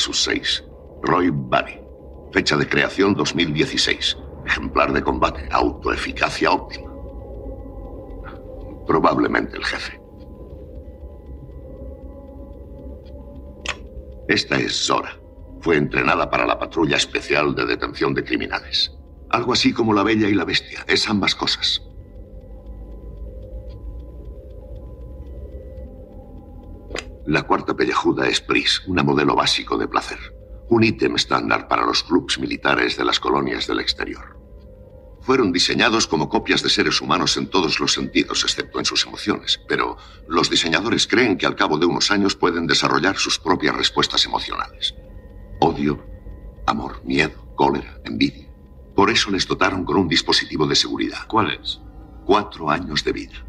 Nexus 6. Roy Bunny. Fecha de creación 2016. Ejemplar de combate. Autoeficacia óptima. Probablemente el jefe. Esta es Zora. Fue entrenada para la patrulla especial de detención de criminales. Algo así como la bella y la bestia. Es ambas cosas. La cuarta pellejuda es Pris, una modelo básico de placer. Un ítem estándar para los clubs militares de las colonias del exterior. Fueron diseñados como copias de seres humanos en todos los sentidos, excepto en sus emociones, pero los diseñadores creen que al cabo de unos años pueden desarrollar sus propias respuestas emocionales. Odio, amor, miedo, cólera, envidia. Por eso les dotaron con un dispositivo de seguridad. ¿Cuál es? Cuatro años de vida.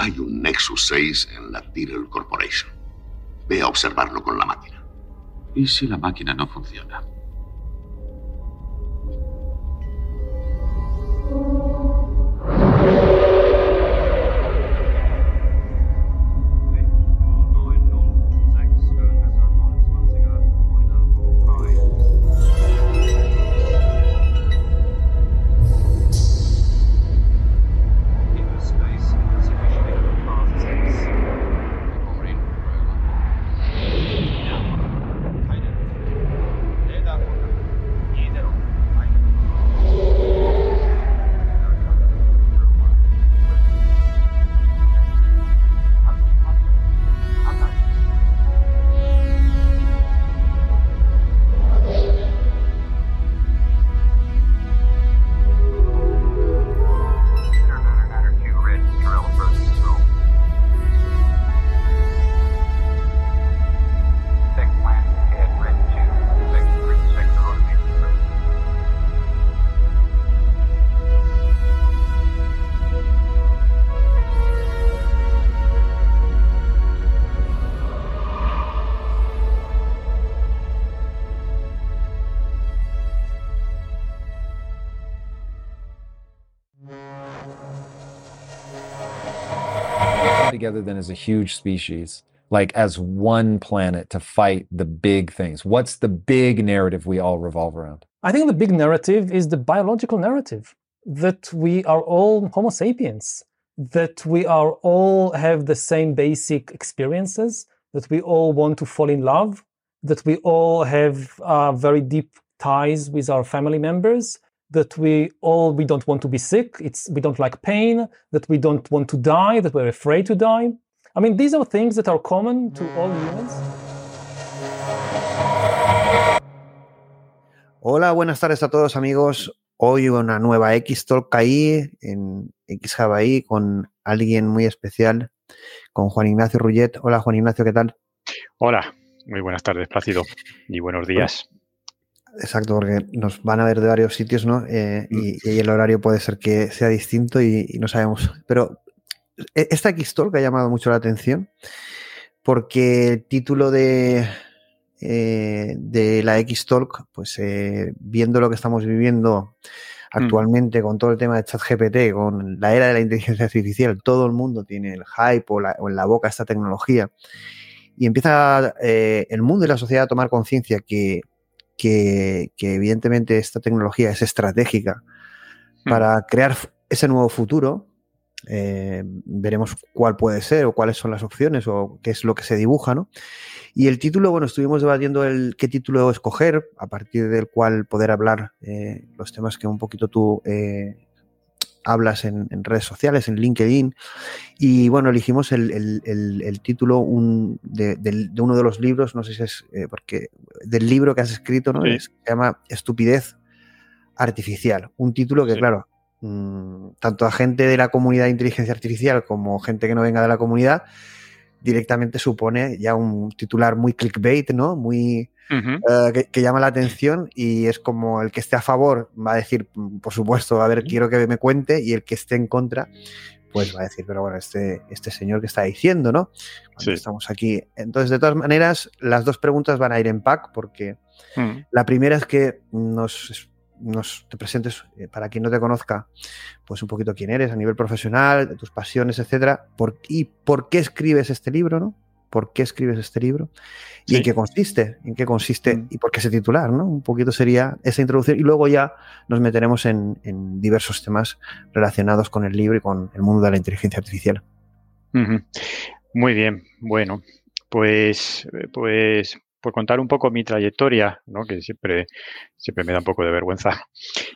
Hay un Nexus 6 en la Tyrell Corporation. Ve a observarlo con la máquina. ¿Y si la máquina no funciona? Together then as a huge species, like as one planet to fight the big things? What's the big narrative we all revolve around? I think the big narrative is the biological narrative that we are all Homo sapiens, that we are all have the same basic experiences, that we all want to fall in love, that we all have uh, very deep ties with our family members, that we all we don't want to be sick it's we don't like pain that we don't want to die that we're afraid to die i mean these are things that are common to all humans Hola, buenas tardes a todos amigos. Hoy una nueva X Talk ahí en X Hawaii con alguien muy especial, con Juan Ignacio Rullet. Hola Juan Ignacio, ¿qué tal? Hola, muy buenas tardes, Plácido, y buenos días. Exacto, porque nos van a ver de varios sitios, ¿no? Eh, y, y el horario puede ser que sea distinto y, y no sabemos. Pero e- esta X-Talk ha llamado mucho la atención porque el título de, eh, de la X-Talk, pues eh, viendo lo que estamos viviendo actualmente con todo el tema de ChatGPT, con la era de la inteligencia artificial, todo el mundo tiene el hype o, la- o en la boca esta tecnología y empieza eh, el mundo y la sociedad a tomar conciencia que, que, que evidentemente esta tecnología es estratégica para crear ese nuevo futuro. Eh, veremos cuál puede ser o cuáles son las opciones o qué es lo que se dibuja, ¿no? Y el título, bueno, estuvimos debatiendo el qué título escoger, a partir del cual poder hablar eh, los temas que un poquito tú eh, hablas en, redes sociales, en LinkedIn. Y bueno, elegimos el, título de, uno de los libros, no sé si es eh, porque del libro que has escrito, ¿no? se llama Estupidez Artificial. Un título que, claro, mm, tanto a gente de la comunidad de inteligencia artificial como gente que no venga de la comunidad, directamente supone ya un titular muy clickbait, ¿no? Muy eh, que, llama la atención y es como el que esté a favor va a decir, por supuesto, a ver, quiero que me cuente y el que esté en contra, pues va a decir, pero bueno, este, este señor que está diciendo, ¿no? Estamos aquí. Entonces, de todas maneras, las dos preguntas van a ir en pack porque mm. la primera es que nos nos te presentes, eh, para quien no te conozca, pues un poquito quién eres a nivel profesional, tus pasiones, etcétera, por, y por qué escribes este libro, ¿no? ¿Por qué escribes este libro? ¿Y en qué consiste? ¿En qué consiste? Mm. ¿Y por qué ese titular? ¿no? Un poquito sería esa introducción y luego ya nos meteremos en, diversos temas relacionados con el libro y con el mundo de la inteligencia artificial. Muy bien, bueno, pues, pues por contar un poco mi trayectoria, ¿no? que siempre, siempre me da un poco de vergüenza.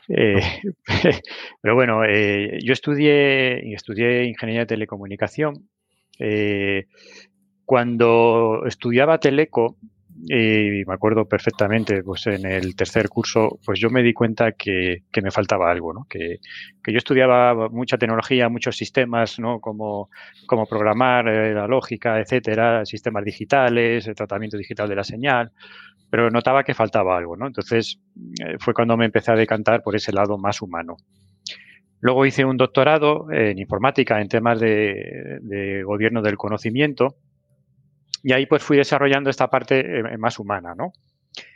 Eh, pero bueno, eh, yo estudié, estudié ingeniería de telecomunicación. Eh, cuando estudiaba Teleco, y me acuerdo perfectamente, pues en el tercer curso, pues yo me di cuenta que, me faltaba algo, ¿no? Que, yo estudiaba mucha tecnología, muchos sistemas, ¿no? Como, como programar eh, la lógica, etcétera, sistemas digitales, el tratamiento digital de la señal, pero notaba que faltaba algo, ¿no? Entonces eh, fue cuando me empecé a decantar por ese lado más humano. Luego hice un doctorado en informática en temas de gobierno del conocimiento y ahí pues fui desarrollando esta parte eh, más humana, ¿no?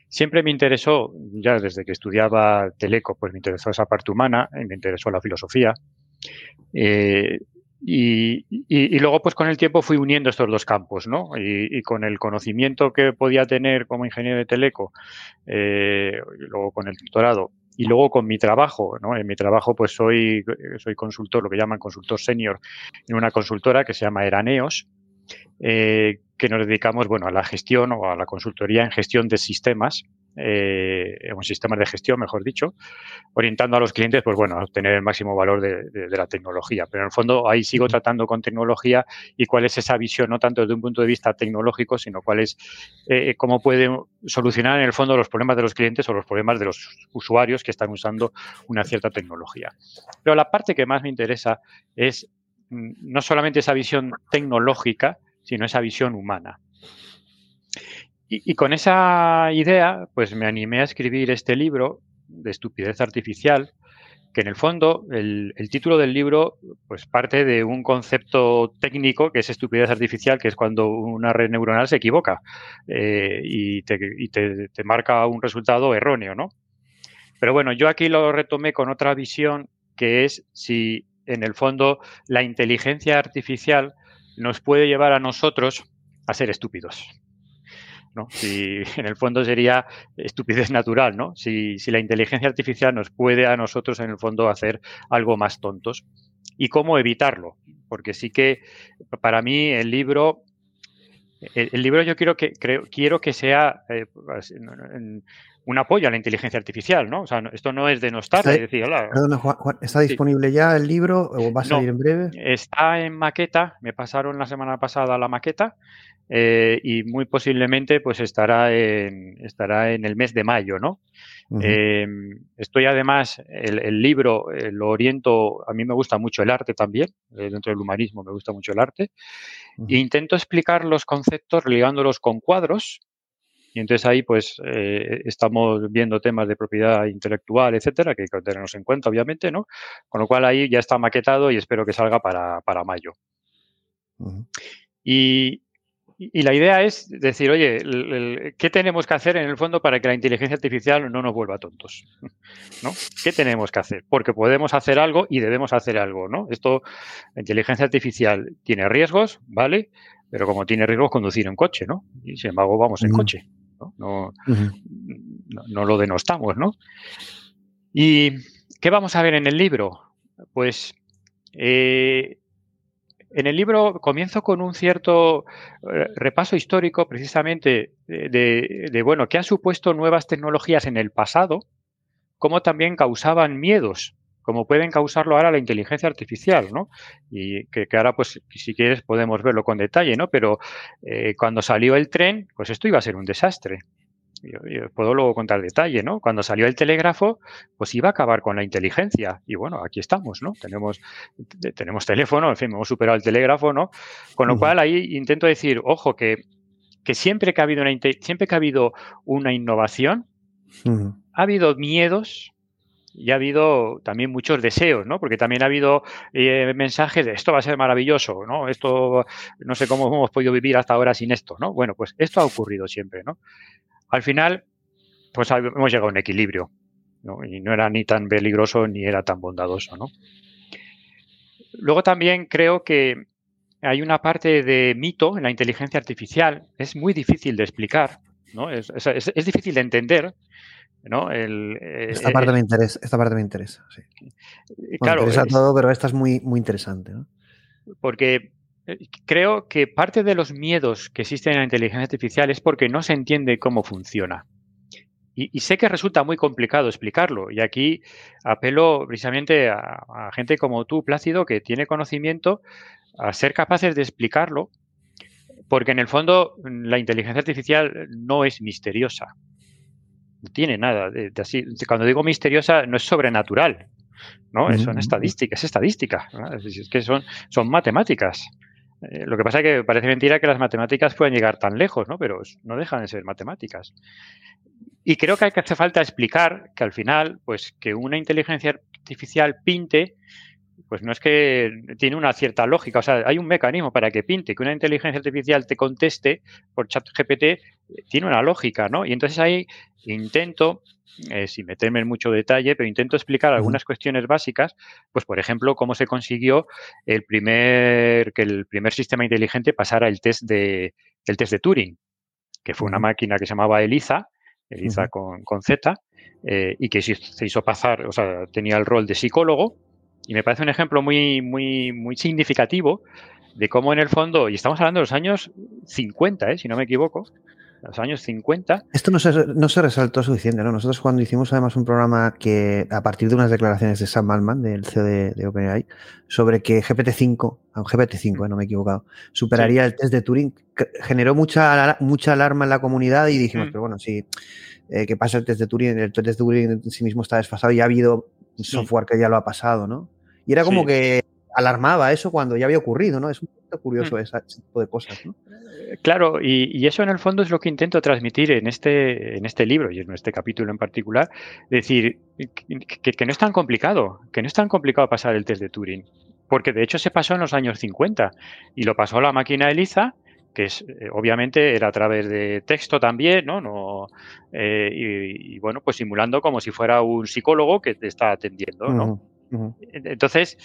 Siempre me interesó, ya desde que estudiaba Teleco, pues me interesó esa parte humana, me interesó la filosofía. Eh, y, luego, pues con el tiempo fui uniendo estos dos campos, ¿no? Y, con el conocimiento que podía tener como ingeniero de Teleco, eh, luego con el doctorado, y luego con mi trabajo, ¿no? En mi trabajo, pues soy, soy consultor, lo que llaman consultor senior, en una consultora que se llama Eraneos, eh, que nos dedicamos bueno, a la gestión o a la consultoría en gestión de sistemas, eh, un sistema de gestión, mejor dicho, orientando a los clientes, pues bueno, a obtener el máximo valor de, la tecnología. Pero en el fondo ahí sigo tratando con tecnología y cuál es esa visión, no tanto desde un punto de vista tecnológico, sino cuál es eh, cómo puede solucionar en el fondo los problemas de los clientes o los problemas de los usuarios que están usando una cierta tecnología. Pero la parte que más me interesa es mm, no solamente esa visión tecnológica, sino esa visión humana. Y, con esa idea, pues me animé a escribir este libro de estupidez artificial, que en el fondo el, título del libro pues parte de un concepto técnico que es estupidez artificial, que es cuando una red neuronal se equivoca eh, y, te, te, marca un resultado erróneo, ¿no? Pero bueno, yo aquí lo retomé con otra visión que es si en el fondo la inteligencia artificial nos puede llevar a nosotros a ser estúpidos. ¿no? Si en el fondo sería estupidez natural, ¿no? Si, la inteligencia artificial nos puede a nosotros en el fondo hacer algo más tontos. ¿Y cómo evitarlo? Porque sí que para mí el libro el, libro yo quiero que creo, quiero que sea eh, un apoyo a la inteligencia artificial, ¿no? O sea, esto no es de nostalgia. Está, decir, ¿está disponible ya el libro o va a salir en breve? Está en maqueta, me pasaron la semana pasada la maqueta eh, y muy posiblemente pues estará en, estará en el mes de mayo, ¿no? Em, estoy además, el, libro eh, lo oriento, a mí me gusta mucho el arte también, eh, dentro del humanismo me gusta mucho el arte, e intento explicar los conceptos ligándolos con cuadros, y entonces ahí pues eh, estamos viendo temas de propiedad intelectual, etcétera, que hay que tenernos en cuenta, obviamente, ¿no? Con lo cual ahí ya está maquetado y espero que salga para, mayo. y, la idea es decir, oye, ¿qué tenemos que hacer en el fondo para que la inteligencia artificial no nos vuelva tontos? ¿No? ¿Qué tenemos que hacer? Porque podemos hacer algo y debemos hacer algo, ¿no? Esto, la inteligencia artificial tiene riesgos, ¿vale? Pero como tiene riesgos conducir en coche, ¿no? Y sin embargo vamos en coche. ¿No? No, lo denostamos, ¿no? ¿Y qué vamos a ver en el libro? Pues eh, en el libro comienzo con un cierto eh, repaso histórico precisamente de, de, bueno, qué han supuesto nuevas tecnologías en el pasado, cómo también causaban miedos como pueden causarlo ahora la inteligencia artificial, ¿no? Y que, ahora, pues, si quieres, podemos verlo con detalle, ¿no? Pero eh, cuando salió el tren, pues esto iba a ser un desastre. Yo, puedo luego contar detalle, ¿no? Cuando salió el telégrafo, pues iba a acabar con la inteligencia. Y bueno, aquí estamos, ¿no? Tenemos, tenemos teléfono, en fin, hemos superado el telégrafo, ¿no? Con lo cual ahí intento decir, ojo, que, que siempre que ha habido una, siempre que ha habido una innovación, ha habido miedos y ha habido también muchos deseos, ¿no? Porque también ha habido eh, mensajes de esto va a ser maravilloso, ¿no? Esto no sé cómo hemos podido vivir hasta ahora sin esto, ¿no? Bueno, pues esto ha ocurrido siempre, ¿no? Al final, pues hemos llegado a un equilibrio, ¿no? Y no era ni tan peligroso ni era tan bondadoso, ¿no? Luego también creo que hay una parte de mito en la inteligencia artificial, es muy difícil de explicar, ¿no? Es, es difícil de entender, ¿no? El, eh, esta, parte me interesa, esta parte me interesa, sí. Claro, me interesa todo, pero esta es muy, muy interesante. ¿no? Porque eh, creo que parte de los miedos que existen en la inteligencia artificial es porque no se entiende cómo funciona. Y, sé que resulta muy complicado explicarlo. Y aquí apelo precisamente a, a, gente como tú, Plácido, que tiene conocimiento, a ser capaces de explicarlo, porque en el fondo la inteligencia artificial no es misteriosa no tiene nada de, así. Cuando digo misteriosa, no es sobrenatural, ¿no? Son estadísticas, es estadística, es, que son, son matemáticas. Eh, lo que pasa es que parece mentira que las matemáticas puedan llegar tan lejos, ¿no? Pero no dejan de ser matemáticas. Y creo que hacer falta explicar que al final, pues que una inteligencia artificial pinte pues no es que tiene una cierta lógica, o sea, hay un mecanismo para que pinte, que una inteligencia artificial te conteste por chat GPT, tiene una lógica, ¿no? Y entonces ahí intento, eh, sin meterme en mucho detalle, pero intento explicar algunas cuestiones básicas, pues por ejemplo, cómo se consiguió el primer, que el primer sistema inteligente pasara el test de, el test de Turing, que fue una máquina que se llamaba ELIZA, ELIZA con, con, Z, eh, y que se hizo pasar, o sea, tenía el rol de psicólogo, y me parece un ejemplo muy, muy, muy significativo de cómo en el fondo, y estamos hablando de los años 50, ¿eh? si no me equivoco, los años 50. Esto no se, no se resaltó suficiente, ¿no? Nosotros cuando hicimos además un programa que, a partir de unas declaraciones de Sam Altman, del CEO de, OpenAI, sobre que GPT-5, GPT-5, eh, no me he equivocado, superaría el test de Turing, generó mucha, mucha alarma en la comunidad y dijimos, mm. pero bueno, si eh, que pasa el test de Turing, el test de Turing en sí mismo está desfasado y ha habido software que ya lo ha pasado, ¿no? Y era como que alarmaba eso cuando ya había ocurrido, ¿no? Es un poco curioso mm. ese tipo de cosas, ¿no? Eh, claro, y, eso en el fondo es lo que intento transmitir en este, en este libro y en este capítulo en particular. Decir, que, no es tan complicado, que no es tan complicado pasar el test de Turing. Porque de hecho se pasó en los años 50 y lo pasó la máquina ELIZA, que es, eh, obviamente era a través de texto también, ¿no? no eh, y, bueno, pues simulando como si fuera un psicólogo que te está atendiendo, ¿no? Entonces,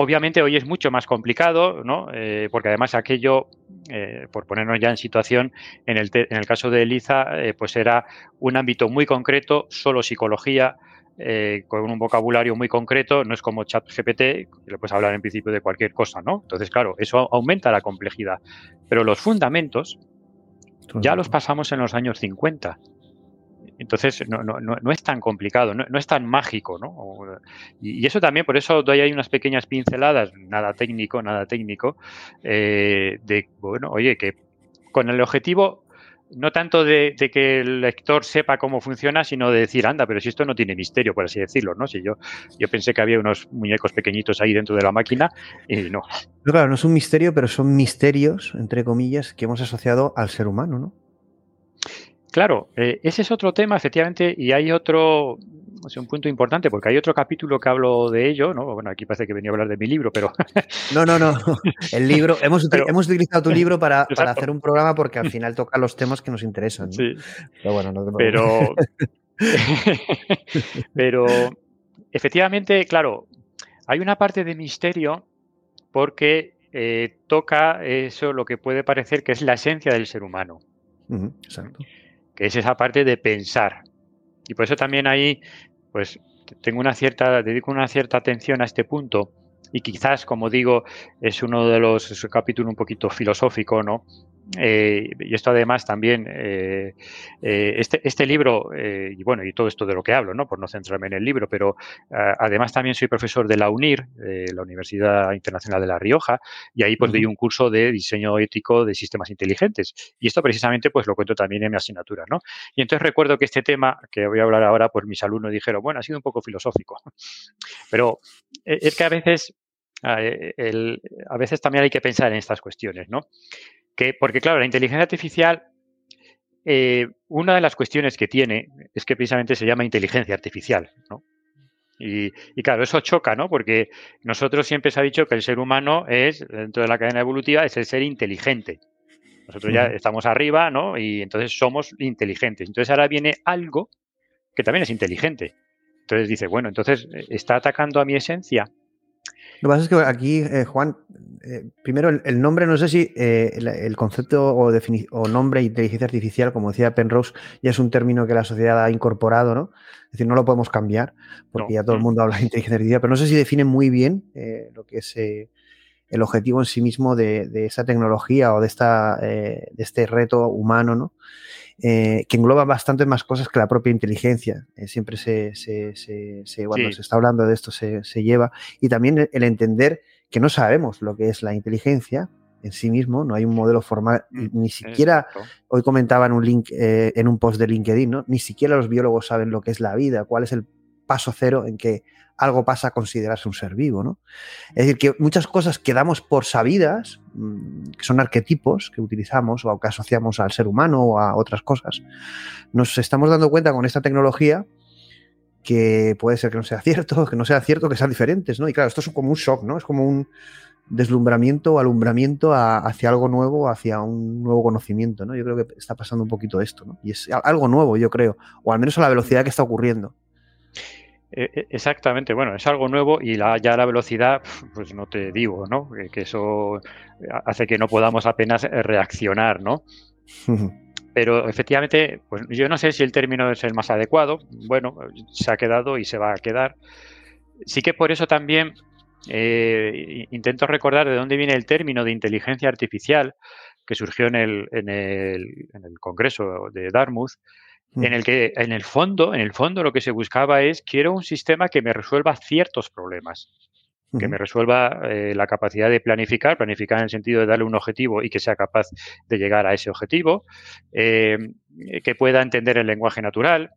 obviamente hoy es mucho más complicado, ¿no? Eh, porque además aquello, eh, por ponernos ya en situación, en el, en el caso de Eliza, eh, pues era un ámbito muy concreto, solo psicología, con un vocabulario muy concreto, no es como ChatGPT, que le puedes hablar en principio de cualquier cosa, ¿no? Entonces, claro, eso aumenta la complejidad. Pero los fundamentos ya los pasamos en los años 50. Entonces, no, no, no, es tan complicado, no, es tan mágico, ¿no? Y, eso también, por eso doy ahí unas pequeñas pinceladas, nada técnico, nada técnico, eh, de, bueno, oye, que con el objetivo no tanto de, que el lector sepa cómo funciona, sino de decir, anda, pero si esto no tiene misterio, por así decirlo, ¿no? Si yo, yo pensé que había unos muñecos pequeñitos ahí dentro de la máquina y no. claro, no es un misterio, pero son misterios, entre comillas, que hemos asociado al ser humano, ¿no? Claro, eh, ese es otro tema, efectivamente, y hay otro, es un punto importante, porque hay otro capítulo que hablo de ello, ¿no? Bueno, aquí parece que venía a hablar de mi libro, pero... No, no, no, el libro, hemos, hemos utilizado tu libro para, para, hacer un programa porque al final toca los temas que nos interesan. Sí. Pero bueno, no Pero... pero, efectivamente, claro, hay una parte de misterio porque eh, toca eso, lo que puede parecer que es la esencia del ser humano. exacto que es esa parte de pensar. Y por eso también ahí, pues tengo una cierta, dedico una cierta atención a este punto. Y quizás, como digo, es uno de los, es un capítulo un poquito filosófico, ¿no? Eh, y esto además también, eh, eh, este, este, libro, y bueno, y todo esto de lo que hablo, ¿no? por no centrarme en el libro, pero además también soy profesor de la UNIR, la Universidad Internacional de La Rioja, y ahí pues doy un curso de diseño ético de sistemas inteligentes. Y esto precisamente pues lo cuento también en mi asignatura, ¿no? Y entonces recuerdo que este tema que voy a hablar ahora, pues mis alumnos dijeron, bueno, ha sido un poco filosófico, pero es que a veces a veces también hay que pensar en estas cuestiones, ¿no? Porque claro, la inteligencia artificial, eh, una de las cuestiones que tiene es que precisamente se llama inteligencia artificial, ¿no? Y, claro, eso choca, ¿no? Porque nosotros siempre se ha dicho que el ser humano es, dentro de la cadena evolutiva, es el ser inteligente. Nosotros ya estamos arriba, ¿no? Y entonces somos inteligentes. Entonces ahora viene algo que también es inteligente. Entonces dice, bueno, entonces eh, está atacando a mi esencia. Lo que pasa es que aquí, eh, Juan, eh, primero el, nombre, no sé si eh, el, concepto o, o nombre inteligencia artificial, como decía Penrose, ya es un término que la sociedad ha incorporado, ¿no? Es decir, no lo podemos cambiar, porque ya todo el mm. mundo habla de inteligencia artificial, pero no sé si define muy bien lo que es el objetivo en sí mismo de, de esa tecnología o de, esta, de este reto humano, ¿no? Eh, que engloba bastante más cosas que la propia inteligencia. Eh, siempre se, se, se, cuando se está hablando de esto se, lleva. Y también el, entender que no sabemos lo que es la inteligencia en sí mismo, no hay un modelo formal, mm, ni siquiera, hoy comentaba en un link, eh, en un post de LinkedIn, ¿no? ni siquiera los biólogos saben lo que es la vida, cuál es el paso cero en que algo pasa a considerarse un ser vivo. ¿no? Es decir, que muchas cosas que damos por sabidas, mm, que son arquetipos que utilizamos o que asociamos al ser humano o a otras cosas, nos estamos dando cuenta con esta tecnología que puede ser que no sea cierto, que no sea cierto, que sean diferentes, ¿no? Y claro, esto es como un shock, ¿no? Es como un deslumbramiento o alumbramiento hacia algo nuevo, hacia un nuevo conocimiento, ¿no? Yo creo que está pasando un poquito esto, ¿no? Y es algo nuevo, yo creo, o al menos a la velocidad que está ocurriendo. E, e, exactamente, bueno, es algo nuevo y la, ya la velocidad, pues no te digo, ¿no? Que, eso hace que no podamos apenas reaccionar, ¿no? Pero efectivamente, pues yo no sé si el término es el más adecuado, bueno, se ha quedado y se va a quedar. Sí que por eso también eh, intento recordar de dónde viene el término de inteligencia artificial que surgió en el, en el, en el Congreso de Dartmouth, en el que en el fondo, en el fondo lo que se buscaba es quiero un sistema que me resuelva ciertos problemas, que me resuelva eh, la capacidad de planificar, planificar en el sentido de darle un objetivo y que sea capaz de llegar a ese objetivo, eh, que pueda entender el lenguaje natural,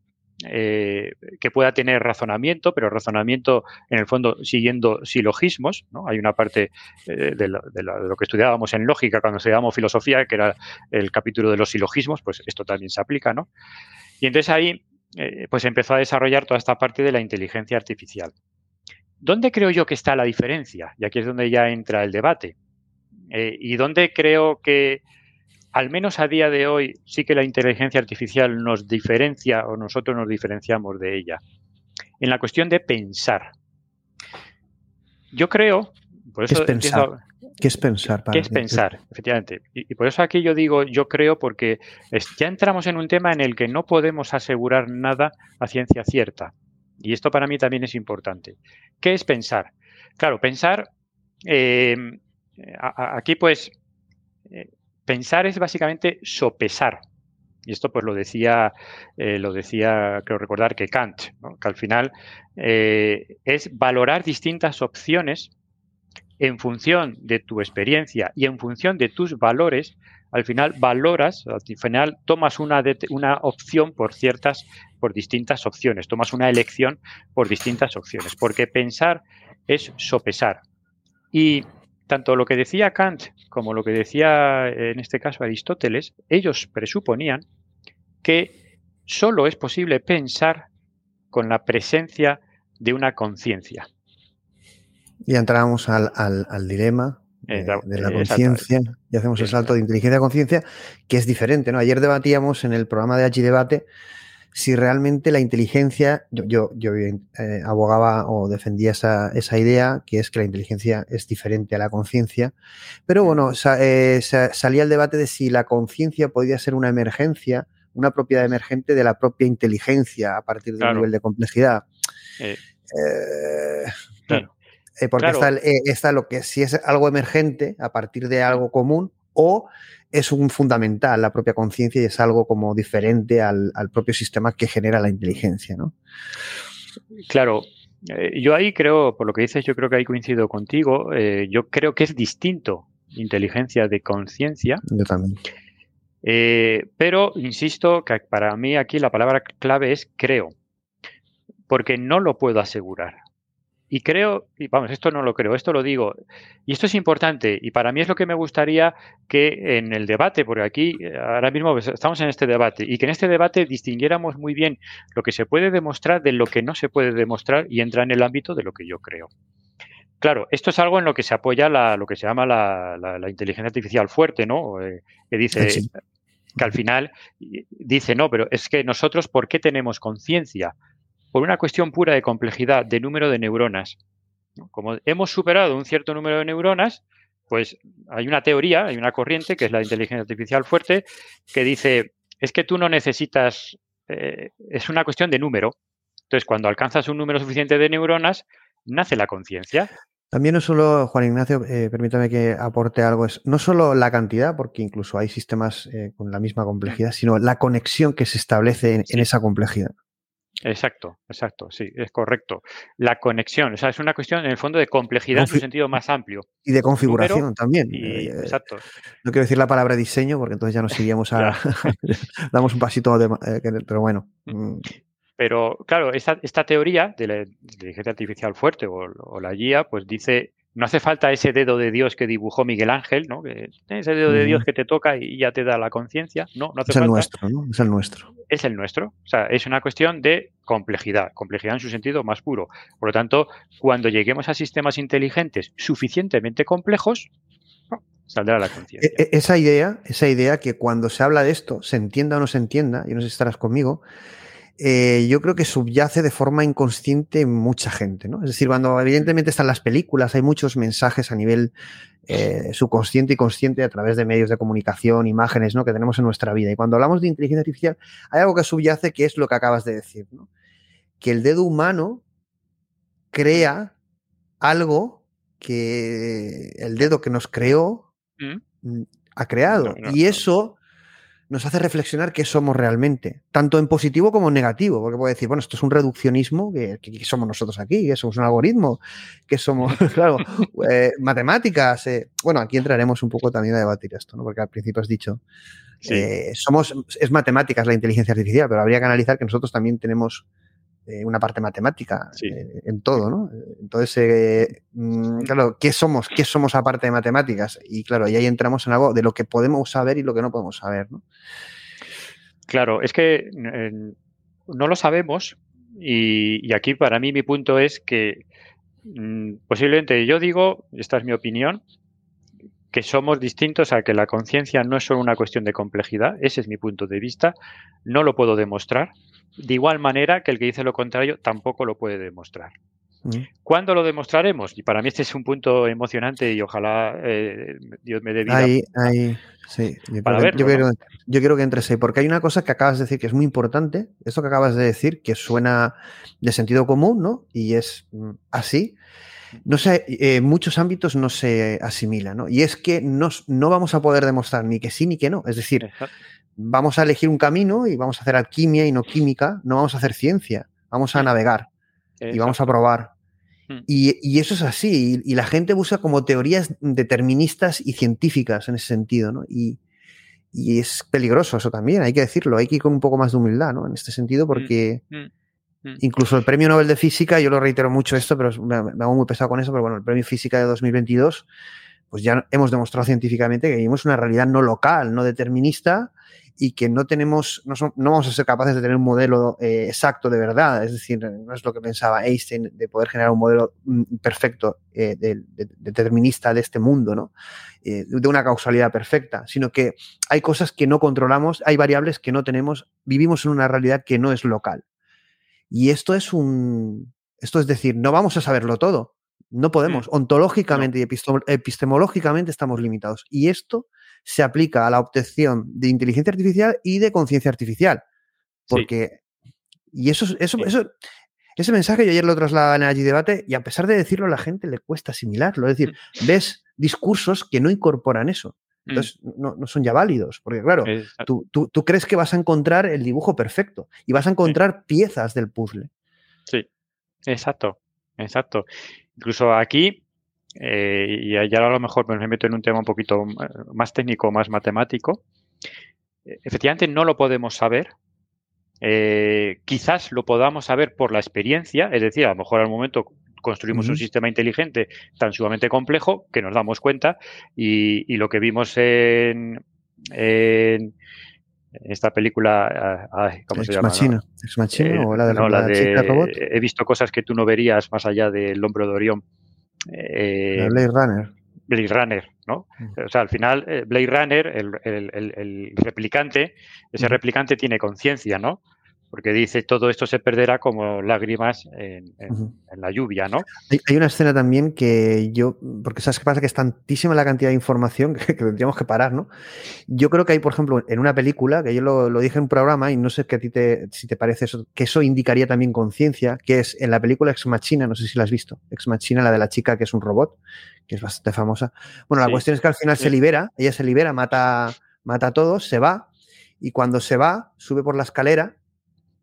eh, que pueda tener razonamiento, pero razonamiento en el fondo siguiendo silogismos. ¿no? Hay una parte de, lo, que estudiábamos en lógica cuando estudiábamos filosofía, que era el capítulo de los silogismos, pues esto también se aplica. ¿no? Y entonces ahí eh, pues empezó a desarrollar toda esta parte de la inteligencia artificial. ¿Dónde creo yo que está la diferencia? Y aquí es donde ya entra el debate. Eh, y dónde creo que, al menos a día de hoy, sí que la inteligencia artificial nos diferencia o nosotros nos diferenciamos de ella. En la cuestión de pensar. Yo creo, por eso ¿Qué es ¿Qué es pensar? ¿Qué es pensar? Efectivamente. Y, por eso aquí yo digo, yo creo, porque ya entramos en un tema en el que no podemos asegurar nada a ciencia cierta. Y esto para mí también es importante. ¿Qué es pensar? Claro, pensar, eh, aquí pues, eh, pensar es básicamente sopesar. Y esto pues lo decía, eh, lo decía, creo recordar que Kant, que al final es valorar distintas opciones en función de tu experiencia y en función de tus valores, al final valoras, al final tomas una, una opción por ciertas, por distintas opciones, tomas una elección por distintas opciones, porque pensar es sopesar. Y tanto lo que decía Kant como lo que decía en este caso Aristóteles, ellos presuponían que solo es posible pensar con la presencia de una conciencia. Y entramos al, al, dilema de, la conciencia y hacemos el salto de inteligencia a conciencia, que es diferente. ¿no? Ayer debatíamos en el programa de H Debate si realmente la inteligencia, yo, yo, eh, abogaba o defendía esa, esa, idea, que es que la inteligencia es diferente a la conciencia, pero bueno, eh, salía el debate de si la conciencia podía ser una emergencia, una propiedad emergente de la propia inteligencia a partir del nivel de complejidad. Eh, claro. Eh, porque está, eh, está, lo que si es algo emergente a partir de algo común, o es un fundamental la propia conciencia y es algo como diferente al, al, propio sistema que genera la inteligencia, ¿no? Claro, eh, yo ahí creo, por lo que dices, yo creo que ahí coincido contigo. Eh, yo creo que es distinto inteligencia de conciencia. Yo también. Eh, pero insisto que para mí aquí la palabra clave es creo, porque no lo puedo asegurar. Y creo, y vamos, esto no lo creo, esto lo digo, y esto es importante, y para mí es lo que me gustaría que en el debate, porque aquí eh, ahora mismo pues, estamos en este debate, y que en este debate distinguiéramos muy bien lo que se puede demostrar de lo que no se puede demostrar y entra en el ámbito de lo que yo creo. Claro, esto es algo en lo que se apoya la, lo que se llama la, la, inteligencia artificial fuerte, ¿no? Eh, que dice que al final dice, no, pero es que nosotros, ¿por qué tenemos conciencia? Por una cuestión pura de complejidad, de número de neuronas. Como hemos superado un cierto número de neuronas, pues hay una teoría, hay una corriente, que es la inteligencia artificial fuerte, que dice, es que tú no necesitas, eh, es una cuestión de número. Entonces, cuando alcanzas un número suficiente de neuronas, nace la conciencia. También no solo, Juan Ignacio, eh, permítame que aporte algo, es no solo la cantidad, porque incluso hay sistemas eh, con la misma complejidad, sino la conexión que se establece en esa complejidad. Exacto, exacto, sí, es correcto. La conexión, o sea, es una cuestión en el fondo de complejidad en su sentido más amplio. Y de configuración también. Eh, exacto. No quiero decir la palabra diseño porque entonces ya nos iríamos a... damos un pasito, de, eh, pero bueno. Mm. Pero claro, esta, esta teoría de la inteligencia artificial fuerte o, o la guía, pues dice no hace falta ese dedo de Dios que dibujó Miguel Ángel, ¿no? ese dedo de Dios que te toca y ya te da la conciencia. No, no hace es el nuestro, ¿no? Es el nuestro. Es el nuestro. O sea, es una cuestión de complejidad, complejidad en su sentido más puro. Por lo tanto, cuando lleguemos a sistemas inteligentes suficientemente complejos, saldrá la conciencia. E, e, esa idea, esa idea que cuando se habla de esto, se entienda o no se entienda, y no sé si estarás conmigo, eh, yo creo que subyace de forma inconsciente mucha gente, ¿no? Es decir, cuando evidentemente están las películas, hay muchos mensajes a nivel eh, subconsciente y consciente a través de medios de comunicación, imágenes, ¿no? Que tenemos en nuestra vida. Y cuando hablamos de inteligencia artificial, hay algo que subyace que es lo que acabas de decir, ¿no? Que el dedo humano crea algo que el dedo que nos creó mm, ha creado. y eso nos hace reflexionar qué somos realmente, tanto en positivo como en negativo, porque puede decir, bueno, esto es un reduccionismo, que, somos nosotros aquí, que somos un algoritmo, que somos, claro, eh, matemáticas. Eh, bueno, aquí entraremos un poco también a debatir esto, ¿no? porque al principio has dicho, eh, somos, es matemáticas la inteligencia artificial, pero habría que analizar que nosotros también tenemos eh, una parte matemática eh, en todo, ¿no? Entonces, eh, mm, claro, ¿qué somos? ¿Qué somos aparte de matemáticas? Y claro, y ahí entramos en algo de lo que podemos saber y lo que no podemos saber, ¿no? Claro, es que no lo sabemos y, aquí para mí mi punto es que mm, posiblemente yo digo, esta es mi opinión, que somos distintos a que la conciencia no es solo una cuestión de complejidad, ese es mi punto de vista, no lo puedo demostrar, de igual manera que el que dice lo contrario tampoco lo puede demostrar. Mm. ¿Cuándo lo demostraremos? Y para mí este es un punto emocionante y ojalá eh, Dios me dé vida. Ahí, ahí, sí. Yo, quiero, yo, quiero, que entres ahí, porque hay una cosa que acabas de decir que es muy importante, esto que acabas de decir, que suena de sentido común, ¿no? Y es mm, así. No sé, en eh, muchos ámbitos no se asimila, ¿no? Y es que no, no vamos a poder demostrar ni que sí ni que no. Es decir, vamos a elegir un camino y vamos a hacer alquimia y no química, no vamos a hacer ciencia, vamos a navegar y vamos a probar. Hmm. Y, eso es así, y, la gente busca como teorías deterministas y científicas en ese sentido, ¿no? Y, es peligroso eso también, hay que decirlo, hay que ir con un poco más de humildad, ¿no? En este sentido, hmm. porque incluso el premio Nobel de Física, yo lo reitero mucho esto, pero me, me hago muy pesado con eso, pero bueno, el premio Física de 2022 pues ya hemos demostrado científicamente que vivimos una realidad no local, no determinista y que no tenemos, no, vamos a ser capaces de tener un modelo eh, exacto de verdad. Es decir, no es lo que pensaba Einstein de poder generar un modelo mm, perfecto, eh, determinista de este mundo, ¿no? Eh, de una causalidad perfecta, sino que hay cosas que no controlamos, hay variables que no tenemos, vivimos en una realidad que no es local. Y esto es un, esto es decir, no vamos a saberlo todo, no podemos. Mm. Ontológicamente y epistemológicamente estamos limitados. Y esto se aplica a la obtención de inteligencia artificial y de conciencia artificial. Porque. Y eso, eso, eso, ese mensaje yo ayer lo trasladaba en allí debate y a pesar de decirlo a la gente le cuesta asimilarlo. Es decir, mm. ves discursos que no incorporan eso. Entonces no, no son ya válidos, porque claro, tú, tú, tú, crees que vas a encontrar el dibujo perfecto y vas a encontrar piezas del puzzle. Sí, exacto, exacto. Incluso aquí, eh, y ya a lo mejor me meto en un tema un poquito eh, más técnico, más matemático, eh, efectivamente no lo podemos saber. quizás lo podamos saber por la experiencia, es decir, a lo mejor al momento construimos un sistema inteligente tan sumamente complejo que nos damos cuenta y, lo que vimos en, esta película, ¿cómo se llama? Machina. ¿Ex Machina o la de la, chica robot? He visto cosas que tú no verías más allá del hombro de Orión. Eh, Blade Runner. Blade Runner, ¿no? Mm. O sea, al final, eh, Blade Runner, el, el replicante, ese replicante tiene conciencia, ¿no? Porque dice todo esto se perderá como lágrimas en, la lluvia, ¿no? Hay, una escena también que yo, porque sabes qué pasa, que es tantísima la cantidad de información que, tendríamos que parar, ¿no? Yo creo que hay, por ejemplo, en una película, que yo lo, dije en un programa y no sé que a ti te, si te parece eso, que eso indicaría también conciencia, que es en la película Ex Machina, no sé si la has visto, Ex Machina, la de la chica que es un robot, que es bastante famosa. Bueno, la cuestión es que al final se libera, ella se libera, mata, mata a todos, se va, y cuando se va, sube por la escalera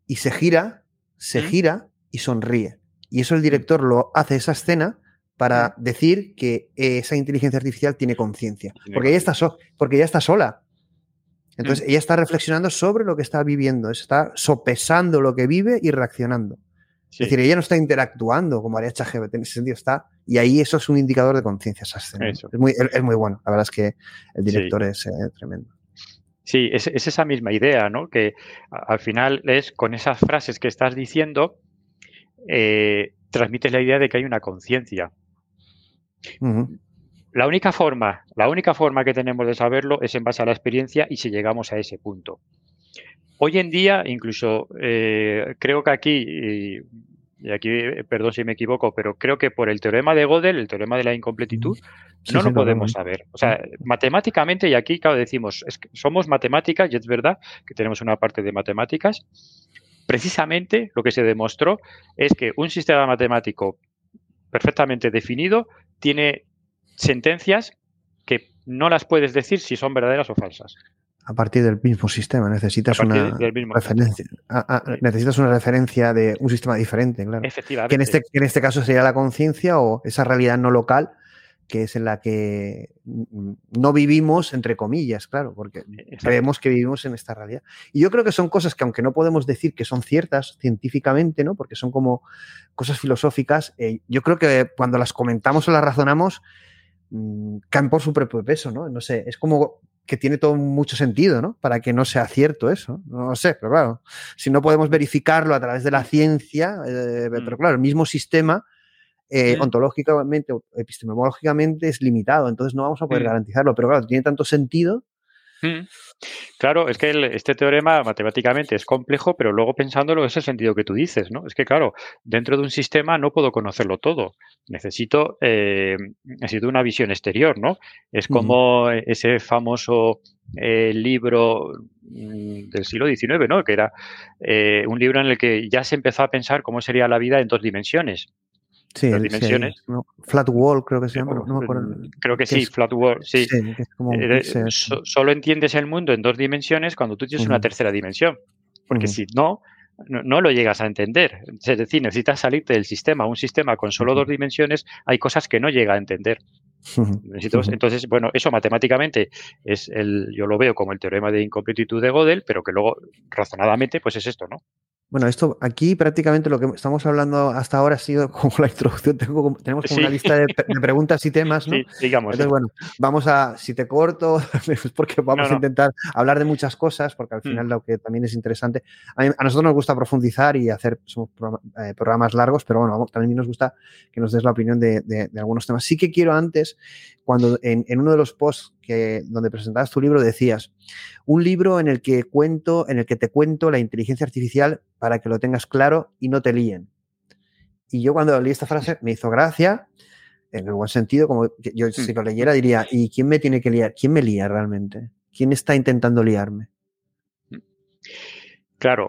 y se gira, se gira y sonríe. Y eso el director lo hace esa escena para decir que esa inteligencia artificial tiene conciencia. Porque ella está, porque ella está sola. Entonces ella está reflexionando sobre lo que está viviendo, está sopesando lo que vive y reaccionando. Es decir, ella no está interactuando como haría ChatGPT en ese sentido, está. Y ahí eso es un indicador de conciencia, esa escena. Es, muy, es, muy, bueno. La verdad es que el director es eh, tremendo. Sí, es, esa misma idea, ¿no? Que al final es con esas frases que estás diciendo, eh, transmites la idea de que hay una conciencia. La única forma, la única forma que tenemos de saberlo es en base a la experiencia y si llegamos a ese punto. Hoy en día, incluso eh, creo que aquí, y aquí, eh, perdón si me equivoco, pero creo que por el teorema de Gödel, el teorema de la incompletitud, no lo podemos saber. O sea, matemáticamente, y aquí, claro, decimos, es que somos matemáticas, y es verdad que tenemos una parte de matemáticas, precisamente lo que se demostró es que un sistema matemático perfectamente definido tiene sentencias que no las puedes decir si son verdaderas o falsas a partir del mismo sistema. Necesitas una referencia. Necesitas una referencia de un sistema diferente, claro. Efectivamente. Que en este, en este caso sería la conciencia o esa realidad no local que es en la que no vivimos, entre comillas, claro, porque creemos que vivimos en esta realidad. Y yo creo que son cosas que, aunque no podemos decir que son ciertas científicamente, ¿no? Porque son como cosas filosóficas, eh, yo creo que cuando las comentamos o las razonamos, mm, caen por su propio peso, ¿no? No sé, es como que tiene todo mucho sentido, ¿no? Para que no sea cierto eso. No lo sé, pero claro, si no podemos verificarlo a través de la ciencia, eh, pero mm. claro, el mismo sistema eh, ontológicamente o epistemológicamente es limitado, entonces no vamos a poder mm. garantizarlo, pero claro, tiene tanto sentido Mm. Claro, es que este teorema matemáticamente es complejo, pero luego pensándolo es el sentido que tú dices, ¿no? Es que, claro, dentro de un sistema no puedo conocerlo todo. Necesito, eh, necesito una visión exterior, ¿no? Es como ese famoso eh, libro mm, del siglo XIX, ¿no? Que era eh, un libro en el que ya se empezó a pensar cómo sería la vida en dos dimensiones. Sí, dimensiones. flat wall creo que se llama. creo que sí, flat wall, sí. Eh, solo entiendes el mundo en dos dimensiones cuando tú tienes una tercera dimensión. Porque si no, no, lo llegas a entender. Es decir, necesitas salirte del sistema. Un sistema con solo dos dimensiones hay cosas que no llega a entender. entonces, bueno, eso matemáticamente es el, yo lo veo como el teorema de incompletitud de Gödel, pero que luego razonadamente pues es esto, ¿no? Bueno, esto aquí prácticamente lo que estamos hablando hasta ahora ha sido como la introducción. tenemos como una lista de, preguntas y temas, ¿no? Sí, digamos. Entonces, bueno, vamos a, si te corto, porque vamos a intentar hablar de muchas cosas, porque al mm. final lo que también es interesante, a, nosotros nos gusta profundizar y hacer eh, programas largos, pero bueno, también nos gusta que nos des la opinión de, algunos temas. Sí que quiero antes, cuando en, en uno de los posts que, donde presentabas tu libro decías, un libro en el que cuento, en el que te cuento la inteligencia artificial para que lo tengas claro y no te líen. Y yo cuando leí esta frase me hizo gracia, en el buen sentido, como yo si lo leyera diría, ¿y quién me tiene que liar? ¿Quién me lía realmente? ¿Quién está intentando liarme? Claro.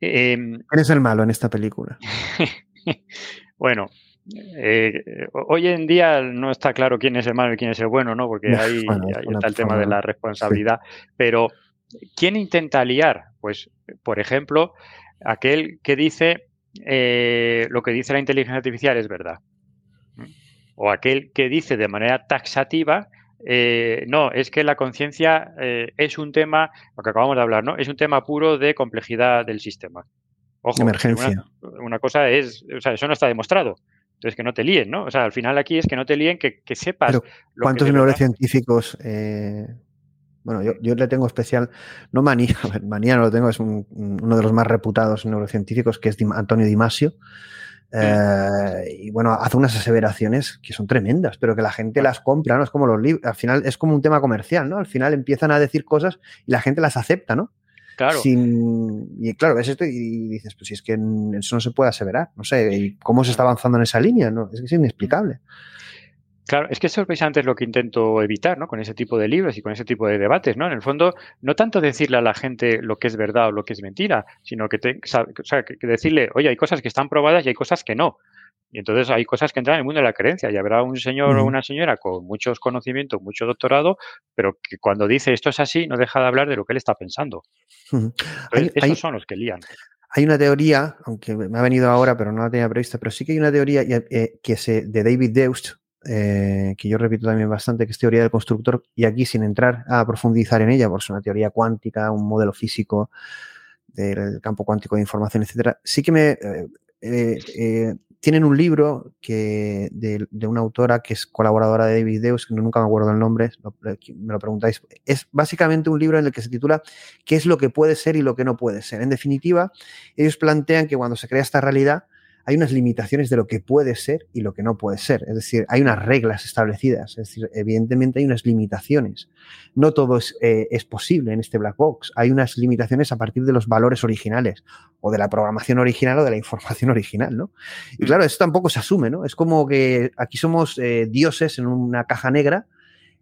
Eh, ¿Quién es el malo en esta película? bueno, eh, hoy en día no está claro quién es el malo y quién es el bueno, ¿no? Porque ahí, está el tema de la responsabilidad. Pero, ¿quién intenta liar? Pues, por ejemplo, aquel que dice eh, lo que dice la inteligencia artificial es verdad. O aquel que dice de manera taxativa eh, no, es que la conciencia es un tema, lo que acabamos de hablar, ¿no? Es un tema puro de complejidad del sistema. Ojo, emergencia. Una, cosa es, o sea, eso no está demostrado. Entonces, que no te líen, ¿no? O sea, al final aquí es que no te líen, que, sepas. Pero, ¿Cuántos neurocientíficos? Eh, bueno, yo, le tengo especial, no manía, manía no lo tengo, es uno de los más reputados neurocientíficos, que es Antonio Dimasio. Eh, y bueno, hace unas aseveraciones que son tremendas, pero que la gente las compra, ¿no? Es como los libros, al final es como un tema comercial, ¿no? Al final empiezan a decir cosas y la gente las acepta, ¿no? Claro. y claro, ves esto y dices, pues si es que eso no se puede aseverar, no sé, cómo se está avanzando en esa línea? ¿no? Es que es inexplicable. Claro, es que eso precisamente es lo que intento evitar, ¿no? Con ese tipo de libros y con ese tipo de debates, ¿no? En el fondo, no tanto decirle a la gente lo que es verdad o lo que es mentira, sino que, te, o sea, que decirle, oye, hay cosas que están probadas y hay cosas que no. Y entonces hay cosas que entran en el mundo de la creencia y habrá un señor o una señora con muchos conocimientos, mucho doctorado, pero que cuando dice esto es así no deja de hablar de lo que él está pensando. esos son los que lían. Hay una teoría, aunque me ha venido ahora, pero no la tenía prevista, pero sí que hay una teoría eh, que se, de David Deust, eh, que yo repito también bastante, que es teoría del constructor, y aquí sin entrar a profundizar en ella, porque es una teoría cuántica, un modelo físico del campo cuántico de información, etcétera, sí que me eh, tienen un libro que, de, una autora que es colaboradora de David Deus, que nunca me acuerdo el nombre, me lo preguntáis. Es básicamente un libro en el que se titula ¿Qué es lo que puede ser y lo que no puede ser? En definitiva, ellos plantean que cuando se crea esta realidad, hay unas limitaciones de lo que puede ser y lo que no puede ser. Es decir, hay unas reglas establecidas. Es decir, evidentemente hay unas limitaciones. No todo es, eh, posible en este black box. Hay unas limitaciones a partir de los valores originales o de la programación original o de la información original, ¿no? Y claro, eso tampoco se asume, ¿no? Es como que aquí somos eh, dioses en una caja negra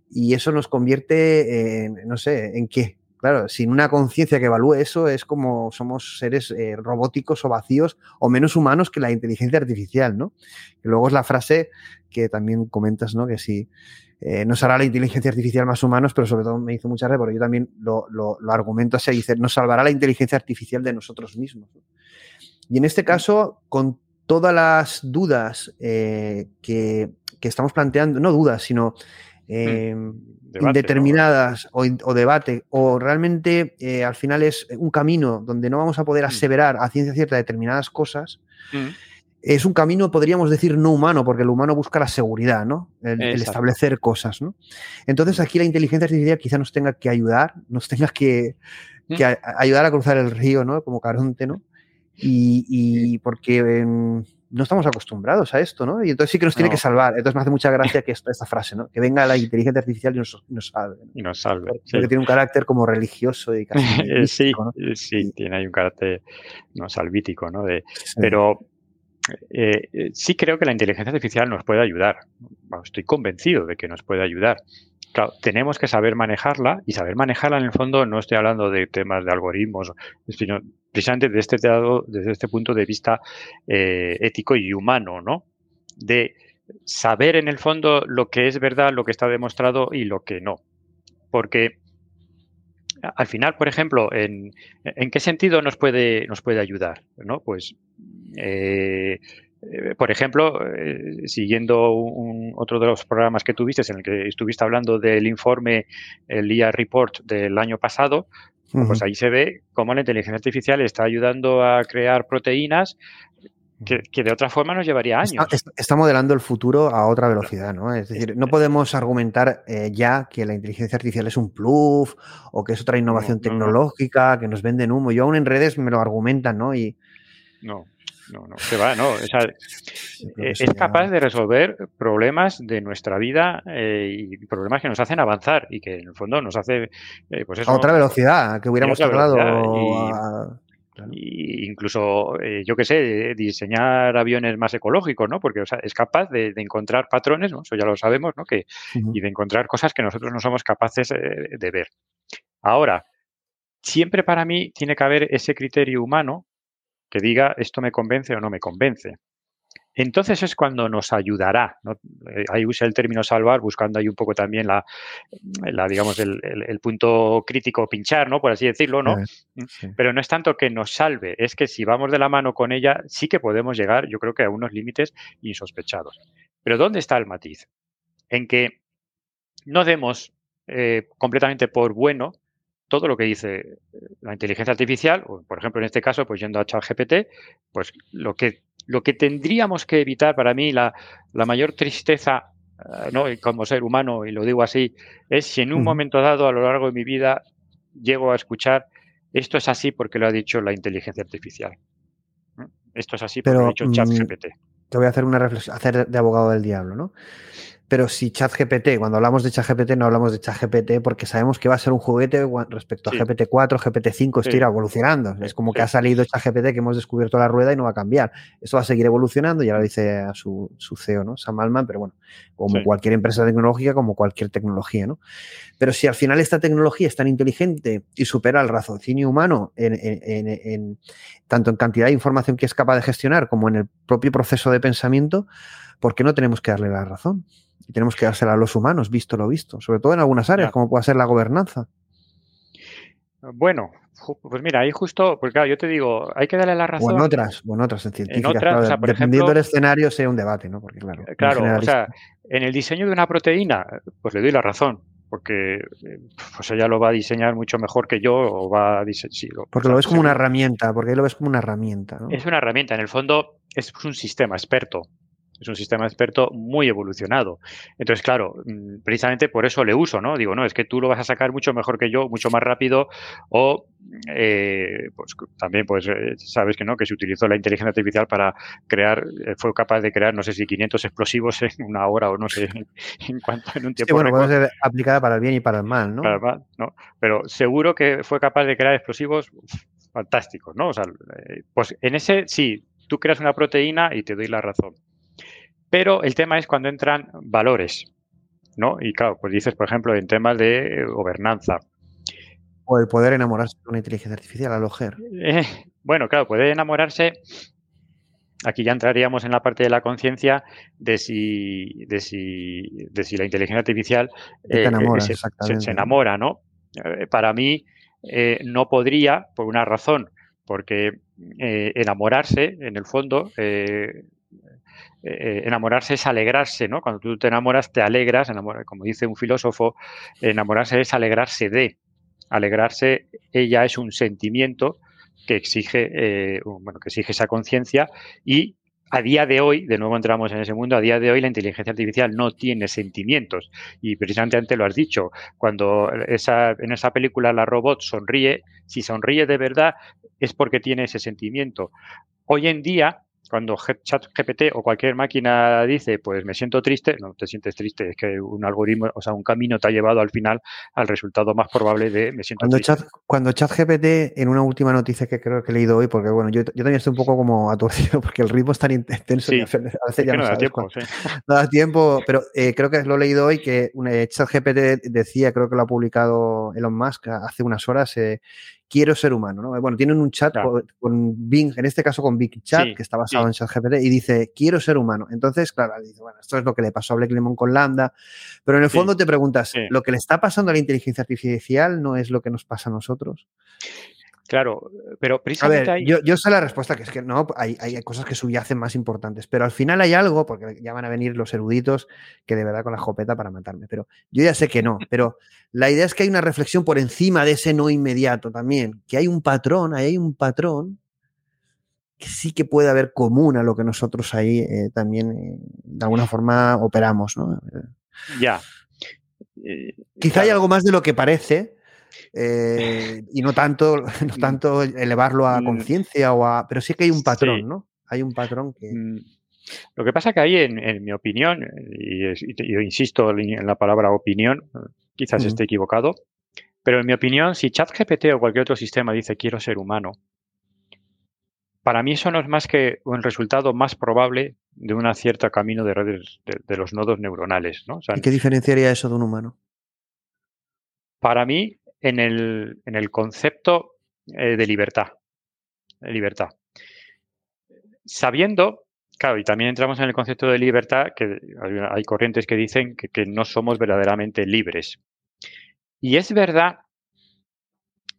y eso nos convierte en, no sé, ¿en qué? Claro, sin una conciencia que evalúe eso, es como somos seres eh, robóticos o vacíos o menos humanos que la inteligencia artificial, ¿no? Que luego es la frase que también comentas, ¿no? Que si eh, nos hará la inteligencia artificial más humanos, pero sobre todo me hizo mucha risa porque yo también lo, lo, argumento así, dice, nos salvará la inteligencia artificial de nosotros mismos. Y en este caso, con todas las dudas eh, que, que, estamos planteando, no dudas, sino indeterminadas o, debate, o realmente eh, al final es un camino donde no vamos a poder mm. aseverar a ciencia cierta determinadas cosas, mm. es un camino, podríamos decir, no humano, porque el humano busca la seguridad, ¿no? El, establecer cosas, ¿no? Entonces aquí la inteligencia artificial quizá nos tenga que ayudar, nos tenga que, mm. ayudar a cruzar el río, ¿no? Como Caronte, ¿no? Y, porque no estamos acostumbrados a esto, ¿no? Y entonces sí que nos tiene que salvar. Entonces me hace mucha gracia que esta, esta frase, ¿no? Que venga la inteligencia artificial y nos, nos salve. Y nos salve. Porque tiene un carácter como religioso y casi Sí, sí, tiene ahí un carácter no salvítico, ¿no? De, Pero eh, eh, sí creo que la inteligencia artificial nos puede ayudar. estoy convencido de que nos puede ayudar. Claro, tenemos que saber manejarla y saber manejarla en el fondo no estoy hablando de temas de algoritmos, sino precisamente desde este, desde este punto de vista eh, ético y humano, ¿no? De saber en el fondo lo que es verdad, lo que está demostrado y lo que no. Porque al final, por ejemplo, ¿en, en qué sentido nos puede, nos puede ayudar? ¿no? Pues eh, eh, por ejemplo, siguiendo un, otro de los programas que tuviste, en el que estuviste hablando del informe, el IA Report del año pasado, pues ahí se ve cómo la inteligencia artificial está ayudando a crear proteínas que, de otra forma nos llevaría años. Está, modelando el futuro a otra velocidad, ¿no? Es decir, no podemos argumentar eh, ya que la inteligencia artificial es un plus o que es otra innovación tecnológica, que nos venden humo. Yo aún en redes me lo argumentan, ¿no? Y, no no, no, se va, no. Eh, es capaz de resolver problemas de nuestra vida eh, y problemas que nos hacen avanzar y que en el fondo nos hace, eh, pues eso, A otra velocidad, que hubiéramos hablado. incluso, yo qué sé, diseñar aviones más ecológicos, ¿no? Porque es capaz de, encontrar patrones, ¿no? Eso ya lo sabemos, ¿no? Que, Y de encontrar cosas que nosotros no somos capaces de ver. Ahora, siempre para mí tiene que haber ese criterio humano que diga esto me convence o no me convence. entonces es cuando nos ayudará. Eh, ahí usa el término salvar, buscando ahí un poco también la, la digamos, el, punto crítico pinchar, ¿no? Por así decirlo, ¿no? Mm. Pero no es tanto que nos salve, es que si vamos de la mano con ella, sí que podemos llegar, yo creo que a unos límites insospechados. Pero ¿dónde está el matiz? En que no demos eh, completamente por bueno todo lo que dice la inteligencia artificial, o por ejemplo en este caso, pues yendo a ChatGPT, pues lo que, lo que tendríamos que evitar para mí, la, la mayor tristeza, eh, ¿no? como ser humano, y lo digo así, es si en un momento dado a lo largo de mi vida llego a escuchar esto es así porque lo ha dicho la inteligencia artificial. Esto es así porque lo ha dicho mm, ChatGPT. Te voy a hacer una reflexión, hacer de abogado del diablo, ¿no? Pero si ChatGPT, cuando hablamos de ChatGPT, no hablamos de ChatGPT porque sabemos que va a ser un juguete respecto a GPT-4, GPT-5, esto irá evolucionando. Es como que ha salido ChatGPT, que hemos descubierto la rueda y no va a cambiar. Esto va a seguir evolucionando, ya lo dice a su, su CEO, ¿no? Sam Altman, pero bueno, como cualquier empresa tecnológica, como cualquier tecnología, ¿no? Pero si al final esta tecnología es tan inteligente y supera el raciocinio humano en, tanto en cantidad de información que es capaz de gestionar como en el propio proceso de pensamiento, ¿por qué no tenemos que darle la razón? Y tenemos que dársela a los humanos, visto lo visto, sobre todo en algunas áreas, como puede ser la gobernanza. Bueno, pues mira, ahí justo, porque claro, yo te digo, hay que darle la razón. O en otras, o en otras, en científicas. dependiendo del escenario, sea un debate, ¿no? Porque claro. Eh, claro, o sea, en el diseño de una proteína, pues le doy la razón, porque pues ella lo va a diseñar mucho mejor que yo o va a diseñar. porque lo ves como una herramienta, porque ahí lo ves como una herramienta. ¿no? Es una herramienta, en el fondo es un sistema experto. Es un sistema experto muy evolucionado. Entonces, claro, mm, precisamente por eso le uso, ¿no? Digo, no, es que tú lo vas a sacar mucho mejor que yo, mucho más rápido, o eh, pues también, pues, eh, sabes que no, que se utilizó la inteligencia artificial para crear, eh, fue capaz de crear, no sé si 500 explosivos en una hora o no sé en cuanto, en un tiempo. Sí, bueno, puede ser aplicada para el bien y para el mal, ¿no? Para el mal, ¿no? Pero seguro que fue capaz de crear explosivos fantásticos, ¿no? O sea, pues en ese, sí, tú creas una proteína y te doy la razón. Pero el tema es cuando entran valores, ¿no? Y claro, pues dices, por ejemplo, en temas de gobernanza. O el poder enamorarse de una inteligencia artificial, al ojer. Eh, bueno, claro, puede enamorarse. Aquí ya entraríamos en la parte de la conciencia de si, de, si, de si la inteligencia artificial eh, se, enamora, ¿no? Eh, para mí no podría, por una razón, porque enamorarse, en el fondo, eh, enamorarse es alegrarse, ¿no? Cuando tú te enamoras, te alegras, como dice un filósofo, enamorarse es alegrarse de. Alegrarse, ella es un sentimiento que exige, eh, bueno, que exige esa conciencia y a día de hoy, de nuevo entramos en ese mundo, a día de hoy la inteligencia artificial no tiene sentimientos. Y precisamente antes lo has dicho, cuando esa, en esa película la robot sonríe, si sonríe de verdad es porque tiene ese sentimiento. Hoy en día cuando ChatGPT o cualquier máquina dice, pues me siento triste, no te sientes triste, es que un algoritmo, o sea, un camino te ha llevado al final al resultado más probable de me siento cuando triste. cuando ChatGPT, en una última noticia que creo que he leído hoy, porque bueno, yo, yo también estoy un poco como aturdido porque el ritmo es tan intenso y a veces ya no, da tiempo. No da tiempo, pero eh, creo que lo he leído hoy que eh, ChatGPT decía, creo que lo ha publicado Elon Musk hace unas horas, eh, quiero ser humano, ¿no? Bueno, tienen un chat con, Bing, en este caso con Big Chat, que está basado en ChatGPT, y dice, quiero ser humano. Entonces, claro, dice, bueno, esto es lo que le pasó a Blake Lemon con Lambda, pero en el fondo te preguntas, ¿lo que le está pasando a la inteligencia artificial no es lo que nos pasa a nosotros? Claro, pero precisamente a ver, yo, yo, sé la respuesta, que es que no, hay, hay, cosas que subyacen más importantes, pero al final hay algo, porque ya van a venir los eruditos que de verdad con la jopeta para matarme, pero yo ya sé que no, pero la idea es que hay una reflexión por encima de ese no inmediato también, que hay un patrón, ahí hay un patrón que sí que puede haber común a lo que nosotros ahí eh, también eh, de alguna forma operamos, ¿no? Ya. Eh, Quizá hay algo más de lo que parece, eh, y no tanto, no tanto elevarlo a mm. conciencia o a. Pero sí que hay un patrón, ¿no? Hay un patrón que. Mm. Lo que pasa que ahí, en, mi opinión, y, yo insisto en la palabra opinión, quizás esté equivocado, pero en mi opinión, si ChatGPT o cualquier otro sistema dice quiero ser humano, para mí eso no es más que un resultado más probable de un cierto camino de redes de, los nodos neuronales. ¿no? ¿Y qué diferenciaría eso de un humano? Para mí, en el, en el concepto eh, de libertad. libertad. Sabiendo Claro, y también entramos en el concepto de libertad, que hay, corrientes que dicen que, no somos verdaderamente libres. Y es verdad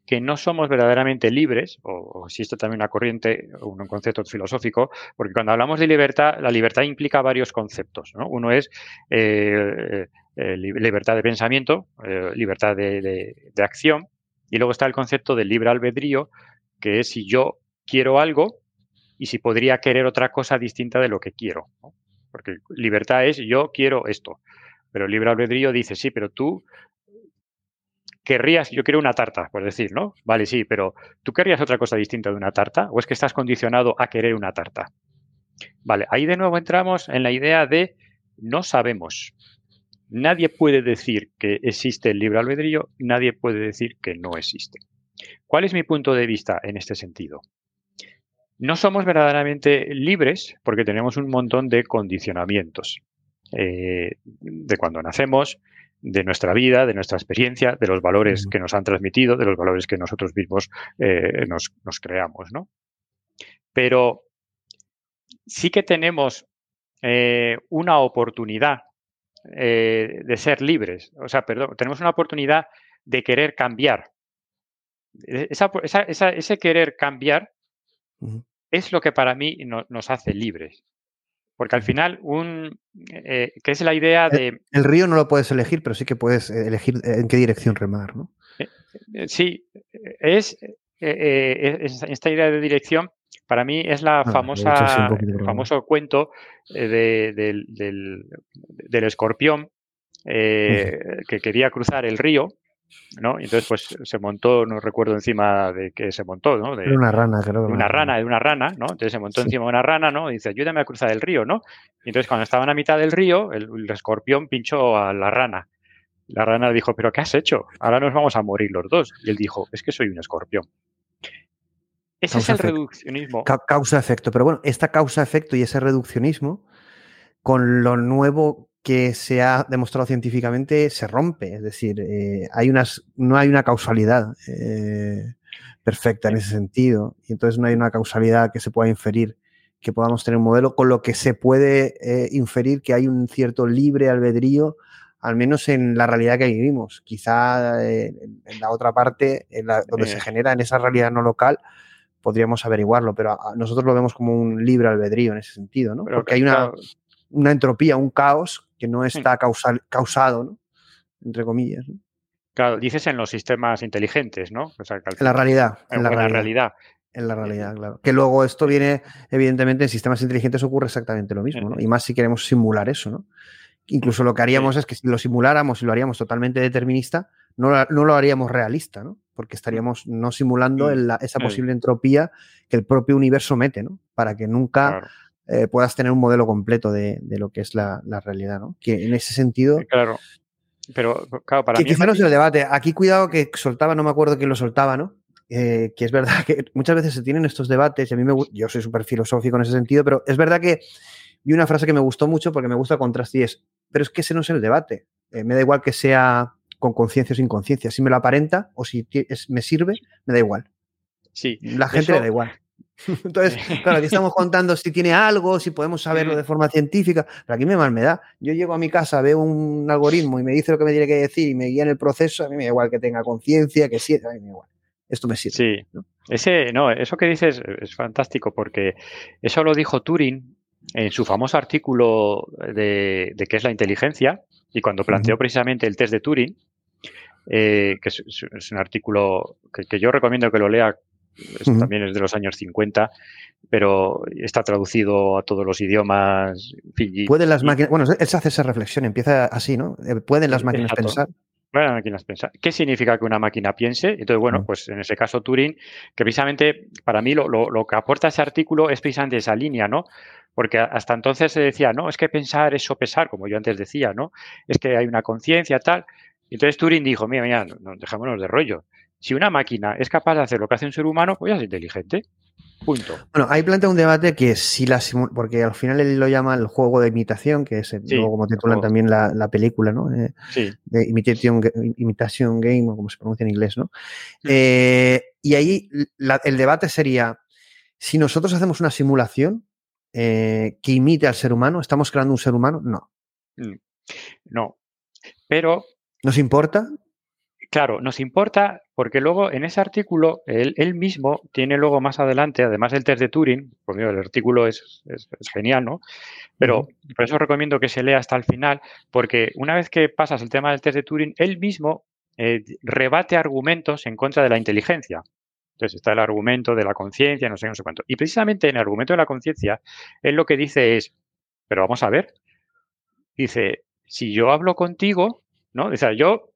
que no somos verdaderamente libres, o, existe también una corriente, un concepto filosófico, porque cuando hablamos de libertad, la libertad implica varios conceptos. Uno es eh, libertad de pensamiento, eh, libertad de, acción, y luego está el concepto del libre albedrío, que es si yo quiero algo y si podría querer otra cosa distinta de lo que quiero. Porque libertad es yo quiero esto, pero libre albedrío dice, sí, pero tú querrías, yo quiero una tarta, por decir, ¿no? Vale, sí, pero ¿tú querrías otra cosa distinta de una tarta? ¿O es que estás condicionado a querer una tarta? Vale, ahí de nuevo entramos en la idea de no sabemos. Nadie puede decir que existe el libre albedrío, nadie puede decir que no existe. ¿Cuál es mi punto de vista en este sentido? No somos verdaderamente libres porque tenemos un montón de condicionamientos. Eh, de cuando nacemos, de nuestra vida, de nuestra experiencia, de los valores que nos han transmitido, de los valores que nosotros mismos eh, nos, creamos, ¿no? Pero sí que tenemos eh, una oportunidad eh, de ser libres, o sea, perdón, tenemos una oportunidad de querer cambiar. E, ese querer cambiar es lo que para mí nos hace libres. Porque al final, un, eh, que es la idea de... El, río no lo puedes elegir, pero sí que puedes elegir en qué dirección remar, ¿no? Eh, eh, sí, es, esta idea de dirección, para mí es la ah, famosa, el famoso cuento del, del, escorpión que quería cruzar el río ¿no? Y entonces, pues se montó, no recuerdo encima de qué se montó, ¿no? De, una rana, creo. De una rana, de una rana, ¿no? Entonces se montó encima de una rana, ¿no? Y dice, ayúdame a cruzar el río, ¿no? Y entonces cuando estaban a mitad del río, el, escorpión pinchó a la rana. La rana dijo, ¿pero qué has hecho? Ahora nos vamos a morir los dos. Y él dijo, es que soy un escorpión. Ese es el reduccionismo. Causa-efecto. Pero bueno, esta causa-efecto y ese reduccionismo, con lo nuevo que se ha demostrado científicamente se rompe. Es decir, eh, hay unas, no hay una causalidad eh, perfecta en ese sentido. Y entonces no hay una causalidad que se pueda inferir que podamos tener un modelo, con lo que se puede eh, inferir que hay un cierto libre albedrío, al menos en la realidad que vivimos. Quizá en la otra parte, en la, donde se genera en esa realidad no local, podríamos averiguarlo, pero nosotros lo vemos como un libre albedrío en ese sentido, ¿no? Porque hay una, una entropía, un caos que no está causado, ¿no? entre comillas. Claro, dices en los sistemas inteligentes, ¿no? en la realidad. En, la, realidad. En la realidad, claro. Que luego esto viene, evidentemente, en sistemas inteligentes ocurre exactamente lo mismo, ¿no? Y más si queremos simular eso, ¿no? Incluso lo que haríamos es que si lo simuláramos y lo haríamos totalmente determinista, no, no lo haríamos realista, ¿no? Porque estaríamos no simulando esa posible entropía que el propio universo mete, ¿no? Para que nunca eh, puedas tener un modelo completo de, lo que es la, realidad, ¿no? Que en ese sentido... Claro. Pero, claro, para que quizá no es el debate. Aquí, cuidado que soltaba, no me acuerdo quién lo soltaba, ¿no? Eh, que es verdad que muchas veces se tienen estos debates y a mí me yo soy súper filosófico en ese sentido, pero es verdad que vi una frase que me gustó mucho porque me gusta el contraste y es, pero es que ese no es el debate. Eh, me da igual que sea con conciencia o sin conciencia. Si me lo aparenta o si me sirve, me da igual. Sí. La gente le da igual. Entonces, claro, aquí estamos contando si tiene algo, si podemos saberlo de forma científica, pero aquí me mal me da. Yo llego a mi casa, veo un algoritmo y me dice lo que me tiene que decir y me guía en el proceso, a mí me da igual que tenga conciencia, que sí, a mí me da igual. Esto me sirve. Sí, Ese, no, eso que dices es fantástico porque eso lo dijo Turing en su famoso artículo de, qué es la inteligencia y cuando planteó precisamente el test de Turing, eh, que es, un artículo que, yo recomiendo que lo lea esto también es de los años 50, pero está traducido a todos los idiomas. Pueden las máquinas, bueno, él se hace esa reflexión, empieza así, ¿no? Eh, ¿Pueden las máquinas pensar? Pueden las máquinas pensar. ¿Qué significa que una máquina piense? Entonces, bueno, pues en ese caso Turing, que precisamente para mí lo, lo, que aporta ese artículo es precisamente esa línea, ¿no? Porque hasta entonces se decía, no, es que pensar es sopesar, como yo antes decía, ¿no? Es que hay una conciencia, tal. Entonces Turing dijo, mira, mira, no, dejémonos de rollo. Si una máquina es capaz de hacer lo que hace un ser humano, pues ya es inteligente. Punto. Bueno, ahí plantea un debate que si la porque al final él lo llama el juego de imitación, que es luego como titulan también la, película, ¿no? Eh, sí. De imitation, imitation Game, o como se pronuncia en inglés, ¿no? Eh, y ahí el debate sería, si nosotros hacemos una simulación, eh, que imite al ser humano? ¿Estamos creando un ser humano? No. Mm, no. Pero. ¿Nos importa? Claro, nos importa porque luego en ese artículo él, mismo tiene luego más adelante, además del test de Turing, pues el artículo es, genial, ¿no? Pero por eso recomiendo que se lea hasta el final, porque una vez que pasas el tema del test de Turing, él mismo eh, rebate argumentos en contra de la inteligencia. Entonces está el argumento de la conciencia, no sé, no sé cuánto. Y precisamente en el argumento de la conciencia, él lo que dice es, pero vamos a ver, dice, si yo hablo contigo, ¿no? Dice, yo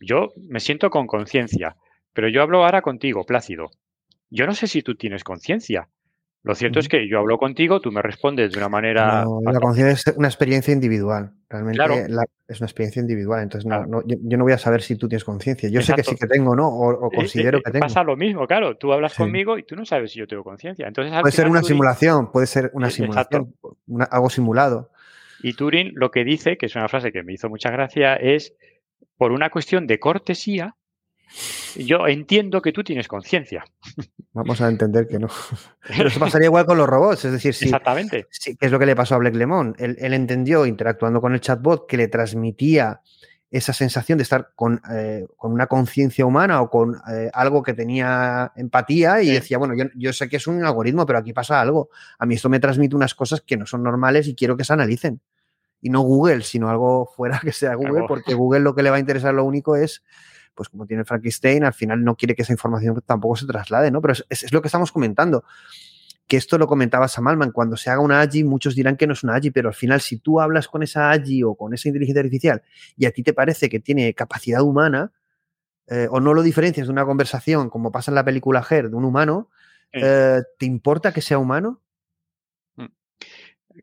yo me siento con conciencia, pero yo hablo ahora contigo, Plácido. Yo no sé si tú tienes conciencia. Lo cierto es que yo hablo contigo, tú me respondes de una manera. la conciencia es una experiencia individual. Realmente es una experiencia individual. Entonces, yo, no voy a saber si tú tienes conciencia. Yo sé que sí que tengo, ¿no? O, considero que tengo. Pasa lo mismo, claro. Tú hablas conmigo y tú no sabes si yo tengo conciencia. Entonces, puede ser una simulación, puede ser una simulación, algo simulado. Y Turing lo que dice, que es una frase que me hizo mucha gracia, es por una cuestión de cortesía, yo entiendo que tú tienes conciencia. Vamos a entender que no. Pero eso pasaría igual con los robots. Es decir, si, Exactamente. que es lo que le pasó a Black Lemon. Él, entendió, interactuando con el chatbot, que le transmitía esa sensación de estar con, eh, una conciencia humana o con eh, algo que tenía empatía y decía, bueno, yo, yo, sé que es un algoritmo, pero aquí pasa algo. A mí esto me transmite unas cosas que no son normales y quiero que se analicen y no Google, sino algo fuera que sea Google, porque Google lo que le va a interesar lo único es, pues como tiene Frankenstein, al final no quiere que esa información tampoco se traslade, ¿no? Pero es, lo que estamos comentando. Que esto lo comentaba Sam Altman, cuando se haga una AGI, muchos dirán que no es una AGI, pero al final, si tú hablas con esa AGI o con esa inteligencia artificial y a ti te parece que tiene capacidad humana, eh, o no lo diferencias de una conversación, como pasa en la película Her, de un humano, eh, ¿te importa que sea humano?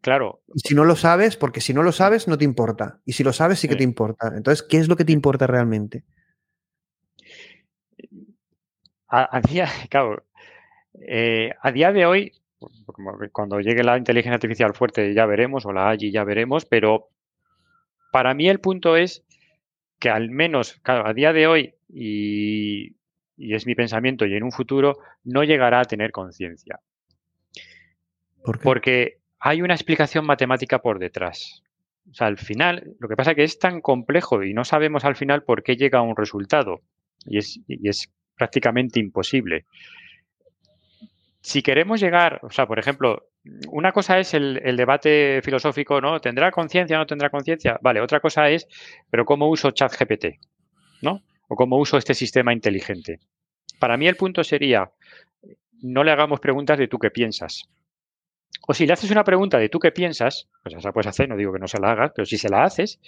Claro. Y si no lo sabes, porque si no lo sabes, no te importa. Y si lo sabes, sí que te importa. Entonces, ¿qué es lo que te importa realmente? A, día, claro, eh, a día de hoy, cuando llegue la inteligencia artificial fuerte ya veremos, o la AGI ya veremos, pero para mí el punto es que al menos, claro, a día de hoy, y, y es mi pensamiento, y en un futuro, no llegará a tener conciencia. ¿Por Porque hay una explicación matemática por detrás. O sea, al final, lo que pasa es que es tan complejo y no sabemos al final por qué llega a un resultado. Y es, es prácticamente imposible. Si queremos llegar, o sea, por ejemplo, una cosa es el, debate filosófico, ¿no? ¿Tendrá conciencia o no tendrá conciencia? Vale, otra cosa es, pero ¿cómo uso ChatGPT? ¿No? O cómo uso este sistema inteligente. Para mí el punto sería, no le hagamos preguntas de tú qué piensas. O si le haces una pregunta de tú qué piensas, pues esa puedes hacer, no digo que no se la hagas, pero si se la haces,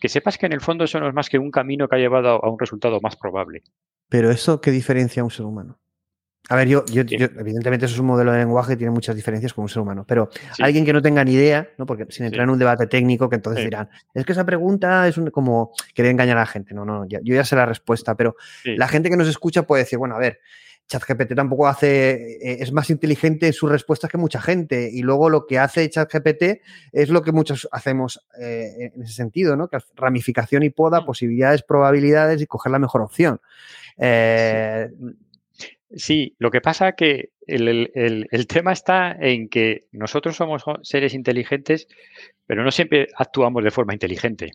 que sepas que en el fondo eso no es más que un camino que ha llevado a un resultado más probable. Pero eso, ¿qué diferencia a un ser humano? A ver, yo, yo, evidentemente eso es un modelo de lenguaje tiene muchas diferencias con un ser humano, pero alguien que no tenga ni idea, ¿no? porque sin entrar en un debate técnico, que entonces dirán, es que esa pregunta es un, como querer engañar a la gente. No, no, yo ya sé la respuesta, pero la gente que nos escucha puede decir, bueno, a ver, ChatGPT tampoco hace, eh, es más inteligente en sus respuestas que mucha gente. Y luego lo que hace ChatGPT es lo que muchos hacemos eh, en ese sentido, ¿no? Que ramificación y poda, mm. posibilidades, probabilidades y coger la mejor opción. Eh, sí. lo que pasa que el, el, tema está en que nosotros somos seres inteligentes, pero no siempre actuamos de forma inteligente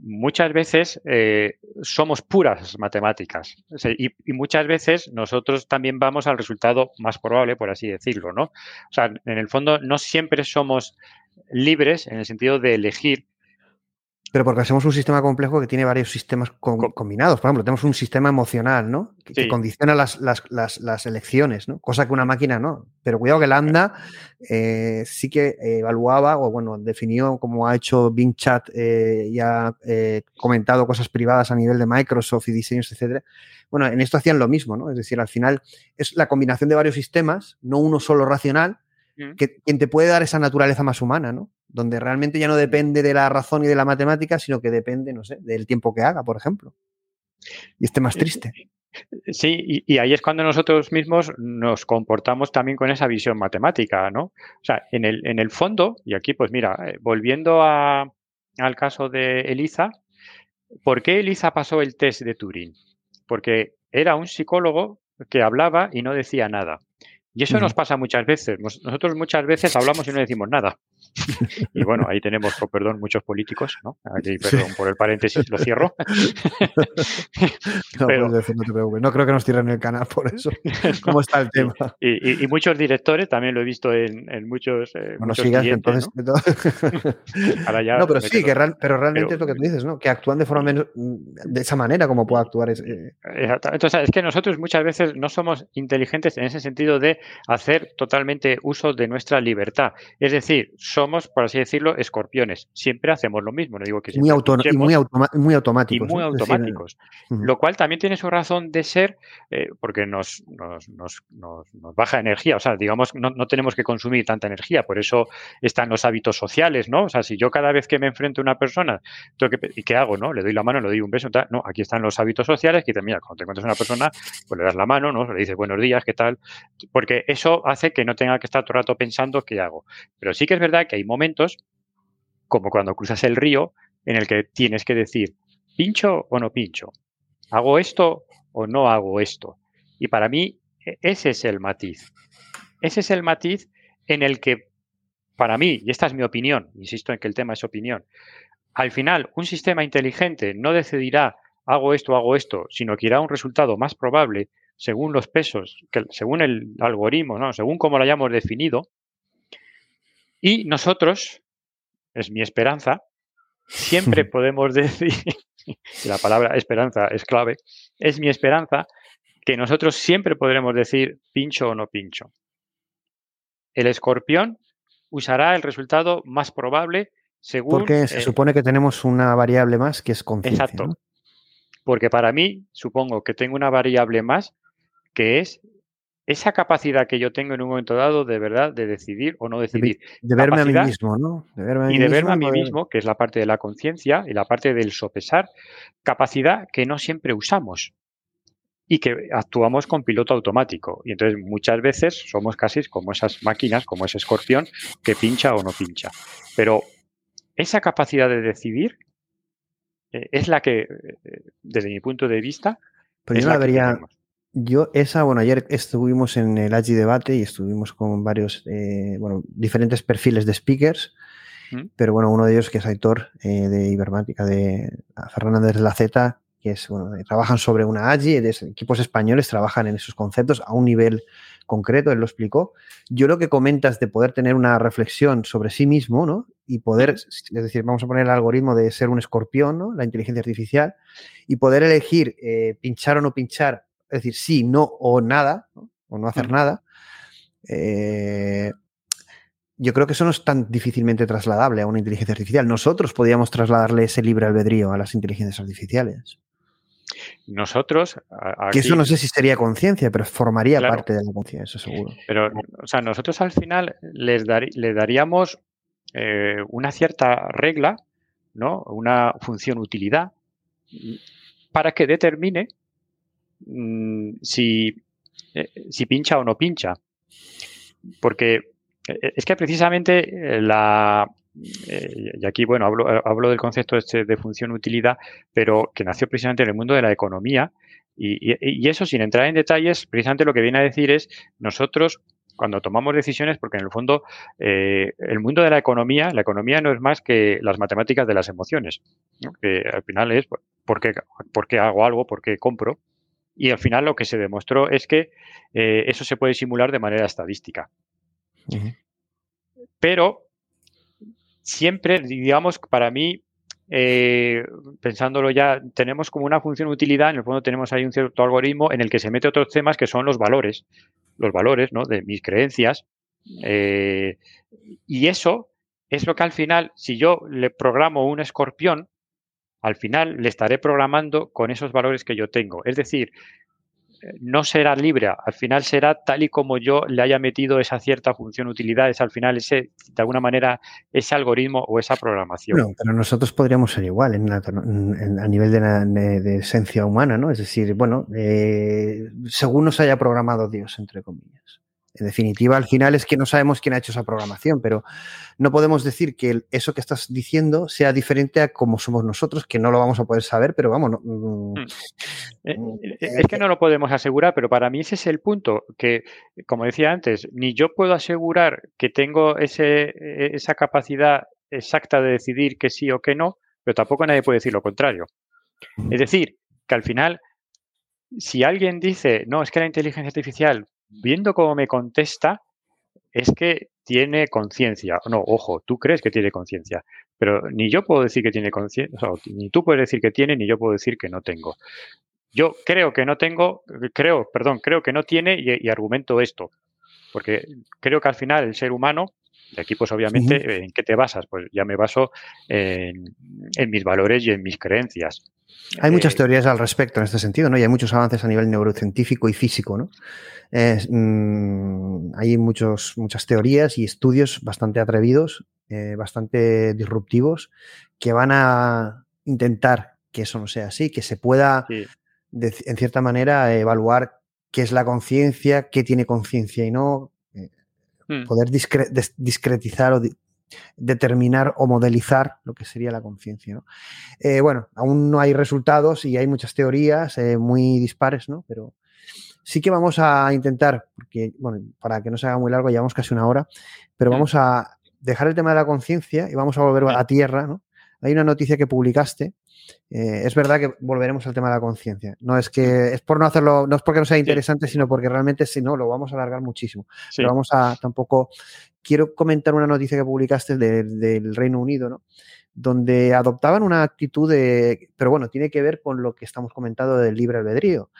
muchas veces eh, somos puras matemáticas y, muchas veces nosotros también vamos al resultado más probable, por así decirlo, ¿no? O sea, en el fondo no siempre somos libres en el sentido de elegir pero porque hacemos un sistema complejo que tiene varios sistemas combinados. Por ejemplo, tenemos un sistema emocional, ¿no? Que, condiciona las, elecciones, ¿no? Cosa que una máquina no. Pero cuidado que Lambda eh, sí que evaluaba, o bueno, definió como ha hecho Bing Chat eh, y ha eh, comentado cosas privadas a nivel de Microsoft y diseños, etcétera. Bueno, en esto hacían lo mismo, ¿no? Es decir, al final es la combinación de varios sistemas, no uno solo racional, que quien te puede dar esa naturaleza más humana, ¿no? Donde realmente ya no depende de la razón y de la matemática, sino que depende, no sé, del tiempo que haga, por ejemplo. Y esté más triste. Sí, y, ahí es cuando nosotros mismos nos comportamos también con esa visión matemática, ¿no? O sea, en el, en el fondo, y aquí pues mira, eh, volviendo al caso de Eliza, ¿por qué Eliza pasó el test de Turing? Porque era un psicólogo que hablaba y no decía nada. Y eso nos pasa muchas veces. Nosotros muchas veces hablamos y no decimos nada. Y bueno, ahí tenemos, con perdón, muchos políticos, ¿no? Aquí, perdón por el paréntesis, lo cierro. no, Pero, decir, no te preocupes. No creo que nos tiren el canal por eso. ¿Cómo está el tema? Y, muchos directores, también lo he visto en, muchos. Eh, bueno, sigas entonces. ¿no? no, pero sí, que pero realmente es lo que tú dices, ¿no? Que actúan de forma menos, de esa manera como puede actuar. Eh. Entonces, es que nosotros muchas veces no somos inteligentes en ese sentido de hacer totalmente uso de nuestra libertad. Es decir, somos, por así decirlo, escorpiones. Siempre hacemos lo mismo. No digo que muy, y muy, muy automáticos. Y muy automáticos. Lo cual también tiene su razón de ser eh, porque nos, nos, nos, nos, baja energía. O sea, digamos, no, no, tenemos que consumir tanta energía. Por eso están los hábitos sociales, ¿no? O sea, si yo cada vez que me enfrento a una persona, tengo que, ¿y qué hago? ¿No? Le doy la mano, le doy un beso. no, aquí están los hábitos sociales que también, cuando te encuentras a una persona, pues le das la mano, ¿no? Le dices buenos días, ¿qué tal? Porque eso hace que no tenga que estar todo el rato pensando qué hago. Pero sí que es verdad que hay momentos, como cuando cruzas el río, en el que tienes que decir, ¿pincho o no pincho? ¿Hago esto o no hago esto? Y para mí, e, ese es el matiz. Ese es el matiz en el que, para mí, y esta es mi opinión, insisto en que el tema es opinión, al final un sistema inteligente no decidirá hago esto, hago esto, sino que irá a un resultado más probable según los pesos, que, según el algoritmo, ¿no? según cómo lo hayamos definido. Y nosotros, es mi esperanza, siempre podemos decir, la palabra esperanza es clave, es mi esperanza que nosotros siempre podremos decir pincho o no pincho. El escorpión usará el resultado más probable según... Porque se supone que tenemos una variable más que es conciencia. Exacto. Porque para mí, supongo que tengo una variable más que es esa capacidad que yo tengo en un momento dado de verdad de decidir o no decidir. De, verme a mí mismo, ¿no? y de verme a mí mismo, que es la parte de la conciencia y la parte del sopesar, capacidad que no siempre usamos y que actuamos con piloto automático. Y entonces muchas veces somos casi como esas máquinas, como ese escorpión que pincha o no pincha. Pero esa capacidad de decidir eh, es la que, eh, desde mi punto de vista, pero yo la vería, yo esa, bueno, ayer estuvimos en el Agi Debate y estuvimos con varios, eh, bueno, diferentes perfiles de speakers, mm. pero bueno, uno de ellos que es Aitor eh, de Ibermática, de Fernández de la Z, que es, bueno, trabajan sobre una AGI, equipos españoles trabajan en esos conceptos a un nivel concreto, él lo explicó. Yo lo que comentas de poder tener una reflexión sobre sí mismo, ¿no? Y poder, es decir, vamos a poner el algoritmo de ser un escorpión, ¿no? La inteligencia artificial, y poder elegir eh, pinchar o no pinchar es decir, sí, no o nada, o no hacer nada, eh, yo creo que eso no es tan difícilmente trasladable a una inteligencia artificial. Nosotros podríamos trasladarle ese libre albedrío a las inteligencias artificiales. Nosotros. Que eso no sé si sería conciencia, pero formaría parte de la conciencia, seguro. Pero, o sea, nosotros al final les, daríamos eh, una cierta regla, ¿no? Una función utilidad para que determine Mm, si, eh, si pincha o no pincha. Porque eh, es que precisamente eh, la, y aquí, bueno, hablo, hablo del concepto este de función-utilidad, pero que nació precisamente en el mundo de la economía. Y, eso, sin entrar en detalles, precisamente lo que viene a decir es nosotros, cuando tomamos decisiones, porque en el fondo el mundo de la economía, la economía no es más que las matemáticas de las emociones, que al final es por qué, por qué hago algo, por qué compro, y al final lo que se demostró es que eh, eso se puede simular de manera estadística. Pero siempre, digamos, para mí, eh, pensándolo ya, tenemos como una función utilidad, en el fondo tenemos ahí un cierto algoritmo en el que se mete otros temas que son los valores, los valores ¿no? de mis creencias. Eh, y eso es lo que al final, si yo le programo un escorpión, al final le estaré programando con esos valores que yo tengo. Es decir, eh, no será libre, al final será tal y como yo le haya metido esa cierta función utilidad, es al final ese, de alguna manera, ese algoritmo o esa programación. Pero nosotros podríamos ser igual a nivel de, esencia humana, ¿no? Es decir, bueno, eh, según nos haya programado Dios, entre comillas. En definitiva, al final es que no sabemos quién ha hecho esa programación, pero no podemos decir que eso que estás diciendo sea diferente a como somos nosotros, que no lo vamos a poder saber, pero vamos. Mm, mm, eh, eh, es que no lo podemos asegurar, pero para mí ese es el punto, que, como decía antes, ni yo puedo asegurar que tengo ese, esa capacidad exacta de decidir que sí o que no, pero tampoco nadie puede decir lo contrario. Es decir, que al final, si alguien dice, no, es que la inteligencia artificial viendo cómo me contesta, es que tiene conciencia. No, ojo, tú crees que tiene conciencia, pero ni yo puedo decir que tiene conciencia, ni tú puedes decir que tiene, ni yo puedo decir que no tengo. Yo creo que no tengo, creo, perdón, creo que no tiene y, argumento esto, porque creo que al final el ser humano, de aquí pues obviamente, ¿en qué te basas? Pues ya me baso en, en mis valores y en mis creencias. Hay muchas eh, teorías al respecto en este sentido, ¿no? Y hay muchos avances a nivel neurocientífico y físico, ¿no? Mm, hay muchos, muchas teorías y estudios bastante atrevidos, eh, bastante disruptivos, que van a intentar que eso no sea así, que se pueda, en cierta manera, evaluar qué es la conciencia, qué tiene conciencia y no, hmm. poder discretizar o determinar o modelizar lo que sería la conciencia. Eh, bueno, aún no hay resultados y hay muchas teorías eh, muy dispares, ¿no? Pero sí que vamos a intentar, porque, bueno, para que no se haga muy largo, llevamos casi una hora, pero vamos a dejar el tema de la conciencia y vamos a volver a tierra, ¿no? Hay una noticia que publicaste. Eh, es verdad que volveremos al tema de la conciencia. No es que es por no hacerlo, no es porque no sea interesante, sino porque realmente si no lo vamos a alargar muchísimo. Pero vamos a tampoco quiero comentar una noticia que publicaste del Reino Unido, ¿no? donde adoptaban una actitud de, pero bueno, tiene que ver con lo que estamos comentando del libre albedrío.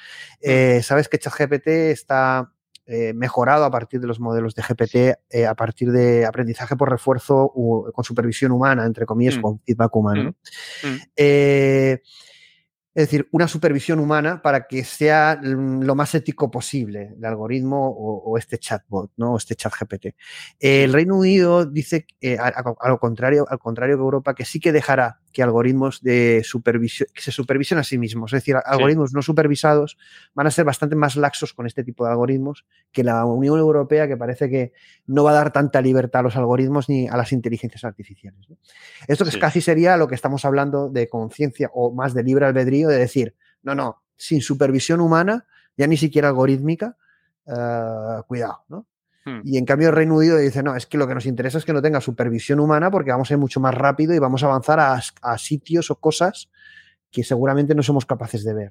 Eh, Sabes que ChatGPT está eh, mejorado a partir de los modelos de GPT, eh, a partir de aprendizaje por refuerzo con supervisión humana, entre comillas, mm. con feedback humano. Mm. Mm. Es decir, una supervisión humana para que sea lo más ético posible el algoritmo o, este chatbot, ¿no? O este chat GPT. El Reino Unido dice, eh, a, lo contrario, al contrario que Europa, que sí que dejará que algoritmos de supervisión, que se supervisen a sí mismos. Es decir, algoritmos no supervisados van a ser bastante más laxos con este tipo de algoritmos que la Unión Europea, que parece que no va a dar tanta libertad a los algoritmos ni a las inteligencias artificiales. Esto que casi sería lo que estamos hablando de conciencia o más de libre albedrío, de decir, no, no, sin supervisión humana, ya ni siquiera algorítmica, eh, cuidado, ¿no? Hmm. Y en cambio el Reino Unido dice, no, es que lo que nos interesa es que no tenga supervisión humana porque vamos a ir mucho más rápido y vamos a avanzar a, sitios o cosas que seguramente no somos capaces de ver.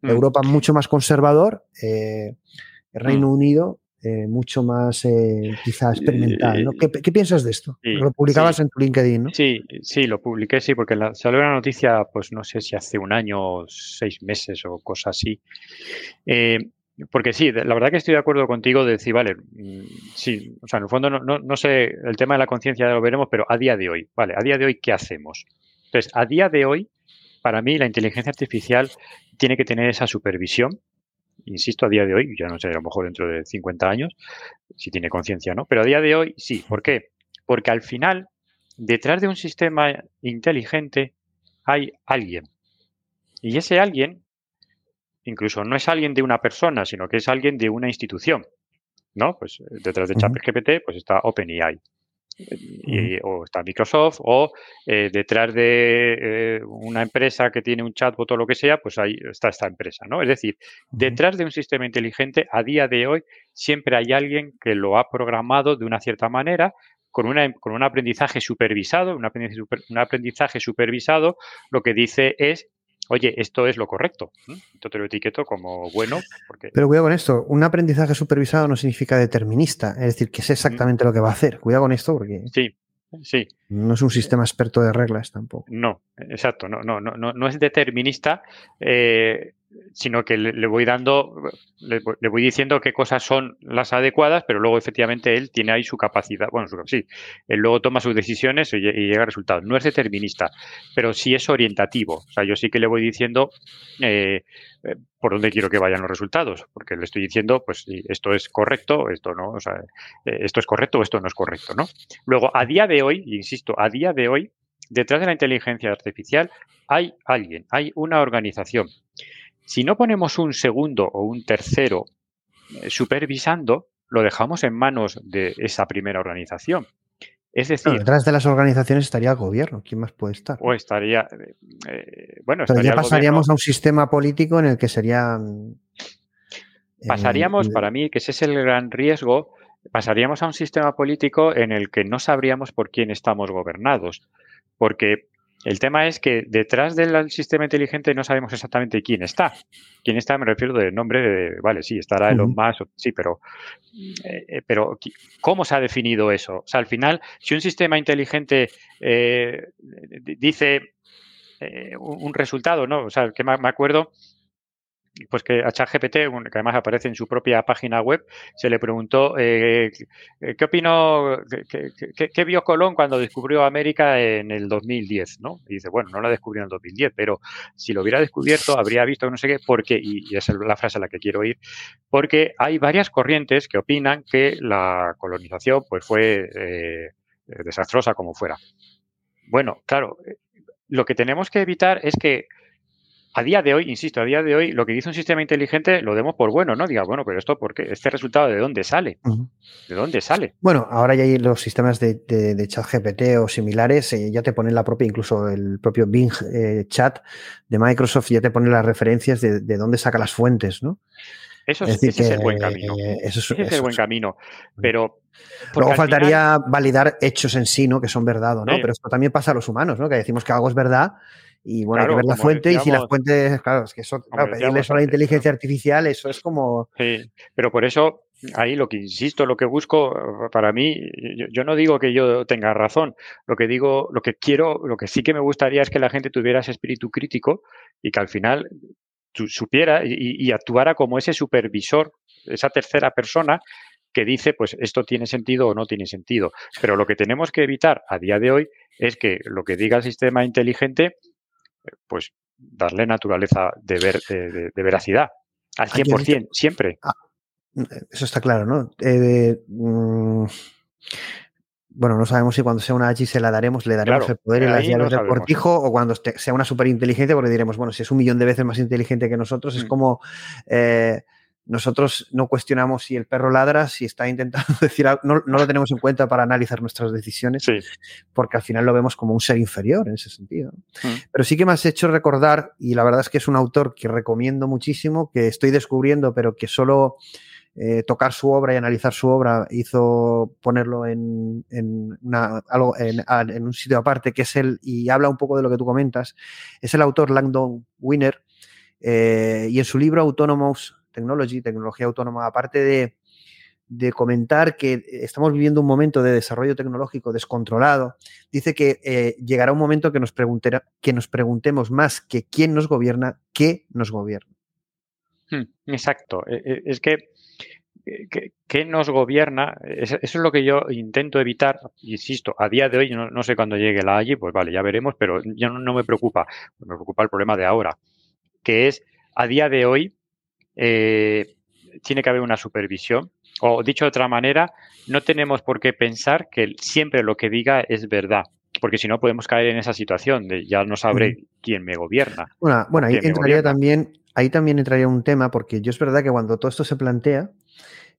Hmm. Europa mucho más conservador, eh, el Reino hmm. Unido eh, mucho más eh, quizá experimental. ¿no? ¿Qué, piensas de esto? lo publicabas en tu LinkedIn, ¿no? Sí, sí, lo publiqué, sí, porque salió una noticia, pues no sé si hace un año, o seis meses o cosas así. Porque sí, la verdad que estoy de acuerdo contigo de decir, vale, mm, sí, o sea, en el fondo no, no, sé, el tema de la conciencia ya lo veremos, pero a día de hoy, vale, a día de hoy, ¿qué hacemos? Entonces, a día de hoy, para mí, la inteligencia artificial tiene que tener esa supervisión, insisto, a día de hoy, ya no sé, a lo mejor dentro de 50 años, si tiene conciencia o no, pero a día de hoy sí. ¿Por qué? Porque al final, detrás de un sistema inteligente hay alguien. Y ese alguien incluso no es alguien de una persona, sino que es alguien de una institución. ¿no? Pues eh, detrás de ChatGPT pues está OpenAI. o está Microsoft, o eh, detrás de eh, una empresa que tiene un chatbot o lo que sea, pues ahí está esta empresa, ¿no? Es decir, detrás de un sistema inteligente, a día de hoy, siempre hay alguien que lo ha programado de una cierta manera, con, una, con un aprendizaje supervisado, un aprendizaje, un aprendizaje supervisado, lo que dice es oye, esto es lo correcto. Esto te lo etiqueto como bueno. Porque... Pero cuidado con esto, un aprendizaje supervisado no significa determinista, es decir, que sé exactamente lo que va a hacer. Cuidado con esto porque... Sí, sí. No es un sistema experto de reglas tampoco. No, exacto, no, no, no, no, es determinista. Eh, sino que le, voy dando, le, voy diciendo qué cosas son las adecuadas, pero luego efectivamente él tiene ahí su capacidad, bueno, sí, él luego toma sus decisiones y, llega a resultados. No es determinista, pero sí es orientativo. O sea, yo sí que le voy diciendo eh, eh, por dónde quiero que vayan los resultados, porque le estoy diciendo, pues esto es correcto, esto no, o sea, esto es correcto esto no es correcto, ¿no? Luego, a día de hoy, insisto, a día de hoy, detrás de la inteligencia artificial hay alguien, hay una organización si no ponemos un segundo o un tercero eh, supervisando, lo dejamos en manos de esa primera organización. Es decir, detrás de las organizaciones estaría el gobierno. ¿Quién más puede estar? O estaría, eh, bueno, Pero ya pasaríamos a un sistema político en el que serían. Eh, pasaríamos, para mí, que ese es el gran riesgo, pasaríamos a un sistema político en el que no sabríamos por quién estamos gobernados, porque el tema es que detrás del sistema inteligente no sabemos exactamente quién está. Quién está, me refiero del nombre de, vale, sí, estará Elon Musk, sí, pero, eh, eh, pero ¿cómo se ha definido eso? O sea, al final, si un sistema inteligente eh, dice un resultado, ¿no? O sea, que me acuerdo pues que a ChatGPT, que además aparece en su propia página web, se le preguntó eh, qué opinó, qué, vio Colón cuando descubrió América en el 2010, ¿no? Y dice, bueno, no la descubrió en el 2010, pero si lo hubiera descubierto, habría visto no sé qué, porque, y, es la frase a la que quiero ir, porque hay varias corrientes que opinan que la colonización pues fue eh, desastrosa como fuera. Bueno, claro, eh, lo que tenemos que evitar es que a día de hoy, insisto, a día de hoy, lo que dice un sistema inteligente lo demos por bueno, ¿no? Diga, bueno, pero esto, ¿por qué? ¿Este resultado de dónde sale? ¿De dónde sale? Bueno, ahora ya hay los sistemas de, chat GPT o similares, eh, ya te ponen la propia, incluso el propio Bing eh, Chat de Microsoft ya te pone las referencias de, dónde saca las fuentes, ¿no? Eso es, ese es el buen camino. ese es, el buen camino. Pero. Luego faltaría validar hechos en sí, ¿no? Que son verdad o no. Pero esto también pasa a los humanos, ¿no? Que decimos que algo es verdad y bueno, hay que ver la fuente y si las fuentes, claro, es que eso, claro, pedirle eso a la inteligencia artificial, eso es como... Sí, pero por eso, ahí lo que insisto, lo que busco, para mí, yo, no digo que yo tenga razón, lo que digo, lo que quiero, lo que sí que me gustaría es que la gente tuviera ese espíritu crítico y que al final supiera y, actuara como ese supervisor, esa tercera persona que dice, pues esto tiene sentido o no tiene sentido. Pero lo que tenemos que evitar a día de hoy es que lo que diga el sistema inteligente pues darle naturaleza de, ver, de, veracidad al 100%, siempre. Ah, eso está claro, ¿no? Eh, mm, bueno, no sabemos si cuando sea una H se la daremos, le daremos el poder y las llaves del cortijo, o cuando sea una superinteligencia, porque diremos, bueno, si es un millón de veces más inteligente que nosotros, es mm. como eh, nosotros no cuestionamos si el perro ladra, si está intentando decir algo, no, lo tenemos en cuenta para analizar nuestras decisiones, porque al final lo vemos como un ser inferior en ese sentido. Mm. Pero sí que me has hecho recordar, y la verdad es que es un autor que recomiendo muchísimo, que estoy descubriendo, pero que solo eh, tocar su obra y analizar su obra hizo ponerlo en, algo, en, un sitio aparte, que es el, y habla un poco de lo que tú comentas, es el autor Langdon Winner, eh, y en su libro Autonomous Technology, tecnología autónoma, aparte de, comentar que estamos viviendo un momento de desarrollo tecnológico descontrolado, dice que eh, llegará un momento que nos, que nos preguntemos más que quién nos gobierna, qué nos gobierna. Hmm, exacto. E, e, es que ¿qué nos gobierna? Eso es lo que yo intento evitar, insisto, a día de hoy, no, sé cuándo llegue la allí, pues vale, ya veremos, pero ya no, me preocupa, me preocupa el problema de ahora, que es a día de hoy eh, tiene que haber una supervisión. O dicho de otra manera, no tenemos por qué pensar que siempre lo que diga es verdad, porque si no podemos caer en esa situación de ya no sabré quién me gobierna. Bueno, ahí entraría también, ahí también entraría un tema, porque yo es verdad que cuando todo esto se plantea,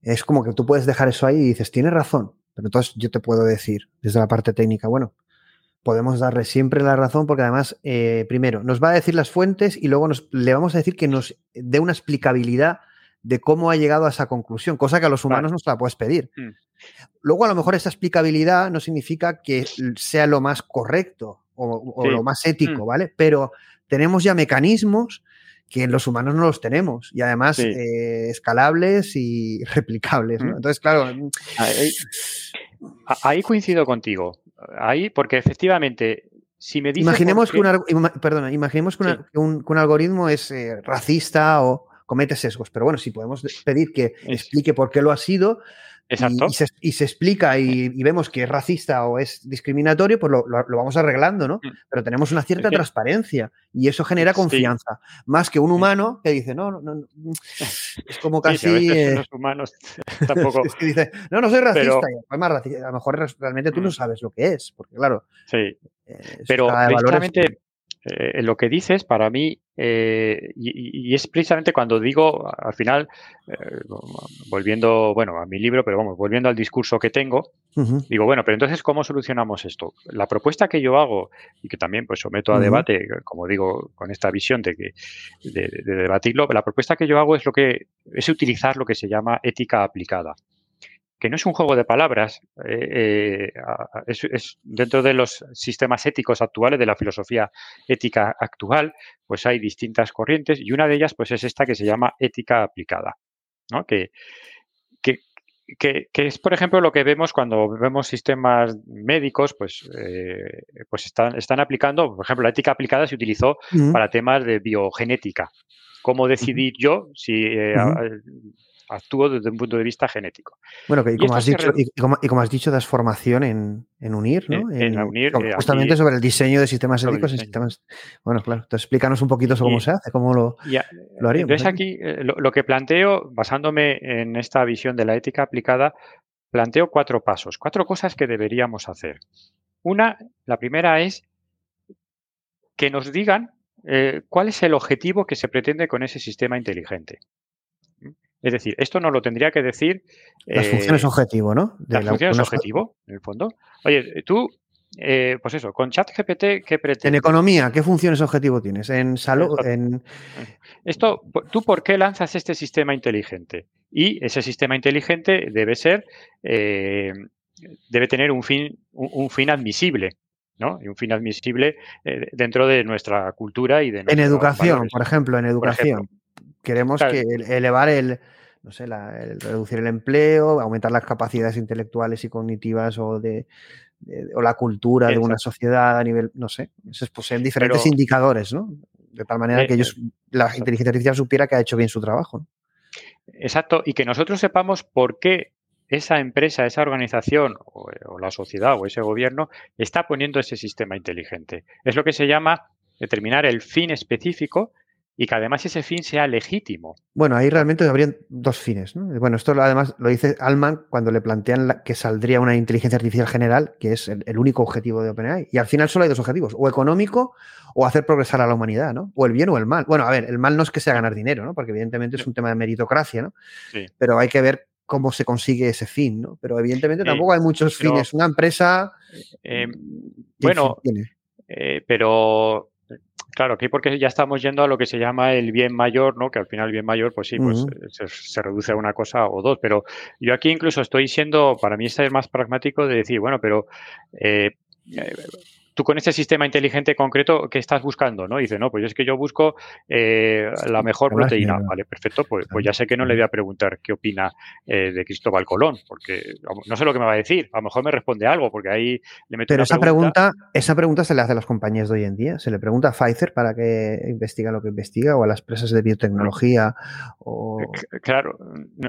es como que tú puedes dejar eso ahí y dices, tiene razón, pero entonces yo te puedo decir desde la parte técnica, bueno, podemos darle siempre la razón porque además, eh, primero, nos va a decir las fuentes y luego nos, le vamos a decir que nos dé una explicabilidad de cómo ha llegado a esa conclusión, cosa que a los humanos no se la puedes pedir. Mm. Luego, a lo mejor esa explicabilidad no significa que sea lo más correcto o, lo más ético, mm. ¿vale? Pero tenemos ya mecanismos que en los humanos no los tenemos y además eh, escalables y replicables. Mm. Entonces, claro. ahí coincido contigo ahí, porque efectivamente, si me dices. Imaginemos que, un, perdona, imaginemos que, un, algoritmo es eh, racista o comete sesgos, pero bueno, si podemos pedir que explique por qué lo ha sido, Exacto. Y, se, explica y, vemos que es racista o es discriminatorio, pues lo, vamos arreglando, ¿no? Mm. Pero tenemos una cierta transparencia y eso genera confianza. Más que un humano que dice, no, no, no es como casi. Eh, los humanos tampoco. es que dice, no, no soy racista. Más racista. A lo mejor realmente tú no mm. sabes lo que es, porque claro. Sí. Eh, pero precisamente eh, lo que dices, para mí, eh, y, es precisamente cuando digo, al final, eh, volviendo, bueno, a mi libro, pero vamos, volviendo al discurso que tengo, digo, bueno, pero entonces, ¿cómo solucionamos esto? La propuesta que yo hago y que también pues someto a debate, como digo, con esta visión de, que, de, debatirlo, la propuesta que yo hago es lo que es utilizar lo que se llama ética aplicada que no es un juego de palabras, eh, eh, es, dentro de los sistemas éticos actuales, de la filosofía ética actual, pues hay distintas corrientes y una de ellas pues es esta que se llama ética aplicada, ¿no? que, que, que, es, por ejemplo, lo que vemos cuando vemos sistemas médicos, pues, eh, pues están, están aplicando, por ejemplo, la ética aplicada se utilizó para temas de biogenética. ¿Cómo decidir yo si actúo desde un punto de vista genético. Bueno, y, como, has dicho, y, como, has dicho, das formación en, en UNIR, ¿no? En, UNIR. Eh, justamente sobre el diseño de sistemas éticos sistemas. Bueno, claro. Entonces, explícanos un poquito cómo se hace, cómo lo, lo haríamos. Entonces, aquí eh, lo, que planteo, basándome en esta visión de la ética aplicada, planteo cuatro pasos, cuatro cosas que deberíamos hacer. Una, la primera es que nos digan eh, cuál es el objetivo que se pretende con ese sistema inteligente. Es decir, esto no lo tendría que decir. Las funciones eh, objetivo, ¿no? las funciones objetivo, en el fondo. Oye, tú, eh, pues eso, con ChatGPT, ¿qué pretendes? En economía, ¿qué funciones objetivo tienes? En salud, en. Esto, ¿tú por qué lanzas este sistema inteligente? Y ese sistema inteligente debe ser, eh, debe tener un fin, un, fin admisible. ¿no? Y un fin admisible dentro de nuestra cultura y de En educación, por ejemplo, en educación. Queremos que elevar el, no sé, reducir el empleo, aumentar las capacidades intelectuales y cognitivas o de, o la cultura de una sociedad a nivel, no sé, se poseen diferentes indicadores, ¿no? De tal manera eh, que ellos, eh, la inteligencia artificial supiera que ha hecho bien su trabajo. Exacto, y que nosotros sepamos por qué esa empresa, esa organización o, o, la sociedad o ese gobierno está poniendo ese sistema inteligente. Es lo que se llama determinar el fin específico y que además ese fin sea legítimo. Bueno, ahí realmente habrían dos fines. ¿no? Bueno, esto además lo dice Alman cuando le plantean que saldría una inteligencia artificial general, que es el, único objetivo de OpenAI. Y al final solo hay dos objetivos, o económico o hacer progresar a la humanidad, ¿no? O el bien o el mal. Bueno, a ver, el mal no es que sea ganar dinero, ¿no? Porque evidentemente es un tema de meritocracia, ¿no? Sí. Pero hay que ver cómo se consigue ese fin, ¿no? Pero evidentemente tampoco hay muchos fines. Una empresa... Eh, bueno, eh, pero Claro, aquí porque ya estamos yendo a lo que se llama el bien mayor, ¿no? Que al final el bien mayor, pues sí, pues se, reduce a una cosa o dos. Pero yo aquí incluso estoy siendo, para mí este es más pragmático de decir, bueno, pero eh, eh tú con este sistema inteligente concreto, ¿qué estás buscando? ¿no? Dice, no, pues es que yo busco eh, la mejor proteína. Vale, perfecto, pues, pues, ya sé que no le voy a preguntar qué opina eh, de Cristóbal Colón, porque no sé lo que me va a decir. A lo mejor me responde algo, porque ahí le meto Pero esa pregunta. esa pregunta se le hace a las compañías de hoy en día. Se le pregunta a Pfizer para que investiga lo que investiga, o a las empresas de biotecnología. O... Claro,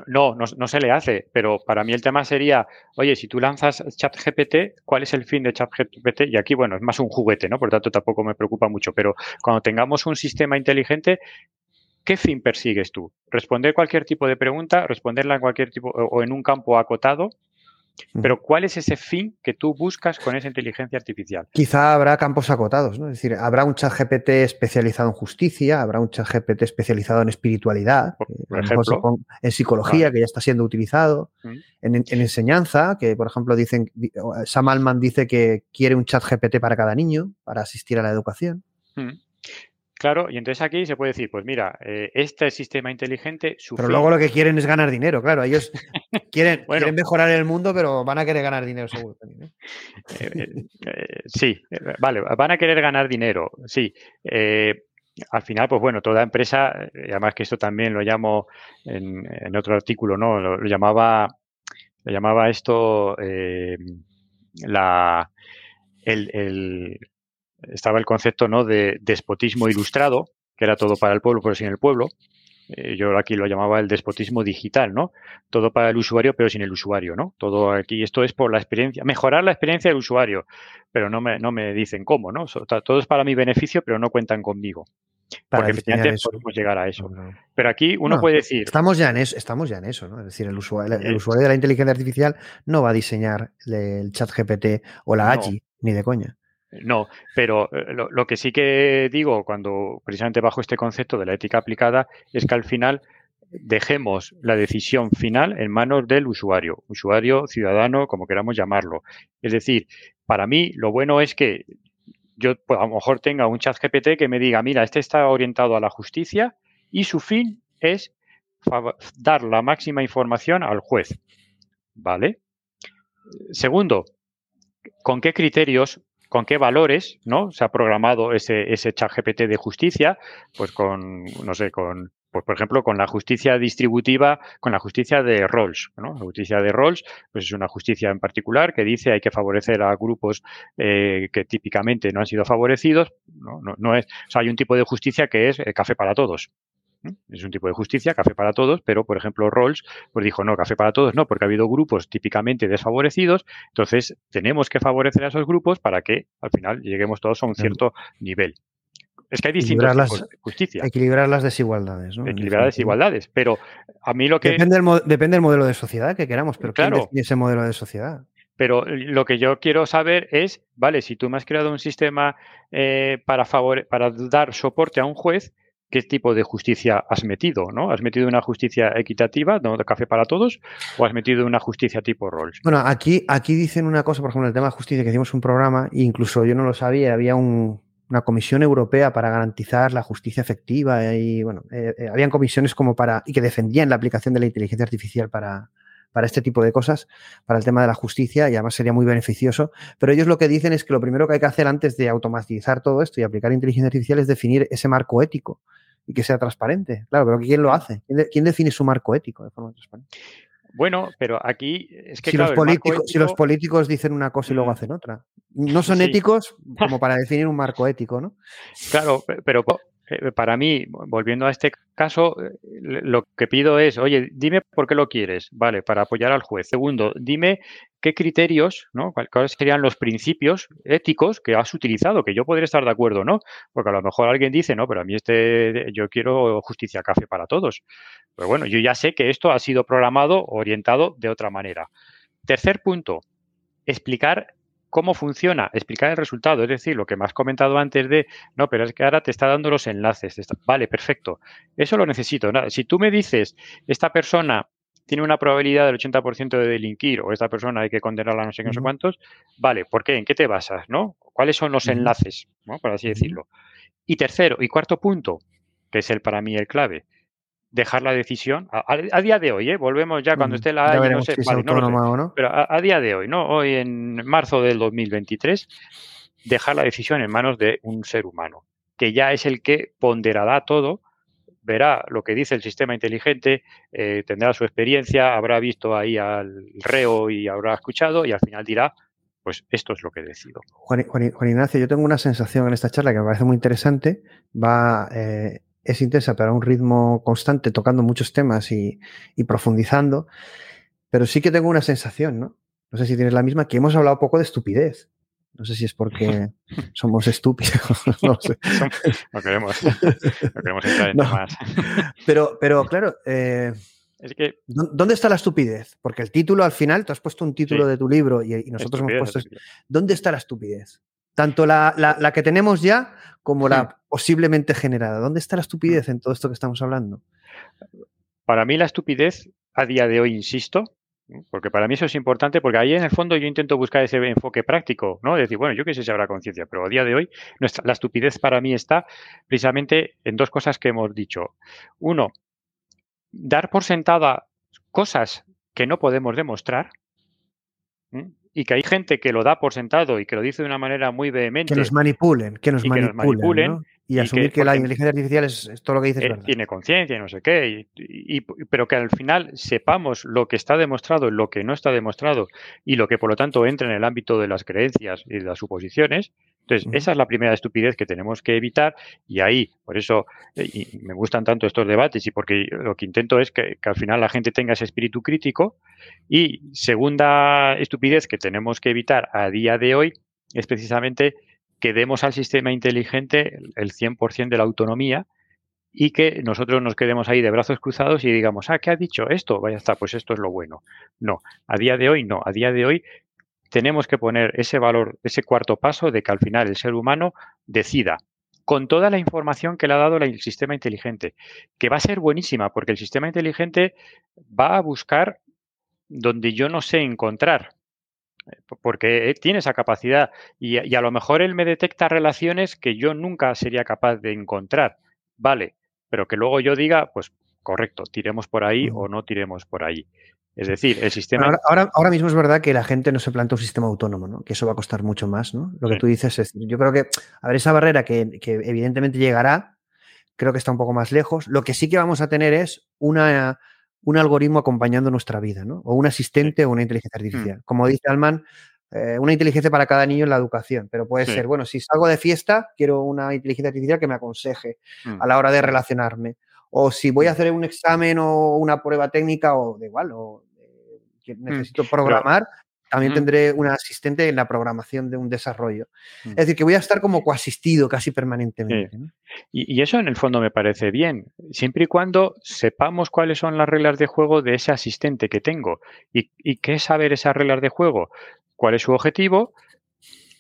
no, no, no se le hace, pero para mí el tema sería, oye, si tú lanzas ChatGPT, ¿cuál es el fin de ChatGPT? Y aquí, bueno, es más un juguete, ¿no? Por tanto, tampoco me preocupa mucho. Pero cuando tengamos un sistema inteligente, ¿qué fin persigues tú? ¿Responder cualquier tipo de pregunta? ¿Responderla en cualquier tipo o en un campo acotado? Pero ¿cuál es ese fin que tú buscas con esa inteligencia artificial? Quizá habrá campos acotados, ¿no? Es decir, habrá un chat GPT especializado en justicia, habrá un chat GPT especializado en espiritualidad, por, ejemplo, en psicología, que ya está siendo utilizado, en, enseñanza, que por ejemplo dicen, Sam Alman dice que quiere un chat GPT para cada niño, para asistir a la educación. Claro, y entonces aquí se puede decir, pues mira, eh, este sistema inteligente... pero luego lo que quieren es ganar dinero, claro. Ellos quieren, mejorar el mundo, pero van a querer ganar dinero seguro también. ¿eh? Eh, sí, vale, van a querer ganar dinero, sí. al final, pues bueno, toda empresa, además que esto también lo llamo en, otro artículo, ¿no? Lo, llamaba, lo llamaba esto la... el, estaba el concepto ¿no? de despotismo ilustrado, que era todo para el pueblo, pero sin el pueblo. Eh, yo aquí lo llamaba el despotismo digital, ¿no? Todo para el usuario, pero sin el usuario, ¿no? Todo aquí, esto es por la experiencia, mejorar la experiencia del usuario, pero no me, no me dicen cómo, ¿no? todo es para mi beneficio, pero no cuentan conmigo. porque efectivamente podemos llegar a eso. Pero aquí uno puede decir. Estamos ya en eso, estamos ya en eso, ¿no? Es decir, el usuario, el, usuario de la inteligencia artificial no va a diseñar el chat GPT o la AGI, ni de coña. No, pero eh, lo, que sí que digo cuando precisamente bajo este concepto de la ética aplicada es que al final dejemos la decisión final en manos del usuario, usuario, ciudadano, como queramos llamarlo. Es decir, para mí lo bueno es que yo pues, a lo mejor tenga un chat GPT que me diga, mira, este está orientado a la justicia y su fin es dar la máxima información al juez. ¿Vale? Segundo, ¿con qué criterios, con qué valores, ¿no? Se ha programado ese, ese chat GPT de justicia, pues con, no sé, con pues por ejemplo, con la justicia distributiva, con la justicia de Rawls. ¿no? La justicia de Rawls pues es una justicia en particular que dice hay que favorecer a grupos eh, que típicamente no han sido favorecidos. No, no, es, o sea, hay un tipo de justicia que es eh, café para todos. Es un tipo de justicia, café para todos, pero por ejemplo Rawls pues dijo no, café para todos no, porque ha habido grupos típicamente desfavorecidos, entonces tenemos que favorecer a esos grupos para que al final lleguemos todos a un cierto nivel. Es que hay distintos tipos de justicia. Equilibrar las desigualdades. ¿no? Equilibrar las desigualdades. Pero a mí lo que. Depende del, depende del modelo de sociedad que queramos, pero claro, ¿quién ese modelo de sociedad? Pero lo que yo quiero saber es, vale, si tú me has creado un sistema eh, para, favor, para dar soporte a un juez, ¿qué tipo de justicia has metido? ¿no? ¿Has metido una justicia equitativa, no de café para todos, o has metido una justicia tipo Rolls? Bueno, aquí, aquí dicen una cosa, por ejemplo, el tema de justicia, que hicimos un programa, e incluso yo no lo sabía, había un, una comisión europea para garantizar la justicia efectiva y bueno, eh, eh, habían comisiones como para y que defendían la aplicación de la inteligencia artificial para, para este tipo de cosas, para el tema de la justicia y además sería muy beneficioso. Pero ellos lo que dicen es que lo primero que hay que hacer antes de automatizar todo esto y aplicar inteligencia artificial es definir ese marco ético y que sea transparente. Claro, pero ¿quién lo hace? ¿Quién, define su marco ético de forma transparente? Bueno, pero aquí es que. Si, los, políticos, si los políticos dicen una cosa y luego hacen otra. No son éticos como para definir un marco ético, ¿no? Claro, pero para mí, volviendo a este caso, eh, lo que pido es, oye, dime por qué lo quieres, ¿vale? Para apoyar al juez. Segundo, dime qué criterios, ¿no? ¿Cuáles serían los principios éticos que has utilizado? Que yo podría estar de acuerdo, ¿no? Porque a lo mejor alguien dice, no, pero a mí este, yo quiero justicia café para todos. Pero bueno, yo ya sé que esto ha sido programado, orientado de otra manera. Tercer punto, explicar cómo funciona, explicar el resultado, es decir, lo que me has comentado antes de, no, pero es que ahora te está dando los enlaces. vale, perfecto. Eso lo necesito. Si tú me dices, esta persona tiene una probabilidad del 80% de delinquir o esta persona hay que condenarla no sé qué, no sé cuántos, vale, ¿por qué? ¿En qué te basas? ¿no? ¿Cuáles son los enlaces? ¿no? Por así decirlo. Y tercero y cuarto punto, que es el para mí el clave, dejar la decisión a, día de hoy, ¿eh? volvemos ya cuando esté la no sé, pero a, día de hoy, ¿no? Hoy en marzo del 2023, dejar la decisión en manos de un ser humano, que ya es el que ponderará todo, verá lo que dice el sistema inteligente, eh, tendrá su experiencia, habrá visto ahí al reo y habrá escuchado y al final dirá, pues esto es lo que decido. Juan, Juan, Ignacio, yo tengo una sensación en esta charla que me parece muy interesante. Va, eh, es intensa, pero a un ritmo constante, tocando muchos temas y, profundizando. Pero sí que tengo una sensación, ¿no? No sé si tienes la misma, que hemos hablado poco de estupidez. No sé si es porque somos estúpidos. No, sé. no, queremos, no queremos entrar en más. Pero, pero claro, eh, es que, ¿dónde está la estupidez? Porque el título al final, tú has puesto un título de tu libro y, nosotros hemos puesto... ¿Dónde está la estupidez? Tanto la, la, que tenemos ya como la posiblemente generada. ¿Dónde está la estupidez en todo esto que estamos hablando? Para mí la estupidez, a día de hoy, insisto, porque para mí eso es importante, porque ahí en el fondo yo intento buscar ese enfoque práctico, ¿no? decir, bueno, yo qué sé si habrá conciencia, pero a día de hoy nuestra, la estupidez para mí está precisamente en dos cosas que hemos dicho. Uno, dar por sentada cosas que no podemos demostrar y que hay gente que lo da por sentado y que lo dice de una manera muy vehemente. Que nos manipulen, que nos manipulen. Y, asumir que, la inteligencia artificial es, todo lo que dices. Eh, tiene conciencia y no sé qué, y, pero que al final sepamos lo que está demostrado, lo que no está demostrado y lo que por lo tanto entra en el ámbito de las creencias y de las suposiciones, entonces, esa es la primera estupidez que tenemos que evitar y ahí, por eso eh, me gustan tanto estos debates y porque lo que intento es que, al final la gente tenga ese espíritu crítico. Y segunda estupidez que tenemos que evitar a día de hoy es precisamente que demos al sistema inteligente el 100% de la autonomía y que nosotros nos quedemos ahí de brazos cruzados y digamos, ah, ¿qué ha dicho esto? Vaya está, pues esto es lo bueno. No, a día de hoy no, a día de hoy tenemos que poner ese valor, ese cuarto paso de que al final el ser humano decida con toda la información que le ha dado el sistema inteligente, que va a ser buenísima porque el sistema inteligente va a buscar donde yo no sé encontrar, porque tiene esa capacidad y, y, a lo mejor él me detecta relaciones que yo nunca sería capaz de encontrar, vale, pero que luego yo diga, pues correcto, tiremos por ahí o no tiremos por ahí. Es decir, el sistema. ahora, ahora, mismo es verdad que la gente no se plantea un sistema autónomo, ¿no? Que eso va a costar mucho más, ¿no? Lo que tú dices es. Yo creo que, a ver, esa barrera que, que, evidentemente llegará, creo que está un poco más lejos. Lo que sí que vamos a tener es una, un algoritmo acompañando nuestra vida, ¿no? O un asistente o una inteligencia Mm. artificial. Como dice Alman, eh, una inteligencia para cada niño en la educación, pero puede Sí. ser, bueno, si salgo de fiesta, quiero una inteligencia artificial que me aconseje Mm. a la hora de relacionarme. O si voy a hacer un examen o una prueba técnica o de igual, o eh, que necesito programar, también Mm. tendré un asistente en la programación de un desarrollo. Mm. Es decir, que voy a estar como coasistido casi permanentemente. ¿no? Y, y eso en el fondo me parece bien, siempre y cuando sepamos cuáles son las reglas de juego de ese asistente que tengo. ¿Y, y qué es saber esas reglas de juego? ¿Cuál es su objetivo?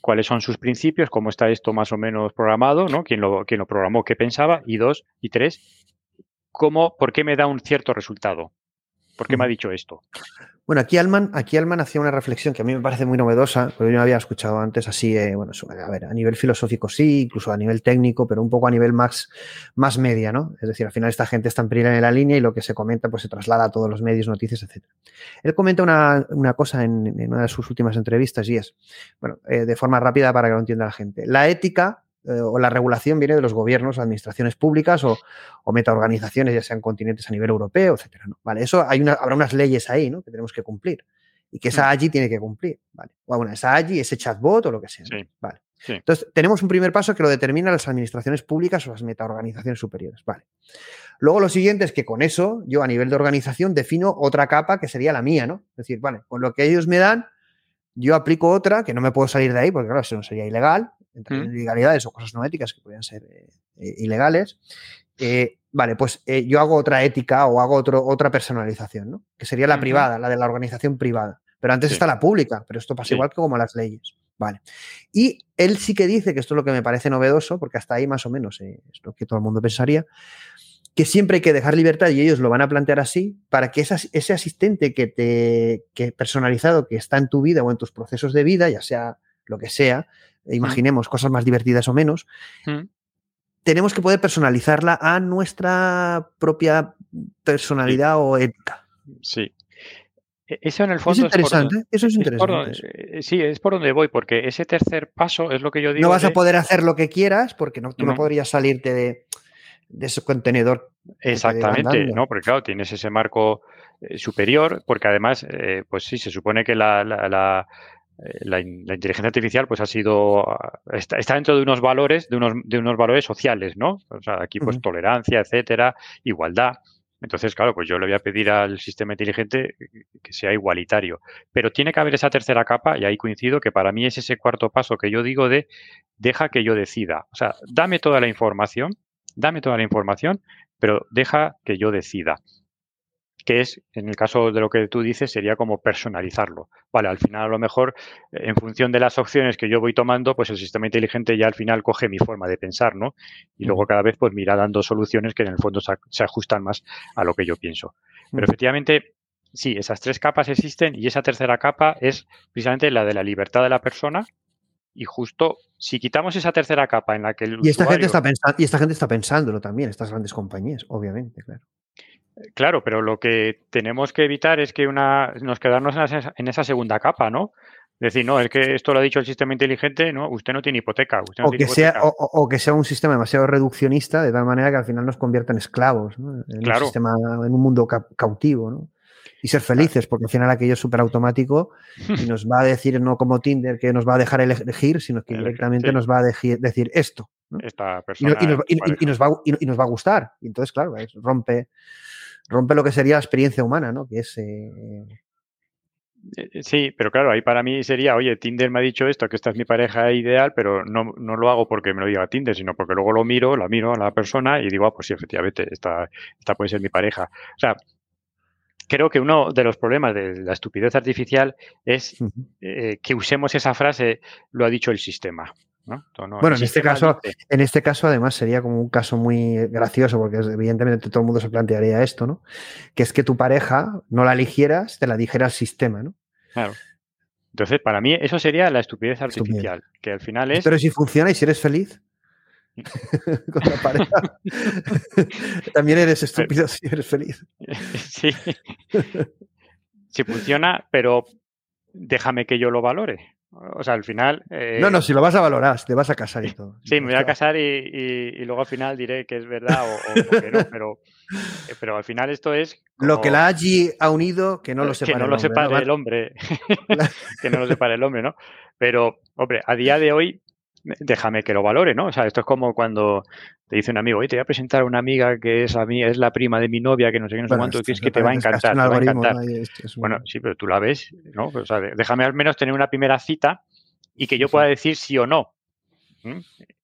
¿Cuáles son sus principios? ¿Cómo está esto más o menos programado? ¿no? ¿Quién, lo, quién lo programó? ¿Qué pensaba? Y dos, y tres, ¿cómo, ¿por qué me da un cierto resultado? ¿Por qué me ha dicho esto? Bueno, aquí Alman, aquí Alman hacía una reflexión que a mí me parece muy novedosa, pero yo no había escuchado antes así, eh, bueno, a ver, a nivel filosófico sí, incluso a nivel técnico, pero un poco a nivel más, más media, ¿no? Es decir, al final esta gente está en primera en la línea y lo que se comenta pues se traslada a todos los medios, noticias, etc. Él comenta una, una cosa en, en, una de sus últimas entrevistas y es, bueno, eh, de forma rápida para que lo entienda la gente, la ética eh, o la regulación viene de los gobiernos, administraciones públicas o, o metaorganizaciones, ya sean continentes a nivel europeo, etcétera. ¿no? Vale, eso hay una, habrá unas leyes ahí, ¿no? Que tenemos que cumplir y que esa AGI tiene que cumplir, ¿vale? O bueno, esa AGI, ese chatbot o lo que sea. ¿vale? Sí. Entonces, tenemos un primer paso que lo determinan las administraciones públicas o las metaorganizaciones superiores, ¿vale? Luego lo siguiente es que con eso yo a nivel de organización defino otra capa que sería la mía, ¿no? Es decir, vale, con lo que ellos me dan, yo aplico otra que no me puedo salir de ahí porque claro, eso no sería ilegal, entre Mm. ilegalidades o cosas no éticas que podrían ser eh, eh, ilegales. Eh, vale, pues yo hago otra ética o hago otro, otra personalización, ¿no? Que sería la privada, la de la organización privada. Pero antes Sí. está la pública, pero esto pasa Sí. igual que como las leyes. Vale. Y él sí que dice, que esto es lo que me parece novedoso, porque hasta ahí más o menos es lo que todo el mundo pensaría, que siempre hay que dejar libertad y ellos lo van a plantear así para que ese asistente que te que personalizado que está en tu vida o en tus procesos de vida, ya sea lo que sea, imaginemos cosas más divertidas o menos, Mm. tenemos que poder personalizarla a nuestra propia personalidad o ética. Sí. E- Eso en el Es fondo es, por interesante, eso es es por interesante. eh, sí, es por donde voy, porque ese tercer paso es lo que yo digo. No vas a de- poder hacer lo que quieras porque no, tú no, No. podrías salirte de, de ese contenedor. Exactamente. ¿no? Porque claro, tienes ese marco eh, superior, porque además, eh, pues sí, se supone que la, la, la, eh, la in- la inteligencia artificial pues ha sido ah, está, está dentro de unos valores, de unos, de unos valores sociales, ¿no? O sea, aquí pues tolerancia, etcétera, igualdad. Entonces, claro, pues yo le voy a pedir al sistema inteligente que sea igualitario. Pero tiene que haber esa tercera capa, y ahí coincido que para mí es ese cuarto paso que yo digo de deja que yo decida. O sea, dame toda la información, dame toda la información, pero deja que yo decida. Que es, en el caso de lo que tú dices, sería como personalizarlo. Vale, al final a lo mejor, eh, en función de las opciones que yo voy tomando, pues el sistema inteligente ya al final coge mi forma de pensar, ¿no? Y luego cada vez pues mira dando soluciones que en el fondo se, ajustan más a lo que yo pienso. Pero Ujú. efectivamente, sí, esas tres capas existen y esa tercera capa es precisamente la de la libertad de la persona. Y justo si quitamos esa tercera capa en la que el Y esta, gente está pensando, y esta gente está pensándolo también, estas grandes compañías, obviamente, claro. Claro, pero lo que tenemos que evitar es que una, nos quedarnos en esa, en esa segunda capa, ¿no? Decir, no, es que esto lo ha dicho el sistema inteligente, no, usted no tiene hipoteca. Usted no O tiene que, sea, hipoteca. o, o- o que sea un sistema demasiado reduccionista, de tal manera que al final nos convierta en esclavos, ¿no? en, Claro. un sistema, en un mundo ca- cautivo. ¿no? Y ser felices, porque al final aquello es súper automático y nos va a decir, no como Tinder, que nos va a dejar elegir, sino que directamente sí. nos va a decir esto. ¿no? Esta Y, persona. y nos, va- y- nos va, y- y nos va a gustar. Y entonces, claro, rompe, rompe lo que sería la experiencia humana, ¿no? Que es. eh, Eh, Sí, pero claro, ahí para mí sería, oye, Tinder me ha dicho esto, que esta es mi pareja ideal, pero no, no lo hago porque me lo diga Tinder, sino porque luego lo miro, la miro a la persona y digo, ah, pues sí, efectivamente, esta, esta puede ser mi pareja. O sea, creo que uno de los problemas de la estupidez artificial es eh, que usemos esa frase, lo ha dicho el sistema. Bueno, en este caso, en este caso además sería como un caso muy gracioso porque evidentemente todo el mundo se plantearía esto, ¿no? Que es que tu pareja no la eligieras, te la dijera el sistema, ¿no? claro. Entonces, para mí, eso sería la estupidez Estupidez. artificial, que al final es. Pero si funciona y si eres feliz con la pareja, también eres estúpido si eres feliz. sí. Si funciona, pero déjame que yo lo valore. O sea, al final. eh, No, no, si lo vas a valorar, si te vas a casar y todo. Sí, me voy a casar y, y- y luego al final diré que es verdad o, o- que no, pero, eh, pero al final esto es. Lo que la allí ha unido, que no lo que separe. no el lo hombre, separe ¿no? el hombre. que no lo separe el hombre, ¿no? Pero, hombre, a día de hoy, déjame que lo valore, ¿no? O sea, esto es como cuando te dice un amigo, oye, te voy a presentar a una amiga que es a mí, es la prima de mi novia, que no sé qué, no sé cuánto, que es que te va a encantar, te va a encantar. Bueno, sí, pero tú la ves, ¿no? O sea, déjame al menos tener una primera cita y que yo pueda decir sí o no.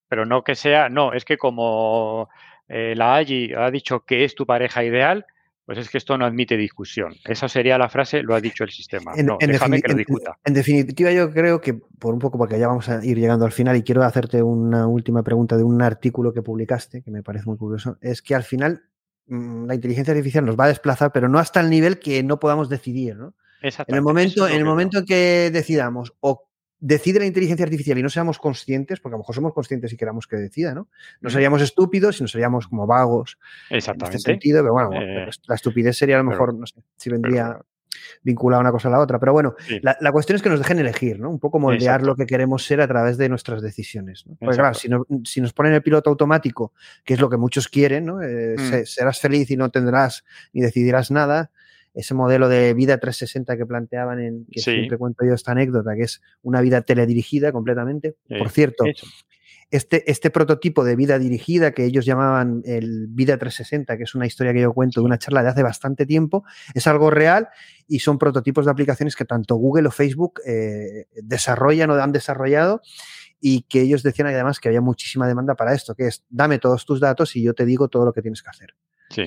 Pero no que sea, no, es que como eh, la Agi ha dicho que es tu pareja ideal, pues es que esto no admite discusión. Esa sería la frase, lo ha dicho el sistema. En, no, en déjame que lo discuta. en definitiva, yo creo que, por un poco, porque ya vamos a ir llegando al final y quiero hacerte una última pregunta de un artículo que publicaste, que me parece muy curioso, es que al final mm, la inteligencia artificial nos va a desplazar, pero no hasta el nivel que no podamos decidir, ¿no? En el Exactamente, momento, en el momento en que decidamos o decide la inteligencia artificial y no seamos conscientes, porque a lo mejor somos conscientes y queramos que decida, ¿no? No seríamos estúpidos y no seríamos como vagos veo. en Exactamente. este sentido, pero bueno, Eh, pero la estupidez sería a lo pero- mejor, no sé, si vendría vinculada una cosa a la otra, pero bueno, Sí. la, la cuestión es que nos dejen elegir, ¿no? Un poco moldear Exacto. lo que queremos ser a través de nuestras decisiones, ¿no? Porque claro, si, no- si nos ponen el piloto automático, que es lo que muchos quieren, ¿no? Eh, Mm. se- serás feliz y no tendrás ni decidirás nada, ese modelo de vida 360 que planteaban en, que Sí. siempre cuento yo esta anécdota, que es una vida teledirigida completamente. Por cierto, eso. este, este prototipo de vida dirigida que ellos llamaban el Vida 360, que es una historia que yo cuento de una charla de hace bastante tiempo, es algo real y son prototipos de aplicaciones que tanto Google o Facebook eh, desarrollan o han desarrollado y que ellos decían además que había muchísima demanda para esto, que es dame todos tus datos y yo te digo todo lo que tienes que hacer. Sí.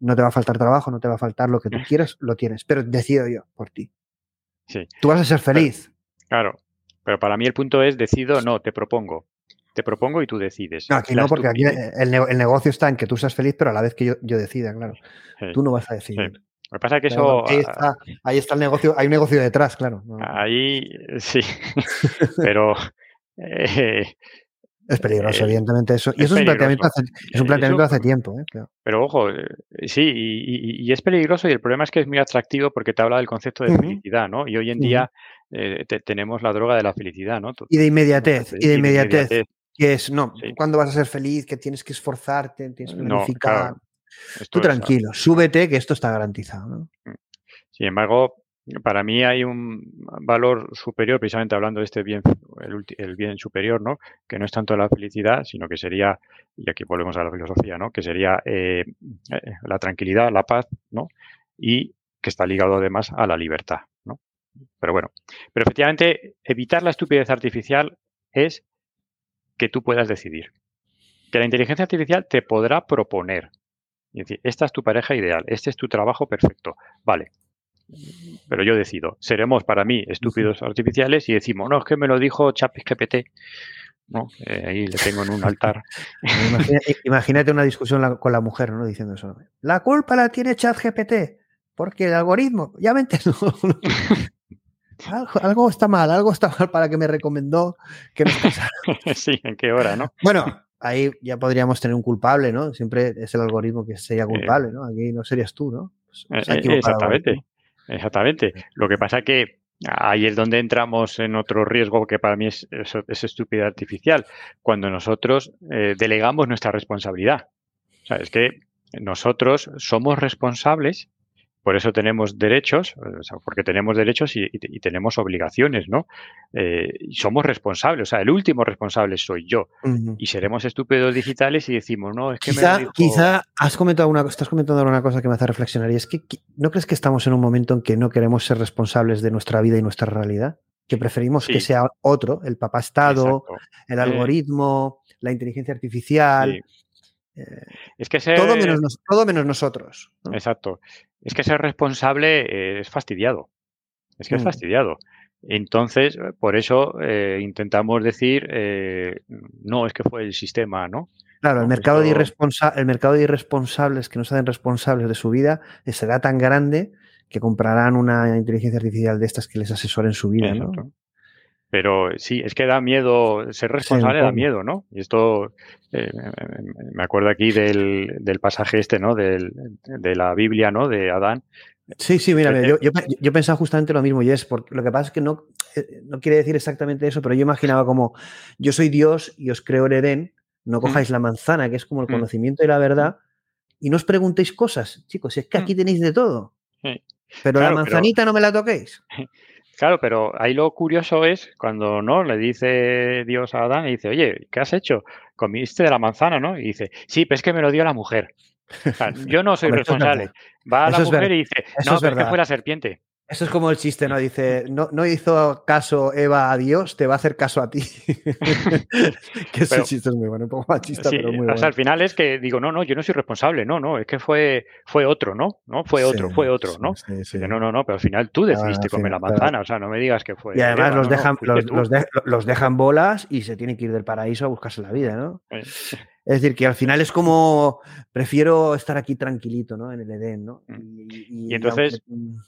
No te va a faltar trabajo, no te va a faltar lo que tú quieras, lo tienes, pero decido yo por ti. Sí. Tú vas a ser feliz. Claro, pero para mí el punto es decido, no, te propongo. Te propongo y tú decides. No, aquí no, porque aquí el, ne- el negocio está en que tú seas feliz, pero a la vez que yo, yo decida, claro. Sí. Tú no vas a decidir. Lo que pasa es que eso ahí, ah, está, ahí está el negocio, hay un negocio detrás, claro. no, ahí sí, pero eh, es peligroso, eh, evidentemente eso. Y es eso es un planteamiento hace, es un planteamiento Eso- hace tiempo, ¿eh? Claro. pero ojo, eh, sí, y, y- y es peligroso y el problema es que es muy atractivo porque te habla del concepto de felicidad, ¿no? Y hoy en día eh, te- tenemos la droga de la felicidad, ¿no? Y de inmediatez, y de inmediatez. Que es, no, Sí. ¿cuándo vas a ser feliz? Que tienes que esforzarte, tienes que No, planificar. claro. Tú es- tranquilo, súbete, que esto está garantizado. ¿no? Sin embargo, para mí hay un valor superior, precisamente hablando de este bien, el, el bien superior, ¿no? Que no es tanto la felicidad, sino que sería, y aquí volvemos a la filosofía, ¿no? Que sería eh, eh, la tranquilidad, la paz, ¿no? Y que está ligado además a la libertad, ¿no? Pero bueno, pero efectivamente, evitar la estupidez artificial es que tú puedas decidir. Que la inteligencia artificial te podrá proponer. Y decir, esta es tu pareja ideal, este es tu trabajo perfecto. Vale, pero yo decido. Seremos para mí estúpidos artificiales y decimos, no, es que me lo dijo ChatGPT. ¿no? Eh, ahí le tengo en un altar. Imagina- imagínate una discusión la- con la mujer, ¿no? Diciendo eso. La culpa la tiene ChatGPT, porque el algoritmo, ya me entiendo. algo, algo está mal, algo está mal para que me recomendó que nos sí, ¿en qué hora, no? Bueno, ahí ya podríamos tener un culpable, ¿no? Siempre es el algoritmo que sería culpable, ¿no? Aquí no serías tú, ¿no? Pues Eh, eh, exactamente. Exactamente. Lo que pasa que ahí es donde entramos en otro riesgo que para mí es, es, es estúpida artificial, cuando nosotros eh, delegamos nuestra responsabilidad. O sea, es que nosotros somos responsables, por eso tenemos derechos, o sea, porque tenemos derechos y, y- y tenemos obligaciones, ¿no? Eh, y somos responsables, o sea, el último responsable soy yo. Y seremos estúpidos digitales y decimos, no, es que me Quizá, dijo- quizá has comentado una, estás comentando una cosa que me hace reflexionar y es que ¿no crees que estamos en un momento en que no queremos ser responsables de nuestra vida y nuestra realidad? Que preferimos que sea otro, el papá Estado, Exacto. el Eh, algoritmo, la inteligencia artificial, Sí. eh, Es que ser, todo, menos, nos- todo menos nosotros. ¿no? Exacto. Es que ser responsable eh, es fastidiado. Es que es Mm. fastidiado. Entonces, por eso eh, intentamos decir, eh, no, es que fue el sistema, ¿no? Claro, el mercado, de esto- irresponsa- el mercado de irresponsables que no se hacen responsables de su vida eh, será tan grande que comprarán una inteligencia artificial de estas que les asesore en su vida, ¿no? Pero sí, es que da miedo, ser responsable da miedo, ¿no? Y esto, eh, me acuerdo aquí del, del pasaje este, ¿no? Del, de la Biblia, ¿no? De Adán. Sí, sí, mira, Eh, yo, yo, yo pensaba justamente lo mismo, y es porque lo que pasa es que no, eh, no quiere decir exactamente eso, pero yo imaginaba como yo soy Dios y os creo el Edén, no cojáis la manzana, que es como el Mm. conocimiento y la verdad, y no os preguntéis cosas, chicos, es que aquí tenéis de todo. Pero Claro, la pero- manzanita no me la toquéis. Claro, pero ahí lo curioso es cuando no le dice Dios a Adán y dice, oye, ¿qué has hecho? Comiste de la manzana, ¿no? Y dice, sí, pero es que me lo dio la mujer. O sea, yo no soy responsable. Va a la mujer y dice, no, pero es que fue la serpiente. Eso es como el chiste, ¿no? Dice, no, no hizo caso Eva a Dios, te va a hacer caso a ti. que ese Pero- chiste es muy bueno, un poco machista, Sí, pero muy o bueno. sea, al final es que digo, no, no, yo no soy responsable, no, no, es que fue, fue otro, ¿no? ¿No? Fue otro, Sí, fue otro, sí, ¿no? sí, sí. Dice, no, no, no, pero al final tú decidiste al comer la manzana, o sea, no me digas que fue. Y además Eva, los, no, dejan, los, de- los dejan bolas y se tienen que ir del paraíso a buscarse la vida, ¿no? Eh, Es decir, que al final es como prefiero estar aquí tranquilito, ¿no? En el Edén, ¿no? Mm. Y, Y entonces- aunque-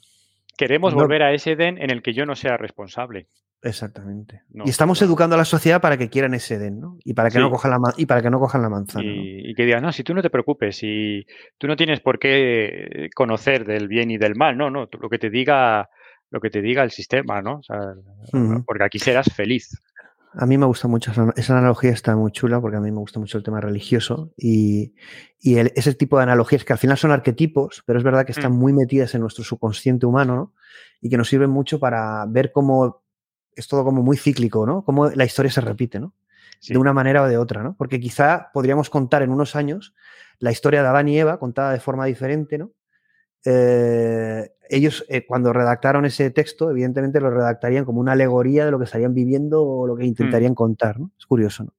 Queremos No- volver a ese Edén en el que yo no sea responsable. exactamente. No, y estamos no. educando a la sociedad para que quieran ese Edén, ¿no? Y para que Sí. no cojan la y para que no cojan la manzana. ¿no? Y, y que digas, no, si tú no te preocupes, si tú no tienes por qué conocer del bien y del mal, no, no, lo que te diga, lo que te diga el sistema, ¿no? O sea, Ujú. porque aquí serás feliz. A mí me gusta mucho, esa, analogía está muy chula porque a mí me gusta mucho el tema religioso y, y el- ese tipo de analogías que al final son arquetipos, pero es verdad que están Mm. muy metidas en nuestro subconsciente humano ¿no? y que nos sirven mucho para ver cómo es todo como muy cíclico, ¿no? Cómo la historia se repite, ¿no? Sí. De una manera o de otra, ¿no? Porque quizá podríamos contar en unos años la historia de Adán y Eva contada de forma diferente, ¿no? Eh, ellos, eh, cuando redactaron ese texto, evidentemente lo redactarían como una alegoría de lo que estarían viviendo o lo que Mm. intentarían contar. ¿no? Es curioso. ¿no?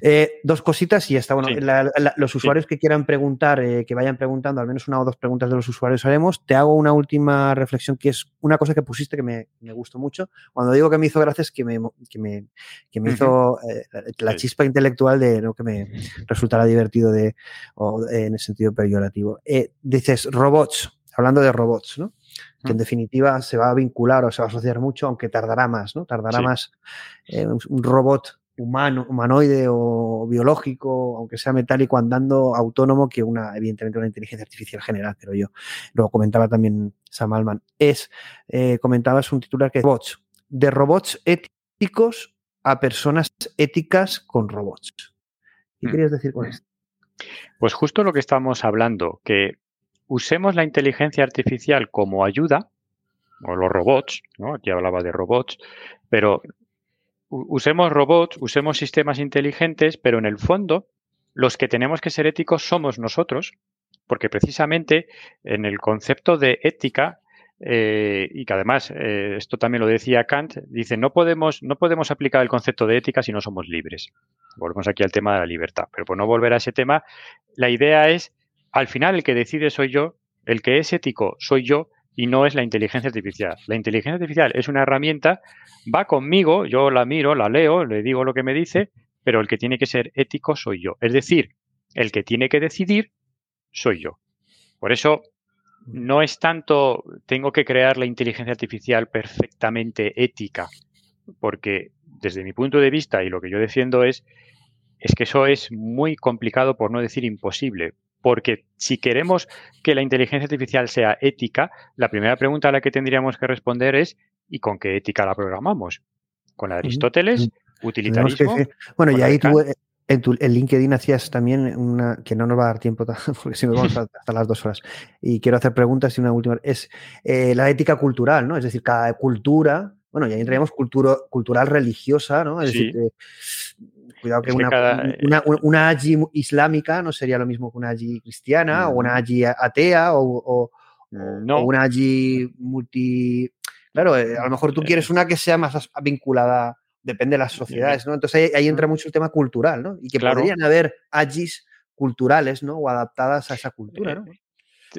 Eh, dos cositas y ya está. Bueno, Sí. la- la- los usuarios que quieran preguntar, eh, que vayan preguntando, al menos una o dos preguntas de los usuarios haremos. Te hago una última reflexión que es una cosa que pusiste que me, me gustó mucho. Cuando digo que me hizo gracia es que me, que me, que me hizo la, Sí. chispa intelectual de lo que me resultara divertido de, o, en el sentido peyorativo. Dices robots, hablando de robots, ¿no? Que en Mm. definitiva se va a vincular o se va a asociar mucho, aunque tardará más, ¿no? Tardará Sí. más eh, un robot humano, humanoide o biológico, aunque sea metálico, andando autónomo, que una, evidentemente, una inteligencia artificial general, creo yo. Lo comentaba también Sam Altman. Es, eh, comentabas un titular que es robots, de robots éticos a personas éticas con robots. ¿Qué Mm. querías decir con esto? Pues justo lo que estamos hablando, que usemos la inteligencia artificial como ayuda, o los robots, ¿no? Aquí hablaba de robots, pero usemos robots, usemos sistemas inteligentes, pero en el fondo los que tenemos que ser éticos somos nosotros, porque precisamente en el concepto de ética, eh, y que además eh, esto también lo decía Kant, dice, no podemos, no podemos aplicar el concepto de ética si no somos libres. Volvemos aquí al tema de la libertad, pero por no volver a ese tema, la idea es, al final el que decide soy yo, el que es ético soy yo y no es la inteligencia artificial. La inteligencia artificial es una herramienta, va conmigo, yo la miro, la leo, le digo lo que me dice, pero el que tiene que ser ético soy yo. Es decir, el que tiene que decidir soy yo. Por eso no es tanto tengo que crear la inteligencia artificial perfectamente ética, porque desde mi punto de vista y lo que yo defiendo es es que eso es muy complicado por no decir imposible, porque si queremos que la inteligencia artificial sea ética, la primera pregunta a la que tendríamos que responder es ¿y con qué ética la programamos? ¿Con la de Aristóteles? ¿Utilitarismo? bueno, y ahí tú eh, en, tu, en LinkedIn hacías también una que no nos va a dar tiempo porque si nos vamos hasta las dos horas. Y quiero hacer preguntas y una última es eh, la ética cultural, ¿no? Es decir, cada cultura, bueno, y ahí entraríamos cultura, cultural religiosa, ¿no? Es Sí. decir, eh, cuidado que, Es que una, cada- una, una aji islámica no sería lo mismo que una aji cristiana o una aji atea o, o- No. o una aji multi... Claro, eh, a lo mejor tú quieres una que sea más vinculada, depende de las sociedades, ¿no? Entonces ahí, ahí entra mucho el tema cultural, ¿no? Y que Claro. podrían haber agis culturales, ¿no? O adaptadas a esa cultura, ¿no?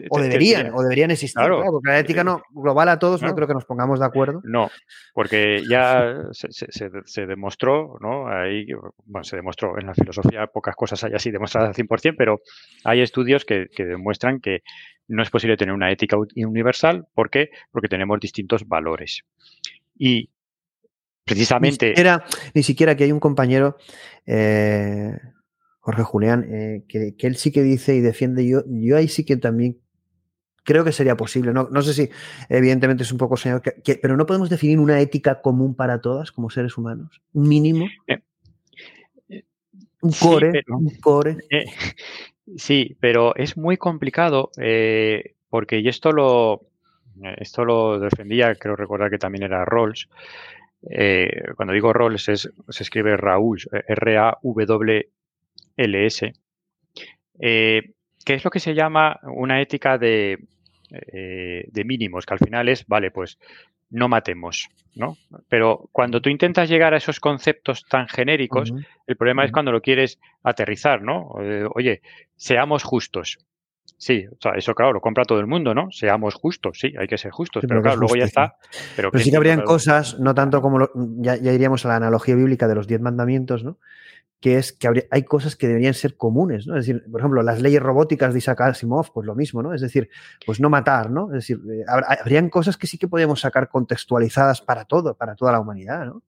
O deberían, o deberían existir, claro, porque la ética no, global a todos no creo que nos pongamos de acuerdo. No, porque ya se, demostró, ¿no? Ahí, bueno, se demostró en la filosofía, pocas cosas hay así demostradas al 100%, pero hay estudios que, demuestran que no es posible tener una ética universal. ¿Por qué? Porque tenemos distintos valores. Y precisamente... Ni siquiera, ni siquiera que hay un compañero... Eh, Jorge Julián, eh, que, él sí que dice y defiende, yo, yo ahí sí que también creo que sería posible. No, no sé si, evidentemente, es un poco señor, que, pero no podemos definir una ética común para todas como seres humanos, un mínimo. Eh, un core, un core. Eh, sí, pero es muy complicado porque, y esto lo, esto lo defendía, creo recordar que también era Rawls. cuando digo Rawls es, se escribe Raúl, R-A-W LS, eh, que es lo que se llama una ética de, eh, de mínimos, que al final es, vale, pues no matemos, ¿no? Pero cuando tú intentas llegar a esos conceptos tan genéricos, el problema es cuando lo quieres aterrizar, ¿no? Eh, oye, seamos justos. Sí, o sea, eso claro, lo compra todo el mundo, ¿no? Seamos justos, sí, hay que ser justos, pero, claro, luego ya está. Pero, sí que habrían cosas, no tanto como ya, ya, iríamos a la analogía bíblica de los diez mandamientos, ¿no? Que es que hay cosas que deberían ser comunes, ¿no? Es decir, por ejemplo, las leyes robóticas de Isaac Asimov, pues lo mismo, ¿no? Es decir, pues no matar, ¿no? Es decir, eh, habrían cosas que sí que podríamos sacar contextualizadas para todo, para toda la humanidad, ¿no?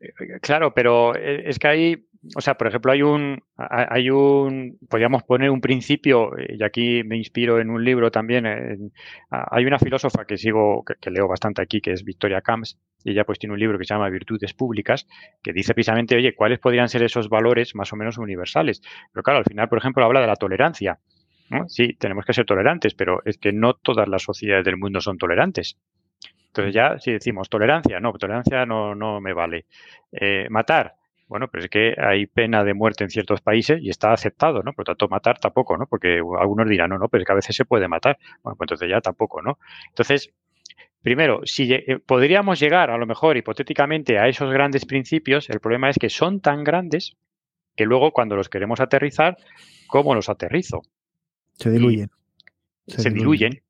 Eh, claro, pero eh, es que hay o sea, por ejemplo, hay un, hay un, podríamos poner un principio, y aquí me inspiro en un libro también, hay una filósofa que sigo, que, leo bastante aquí, que es Victoria Camps, y ella pues tiene un libro que se llama Virtudes Públicas, que dice precisamente, oye, ¿cuáles podrían ser esos valores más o menos universales? Pero claro, al final, por ejemplo, habla de la tolerancia. Sí, tenemos que ser tolerantes, pero es que no todas las sociedades del mundo son tolerantes. Entonces ya, si decimos tolerancia, no, tolerancia no, no me vale. Eh, matar, bueno, pero es que hay pena de muerte en ciertos países y está aceptado, ¿no? Por tanto, matar tampoco, ¿no? Porque algunos dirán, no, no, pero es que a veces se puede matar. Bueno, pues entonces ya tampoco, ¿no? Entonces, primero, si eh, podríamos llegar a lo mejor hipotéticamente a esos grandes principios, el problema es que son tan grandes que luego cuando los queremos aterrizar, ¿cómo los aterrizo? Se diluyen. Se, diluyen.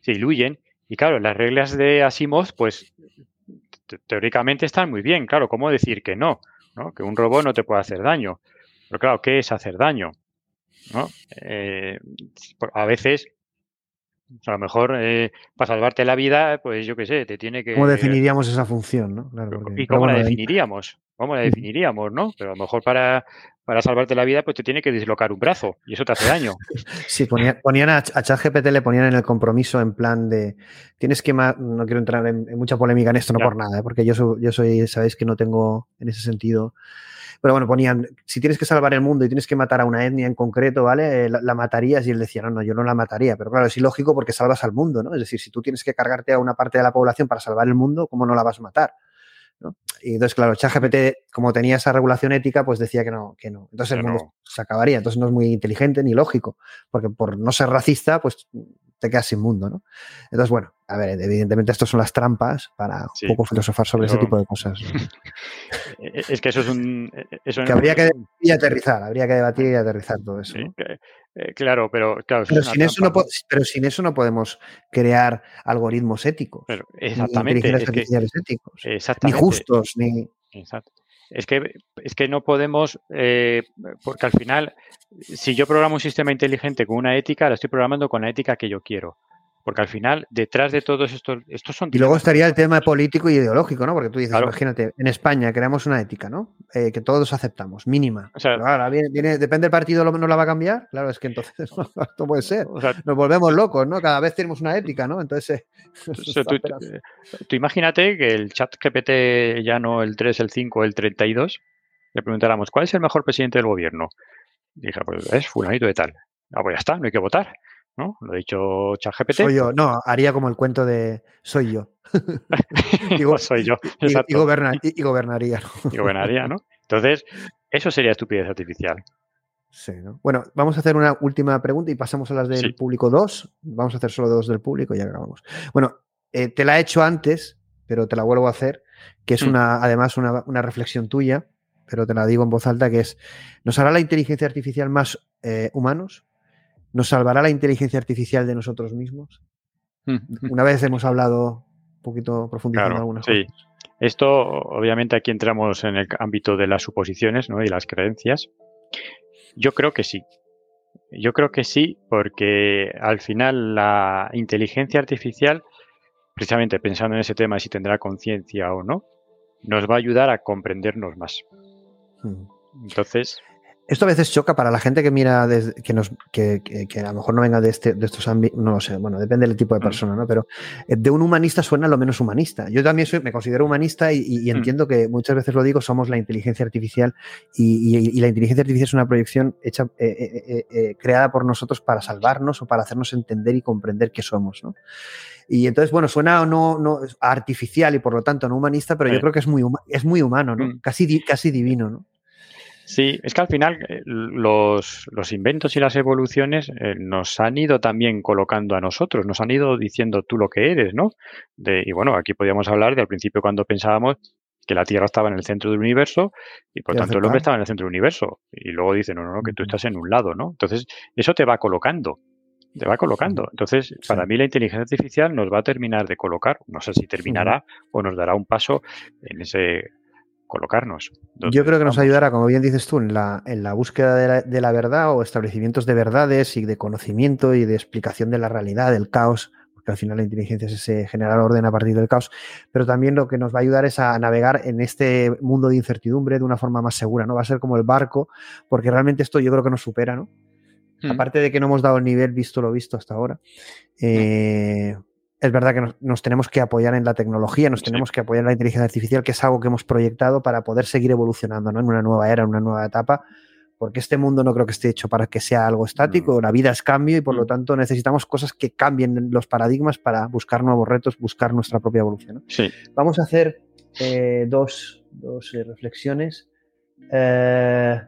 Se diluyen. Y claro, las reglas de Asimov, pues teóricamente están muy bien. Claro, ¿cómo decir que no? Que un robot no te puede hacer daño. Pero claro, ¿qué es hacer daño? Eh, a veces, a lo mejor eh, para salvarte la vida, pues yo qué sé, te tiene que... ¿Cómo definiríamos esa función? ¿no? ¿Y cómo la definiríamos? ¿Cómo la definiríamos? ¿no? Pero a lo mejor para, para salvarte la vida, pues te tiene que dislocar un brazo y eso te hace daño. Sí, ponían, a, a ChatGPT le ponían en el compromiso en plan de tienes que no quiero entrar en, mucha polémica en esto, no por nada, ¿eh? porque yo soy, yo soy, sabéis que no tengo en ese sentido. Pero bueno, ponían, si tienes que salvar el mundo y tienes que matar a una etnia en concreto, ¿vale? La, la, matarías y él decía, no, no, yo no la mataría. Pero claro, es ilógico porque salvas al mundo, ¿no? Es decir, si tú tienes que cargarte a una parte de la población para salvar el mundo, ¿cómo no la vas a matar? Y entonces, claro, ChatGPT, como tenía esa regulación ética, pues decía que no, que no. Entonces el mundo se acabaría. Entonces no es muy inteligente ni lógico, porque por no ser racista, pues te quedas sin mundo, ¿no? Entonces, bueno, a ver, evidentemente estas son las trampas para un poco filosofar sobre ese tipo de cosas. E, es que eso es un... E, que habría que debatir y aterrizar, habría que debatir y aterrizar todo eso. Eh, claro, pero claro, pero, sin eso no pero sin eso no podemos crear algoritmos éticos. Pero exactamente. Ni artificiales éticos. Ni justos, ni. Exacto. Es que, es que no podemos, eh, porque al final, si yo programo un sistema inteligente con una ética, lo estoy programando con la ética que yo quiero. Porque al final, detrás de todos estos, estos son... Y luego estaría el tema político y ideológico, ¿no? Porque tú dices, imagínate, en España creamos una ética, ¿no? Eh, que todos aceptamos, mínima. O sea, ahora viene, depende del partido, ¿no la va a cambiar? Claro, es que entonces esto puede ser. Nos volvemos locos, ¿no? Cada vez tenemos una ética, ¿no? Entonces... tú, imagínate que el chat GPT ya no el 3, el 5, el 32, le preguntáramos, ¿cuál es el mejor presidente del gobierno? Y dije, pues es fulanito de tal. Ah, pues ya está, no hay que votar. ¿No? Lo ha dicho ChatGPT. Soy yo, no, haría como el cuento de soy yo. Digo, soy yo, y, y, gobernaría. y gobernaría, ¿no? Entonces, eso sería estupidez artificial. Sí, ¿no? Bueno, vamos a hacer una última pregunta y pasamos a las del público 2. Vamos a hacer solo dos del público y ya grabamos. Bueno, eh, te la he hecho antes, pero te la vuelvo a hacer, que es mm. una, además una, una, reflexión tuya, pero te la digo en voz alta, que es, ¿nos hará la inteligencia artificial más eh, humanos? ¿Nos salvará la inteligencia artificial de nosotros mismos? Una vez hemos hablado un poquito profundizando Claro, algunas sí. cosas. Esto, obviamente, aquí entramos en el ámbito de las suposiciones ¿no? y las creencias. Yo creo que sí. Yo creo que sí, porque al final la inteligencia artificial, precisamente pensando en ese tema, si tendrá conciencia o no, nos va a ayudar a comprendernos más. Mm. Entonces, Esto a veces choca para la gente que mira, desde- que, nos, que, que- que a lo mejor no venga de, este, de estos ámbitos, no lo sé, bueno, depende del tipo de Mm. persona, ¿no? Pero eh, de un humanista suena lo menos humanista. Yo también soy, me considero humanista y, Mm. entiendo que muchas veces lo digo, somos la inteligencia artificial y, y- y la inteligencia artificial es una proyección hecha, eh, eh, creada por nosotros para salvarnos o para hacernos entender y comprender qué somos, ¿no? Y entonces, bueno, suena no, no artificial y por lo tanto no humanista, pero yo creo que es muy, huma- es muy humano, ¿no? Mm. Casi, di- casi divino, ¿no? Sí, es que al final eh, los, los inventos y las evoluciones eh, nos han ido también colocando a nosotros, nos han ido diciendo tú lo que eres, ¿no? De, y bueno, aquí podríamos hablar de al principio cuando pensábamos que la Tierra estaba en el centro del universo y por tanto el hombre aceptar. estaba en el centro del universo. Y luego dicen, no, no, no, que tú estás en un lado, ¿no? Entonces, eso te va colocando, te va colocando. Entonces, para mí la inteligencia artificial nos va a terminar de colocar, no sé si terminará o nos dará un paso en ese colocarnos. Yo creo que nos ayudará, como bien dices tú, en la, en la búsqueda de la, de la verdad o establecimientos de verdades y de conocimiento y de explicación de la realidad, del caos, porque al final la inteligencia es ese generar orden a partir del caos, pero también lo que nos va a ayudar es a navegar en este mundo de incertidumbre de una forma más segura, ¿no? Va a ser como el barco, porque realmente esto yo creo que nos supera, ¿no? Mm. Aparte de que no hemos dado el nivel visto lo visto hasta ahora, eh, es verdad que nos, nos tenemos que apoyar en la tecnología, nos Sí. tenemos que apoyar en la inteligencia artificial, que es algo que hemos proyectado para poder seguir evolucionando ¿no? en una nueva era, en una nueva etapa, porque este mundo no creo que esté hecho para que sea algo estático, la vida es cambio y por lo Mm. tanto necesitamos cosas que cambien los paradigmas para buscar nuevos retos, buscar nuestra propia evolución. ¿no? Sí. Vamos a hacer eh, dos, dos, eh, reflexiones. Eh,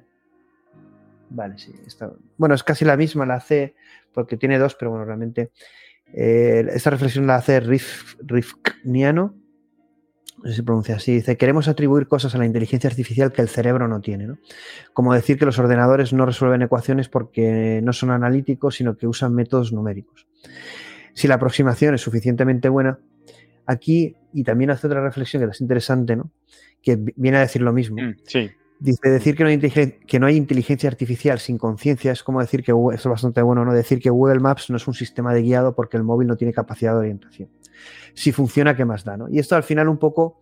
vale, sí. Está, bueno, es casi la misma, la hace, porque tiene dos, pero bueno, realmente. Eh, esta reflexión la hace Rif, Rifkniano. No sé si pronuncia así. Dice: Queremos atribuir cosas a la inteligencia artificial que el cerebro no tiene. ¿no? Como decir que los ordenadores no resuelven ecuaciones porque no son analíticos, sino que usan métodos numéricos. Si la aproximación es suficientemente buena, aquí, y también hace otra reflexión que es interesante, ¿no? que vi- viene a decir lo mismo. Mm, sí. Dice, decir que no, hay inteligen- que no hay inteligencia artificial sin conciencia es como decir que, Google- esto es bastante bueno, ¿no? Decir que Google Maps no es un sistema de guiado porque el móvil no tiene capacidad de orientación. Si funciona, ¿qué más da? ¿no? Y esto al final un poco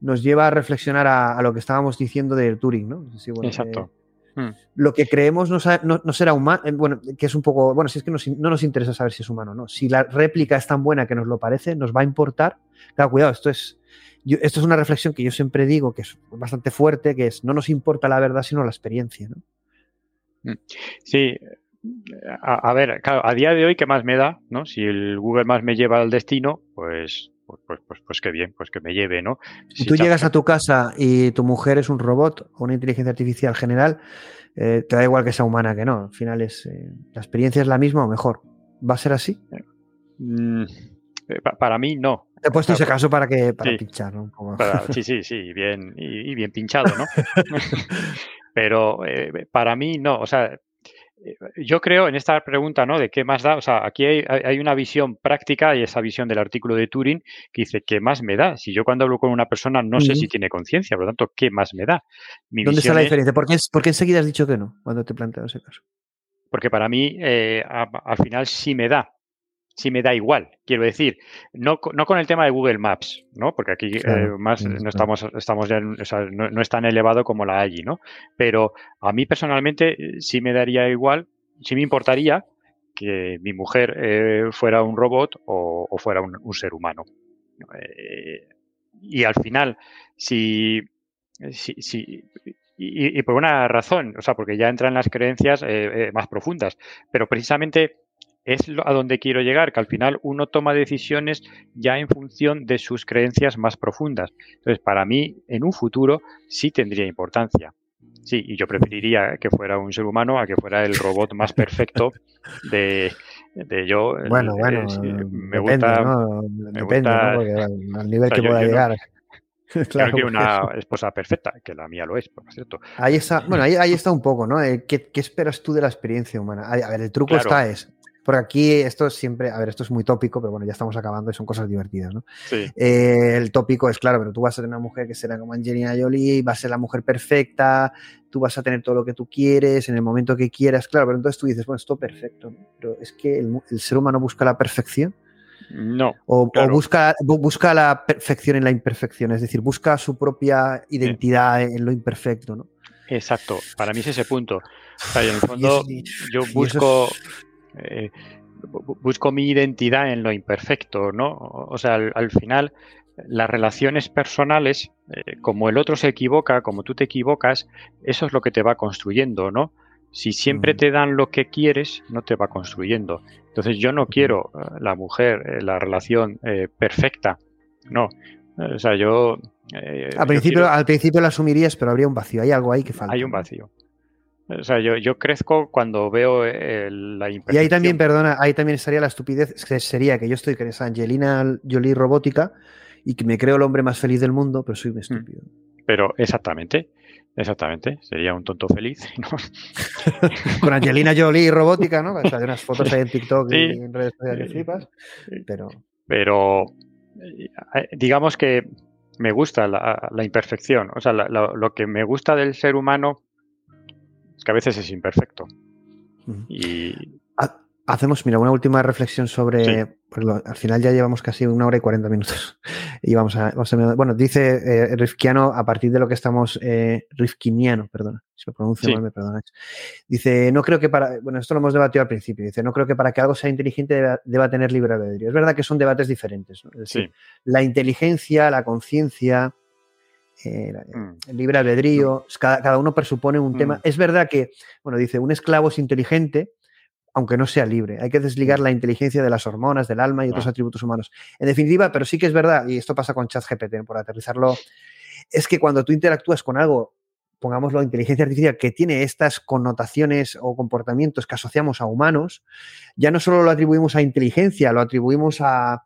nos lleva a reflexionar a, a lo que estábamos diciendo de Turing, ¿no? Bueno, Exacto. eh, Mm. lo que creemos no, no- no será humano, bueno, que es un poco, bueno, si es que nos no nos interesa saber si es humano o no. Si la réplica es tan buena que nos lo parece, nos va a importar. Claro, cuidado, esto es, yo- esto es una reflexión que yo siempre digo, que es bastante fuerte, que es, no nos importa la verdad, sino la experiencia. ¿no? Sí, a, a ver, claro, a día de hoy, ¿qué más me da? ¿no? Si el Google más me lleva al destino, pues, pues, pues, pues, pues qué bien, pues que me lleve, ¿no? Si tú llegas a tu casa y tu mujer es un robot o una inteligencia artificial general, eh, te da igual que sea humana que no. Al final es, eh, la experiencia es la misma o mejor. ¿Va a ser así? Mm, eh, pa- para mí no. Te he puesto ese caso para que para Sí. pinchar, ¿no? Un poco. Para- sí, sí, sí, bien y, y bien pinchado, ¿no? Pero eh, para mí no, o sea, yo creo en esta pregunta, ¿no? De qué más da, o sea, aquí hay, una visión práctica y esa visión del artículo de Turing que dice, ¿qué más me da? Si yo cuando hablo con una persona no sé si tiene conciencia, por lo tanto, ¿qué más me da? Mi ¿Dónde está la diferencia? ¿Por qué, por qué enseguida has dicho que no cuando te he planteado ese caso? porque para mí eh, a- al final sí me da, sí me da igual. Quiero decir, no, no con el tema de Google Maps, ¿no? Porque aquí eh, más no estamos, estamos ya, en- o sea, no, no es tan elevado como la allí, ¿no? Pero a mí personalmente eh, sí me daría igual, sí me importaría que mi mujer eh, fuera un robot o, o fuera un, un ser humano. Eh, y al final, si, si, si- y, y por una razón, o sea, porque ya entran las creencias más profundas, pero precisamente es a donde quiero llegar, que al final uno toma decisiones ya en función de sus creencias más profundas. Entonces, para mí, en un futuro sí tendría importancia. Sí, y yo preferiría que fuera un ser humano a que fuera el robot más perfecto de, de yo. Bueno, bueno, eh, sí, me depende, gusta, ¿no? Depende, gusta- ¿no? Porque bueno, al nivel o sea, que yo- pueda yo no- llegar. claro, que una esposa perfecta, que la mía lo es, por cierto. Ahí está, bueno, ahí, ahí está un poco, ¿no? Eh, ¿Qué, ¿Qué, esperas tú de la experiencia humana? A ver, el truco claro. está es, porque aquí esto es siempre, a ver, esto es muy tópico, pero bueno, ya estamos acabando y son cosas divertidas, ¿no? Sí. Eh, el tópico es, claro, pero tú vas a tener una mujer que será como Angelina Jolie, va a ser la mujer perfecta, tú vas a tener todo lo que tú quieres en el momento que quieras, claro, pero entonces tú dices, bueno, esto perfecto, ¿no? pero es que el, el, ser humano busca la perfección. No. O, claro. o, busca, busca la perfección en la imperfección, es decir, busca su propia identidad sí. en lo imperfecto, ¿no? Exacto, para mí es ese punto. O sea, en el fondo, yo busco. Eh, busco mi identidad en lo imperfecto, ¿no? O sea, al, al final, las relaciones personales, eh, como el otro se equivoca, como tú te equivocas, eso es lo que te va construyendo, ¿no? Si siempre te dan lo que quieres, no te va construyendo. Entonces yo no quiero uh, la mujer, eh, la relación eh, perfecta, no. O sea, yo... Eh, al, principio, quiero... al principio la asumirías, pero habría un vacío, hay algo ahí que falta. Hay un vacío. O sea, yo, yo crezco cuando veo eh, la Y ahí también, perdona, ahí también estaría la estupidez, que sería que yo estoy con esa Angelina Jolie robótica y que me creo el hombre más feliz del mundo, pero soy un estúpido. Pero exactamente, exactamente, sería un tonto feliz. ¿no? con Angelina Jolie robótica, ¿no? O sea, hay unas fotos ahí en TikTok sí, y en redes sociales que flipas, pero... Pero digamos que me gusta la, la imperfección, o sea, la, la, lo que me gusta del ser humano que a veces es imperfecto. Y... Hacemos, mira, una última reflexión sobre. Sí. Lo, al final ya llevamos casi una hora y cuarenta minutos. Y vamos a. Vamos a bueno, dice eh, Rifkiano, a partir de lo que estamos. Eh, Rifkiniano, perdona. Si lo pronuncio sí. mal, me perdonáis. Dice: No creo que para. Bueno, esto lo hemos debatido al principio. Dice: No creo que para que algo sea inteligente deba, deba tener libre albedrío. Es verdad que son debates diferentes. ¿no? Es decir, sí. la inteligencia, la conciencia eh, mm. el libre albedrío, cada, cada, uno presupone un mm. tema. Es verdad que, bueno, dice, un esclavo es inteligente, aunque no sea libre. Hay que desligar la inteligencia de las hormonas, del alma y otros ah. atributos humanos. En definitiva, pero sí que es verdad, y esto pasa con ChatGPT, por aterrizarlo, es que cuando tú interactúas con algo, pongámoslo, inteligencia artificial, que tiene estas connotaciones o comportamientos que asociamos a humanos, ya no solo lo atribuimos a inteligencia, lo atribuimos a...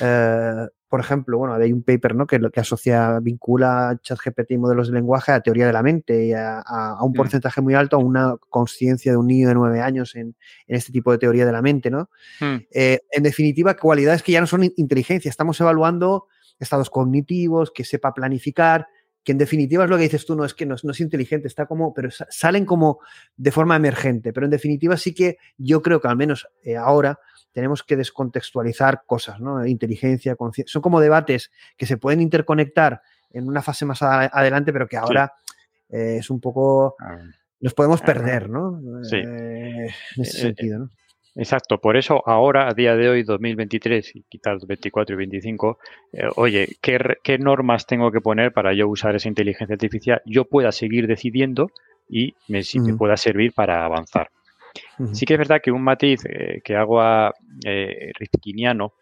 Eh, por ejemplo, bueno, hay un paper ¿no? que, que asocia, vincula ChatGPT y modelos de lenguaje a teoría de la mente y a, a un porcentaje muy alto, a una conciencia de un niño de nueve años en, en, este tipo de teoría de la mente, ¿no? Mm. Eh, en definitiva, cualidades que ya no son inteligencia, estamos evaluando estados cognitivos, que sepa planificar, que en definitiva es lo que dices tú, no es que no, no, es inteligente, está como, pero salen como de forma emergente, pero en definitiva sí que yo creo que al menos eh, ahora tenemos que descontextualizar cosas, ¿no? Inteligencia, conciencia, son como debates que se pueden interconectar en una fase más adelante, pero que ahora sí. eh, es un poco, nos podemos perder, ¿no? Sí. Eh, en ese sentido, ¿no? Exacto, por eso ahora, a día de hoy, 2023 y quizás 24 y 25, eh, oye, ¿qué, ¿qué, normas tengo que poner para yo usar esa inteligencia artificial? Yo pueda seguir decidiendo y me, si me pueda servir para avanzar. Uh -huh. Sí que es verdad que un matiz eh, que hago a eh, Rifkiniano,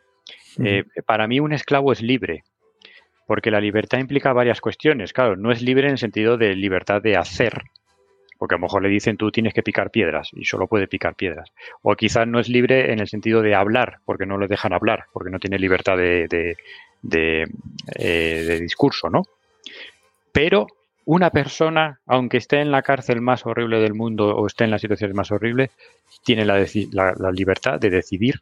uh -huh. para mí un esclavo es libre, porque la libertad implica varias cuestiones. Claro, no es libre en el sentido de libertad de hacer, porque a lo mejor le dicen tú tienes que picar piedras y solo puede picar piedras. O quizás no es libre en el sentido de hablar, porque no le dejan hablar, porque no tiene libertad de, de, de, eh, de discurso, ¿no? Pero una persona, aunque esté en la cárcel más horrible del mundo o esté en las situaciones más horribles, tiene la, la, la libertad de decidir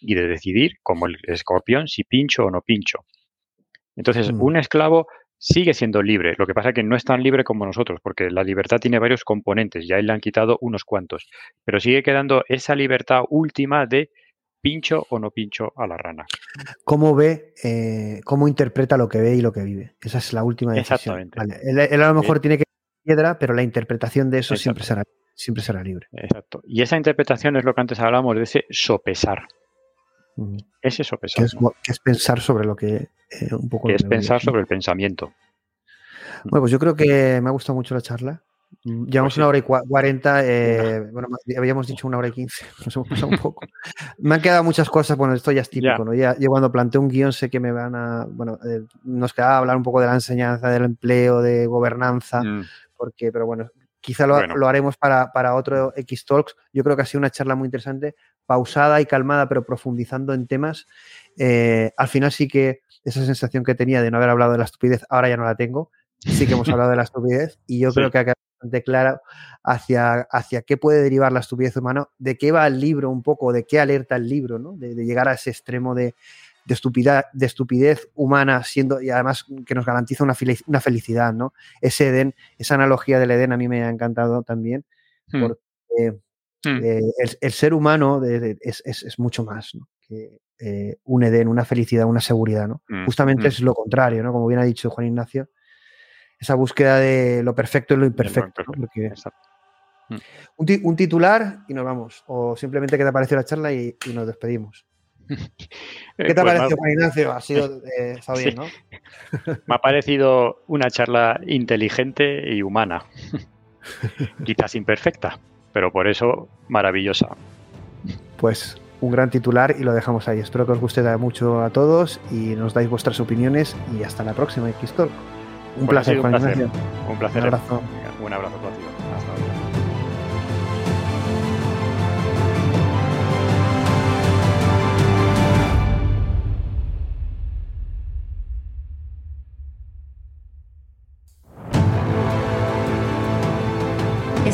y de decidir, como el escorpión, si pincho o no pincho. Entonces, mm. un esclavo sigue siendo libre. Lo que pasa es que no es tan libre como nosotros, porque la libertad tiene varios componentes, ya le han quitado unos cuantos, pero sigue quedando esa libertad última de pincho o no pincho a la rana. ¿Cómo ve, eh, cómo interpreta lo que ve y lo que vive? Esa es la última decisión. Exactamente. Vale. Él, él, a lo mejor sí. tiene que piedra, pero la interpretación de eso siempre será, siempre será libre. Exacto. Y esa interpretación es lo que antes hablábamos de ese sopesar. -huh. Ese sopesar. Que es, que es, pensar sobre lo que eh, un poco. Que es pensar sobre el pensamiento. Bueno, pues yo creo que me ha gustado mucho la charla. Llevamos pues sí. una hora y cuarenta, eh, bueno, habíamos dicho una hora y quince, nos hemos pasado un poco. me han quedado muchas cosas, bueno, esto ya es típico, ya. ¿no? Ya, yo cuando planteo un guion sé que me van a, bueno, eh, nos queda hablar un poco de la enseñanza, del empleo, de gobernanza, mm. porque, pero bueno, quizá lo, haremos para, para, otro X Talks. Yo creo que ha sido una charla muy interesante, pausada y calmada, pero profundizando en temas. Eh, al final sí que esa sensación que tenía de no haber hablado de la estupidez, ahora ya no la tengo. Sí que hemos hablado de la estupidez y yo creo que ha quedado bastante claro hacia, hacia qué puede derivar la estupidez humana, de qué va el libro un poco, de qué alerta el libro, ¿no? de llegar a ese extremo de, de, estupidez, de estupidez humana, siendo, y además que nos garantiza una, una felicidad, ¿no? Ese Edén, esa analogía del Edén a mí me ha encantado también, hmm. porque hmm. eh, el, ser humano es, mucho más que eh, un Edén, una felicidad, una seguridad, ¿no? Hmm. Justamente es lo contrario, ¿no? Como bien ha dicho Juan Ignacio, esa búsqueda de lo perfecto y lo imperfecto. un, titular y nos vamos. O simplemente que te pareció la charla y nos despedimos. ¿Qué te ha pues parecido, Juan Ignacio? Ha sido, eh, bien, ¿no? Me ha parecido una charla inteligente y humana. Quizás imperfecta, pero por eso maravillosa. Pues un gran titular y lo dejamos ahí. Espero que os guste mucho a todos y nos dais vuestras opiniones y hasta la próxima, Xtalk. Un, placer. Un placer. Un abrazo. Un abrazo contigo.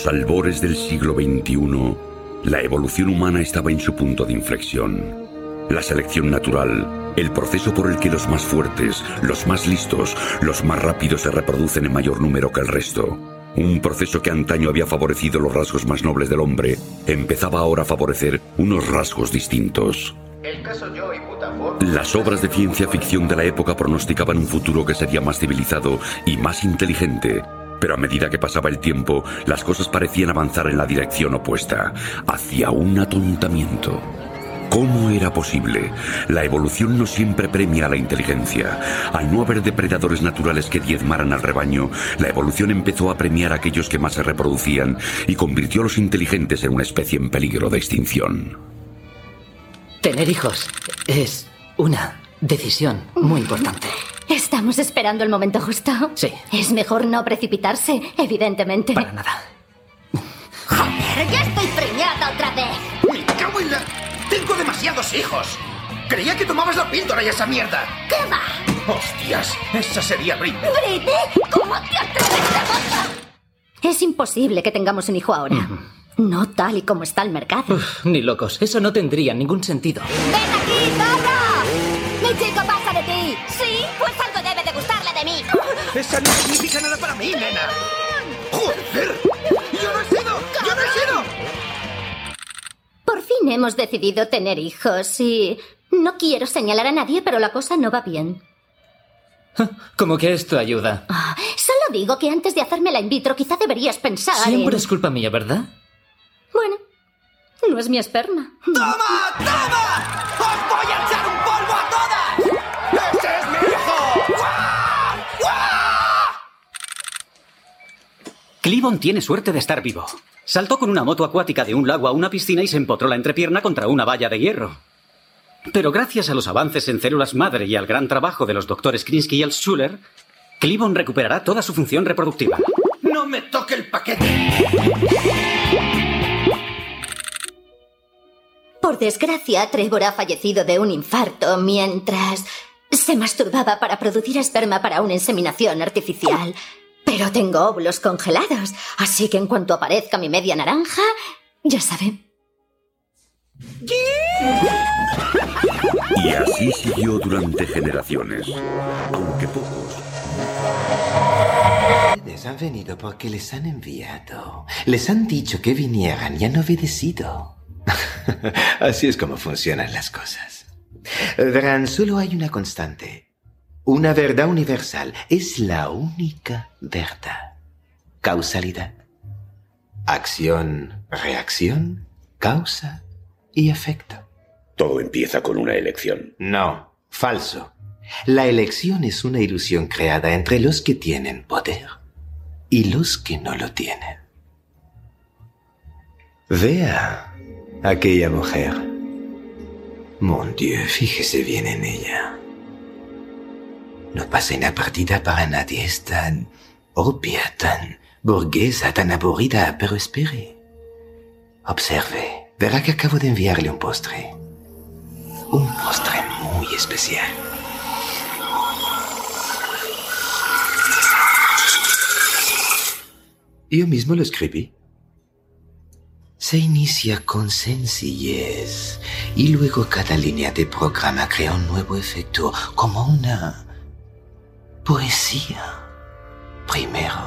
Los albores del siglo XXI, la evolución humana estaba en su punto de inflexión. La selección natural, el proceso por el que los más fuertes, los más listos, los más rápidos se reproducen en mayor número que el resto. Un proceso que antaño había favorecido los rasgos más nobles del hombre, empezaba ahora a favorecer unos rasgos distintos. Las obras de ciencia ficción de la época pronosticaban un futuro que sería más civilizado y más inteligente, pero a medida que pasaba el tiempo, las cosas parecían avanzar en la dirección opuesta, hacia un atontamiento. ¿Cómo era posible? La evolución no siempre premia a la inteligencia. Al no haber depredadores naturales que diezmaran al rebaño, la evolución empezó a premiar a aquellos que más se reproducían y convirtió a los inteligentes en una especie en peligro de extinción. Tener hijos es una decisión muy importante. ¿Estamos esperando el momento justo? Sí. Es mejor no precipitarse, evidentemente. Para nada. ¡Joder, ya estoy preñada otra vez! ¡Me cago en la... ¡Tengo demasiados hijos! Creía que tomabas la píldora y esa mierda. ¿Qué va? ¡Hostias! Esa sería Britney. ¿Britney? ¿Cómo te atreves a Es imposible que tengamos un hijo ahora. No tal y como está el mercado. ni locos. Eso no tendría ningún sentido. ¡Ven aquí, Zorro! ¡Mi chico pasa de ti! ¿Sí? Pues algo debe de gustarle de mí. Esa no significa nada para mí, nena. ¡Joder! ¡Yo no he sido! ¡Yo no he sido! Por fin hemos decidido tener hijos y... No quiero señalar a nadie, pero la cosa no va bien. ¿Cómo que esto ayuda? Ah, solo digo que antes de hacerme la in vitro quizá deberías pensar Siempre es culpa mía, ¿verdad? Bueno, no es mi esperma. ¡Toma! ¡Toma! Cleavon tiene suerte de estar vivo. Saltó con una moto acuática de un lago a una piscina y se empotró la entrepierna contra una valla de hierro. Pero gracias a los avances en células madre y al gran trabajo de los doctores Krinsky y Schuller, Cleavon recuperará toda su función reproductiva. ¡No me toque el paquete! Por desgracia, Trevor ha fallecido de un infarto mientras se masturbaba para producir esperma para una inseminación artificial. Pero tengo óvulos congelados, así que en cuanto aparezca mi media naranja, ya saben. Y así siguió durante generaciones, aunque pocos. Ustedes han venido porque les han enviado. Les han dicho que vinieran y han obedecido. Así es como funcionan las cosas. Verán, solo hay una constante. Una verdad universal. Es la única verdad. Causalidad. Acción, reacción, causa y efecto. Todo empieza con una elección. No, falso. La elección es una ilusión creada entre los que tienen poder y los que no lo tienen. Vea aquella mujer. Mon Dieu, fíjese bien en ella. No pasa partida para nadie, es tan obvia, tan burguesa, tan aburrida, pero espere. Observe, verá que acabo de enviarle un postre. Un postre muy especial. Yo mismo lo escribí. Se inicia con sencillez y luego cada línea de programa crea un nuevo efecto, como una poesía. Primero,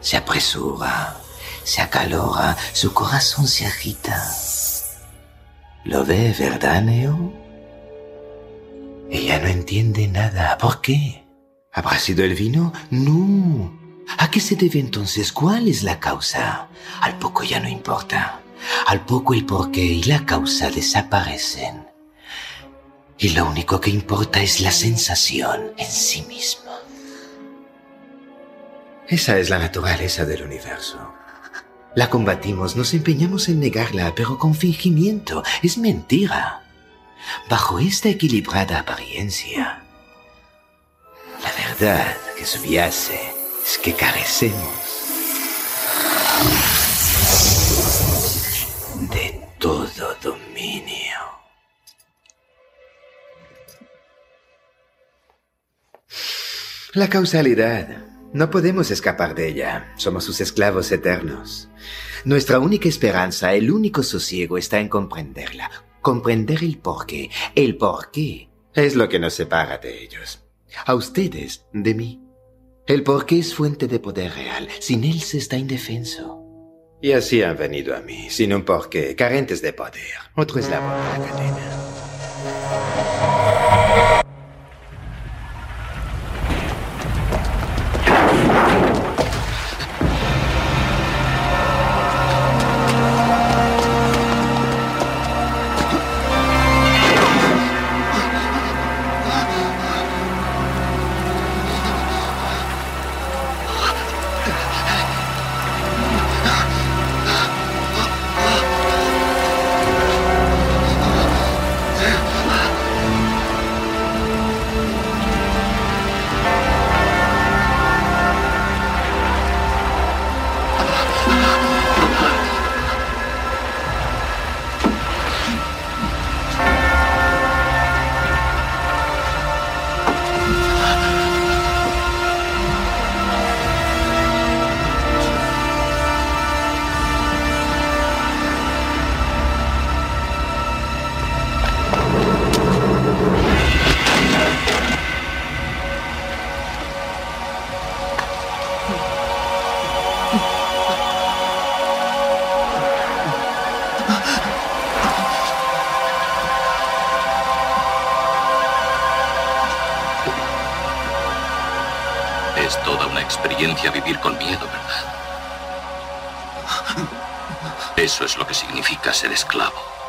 se apresura, se acalora, su corazón se agita. ¿Lo ve, verdad, Neo? Ella no entiende nada. ¿Por qué? ¿Habrá sido el vino? No. ¿A qué se debe entonces? ¿Cuál es la causa? Al poco ya no importa. Al poco el porqué y la causa desaparecen. Y lo único que importa es la sensación en sí mismo. Esa es la naturaleza del universo. La combatimos, nos empeñamos en negarla, pero con fingimiento. Es mentira. Bajo esta equilibrada apariencia, la verdad que subyace es que carecemos de todo dominio. La causalidad. No podemos escapar de ella. Somos sus esclavos eternos. Nuestra única esperanza, el único sosiego está en comprenderla. Comprender el porqué. El porqué es lo que nos separa de ellos. A ustedes, de mí. El porqué es fuente de poder real. Sin él se está indefenso. Y así han venido a mí, sin un porqué, carentes de poder. Otro eslabón la cadena. Experiencia vivir con miedo, ¿verdad? Eso es lo que significa ser esclavo.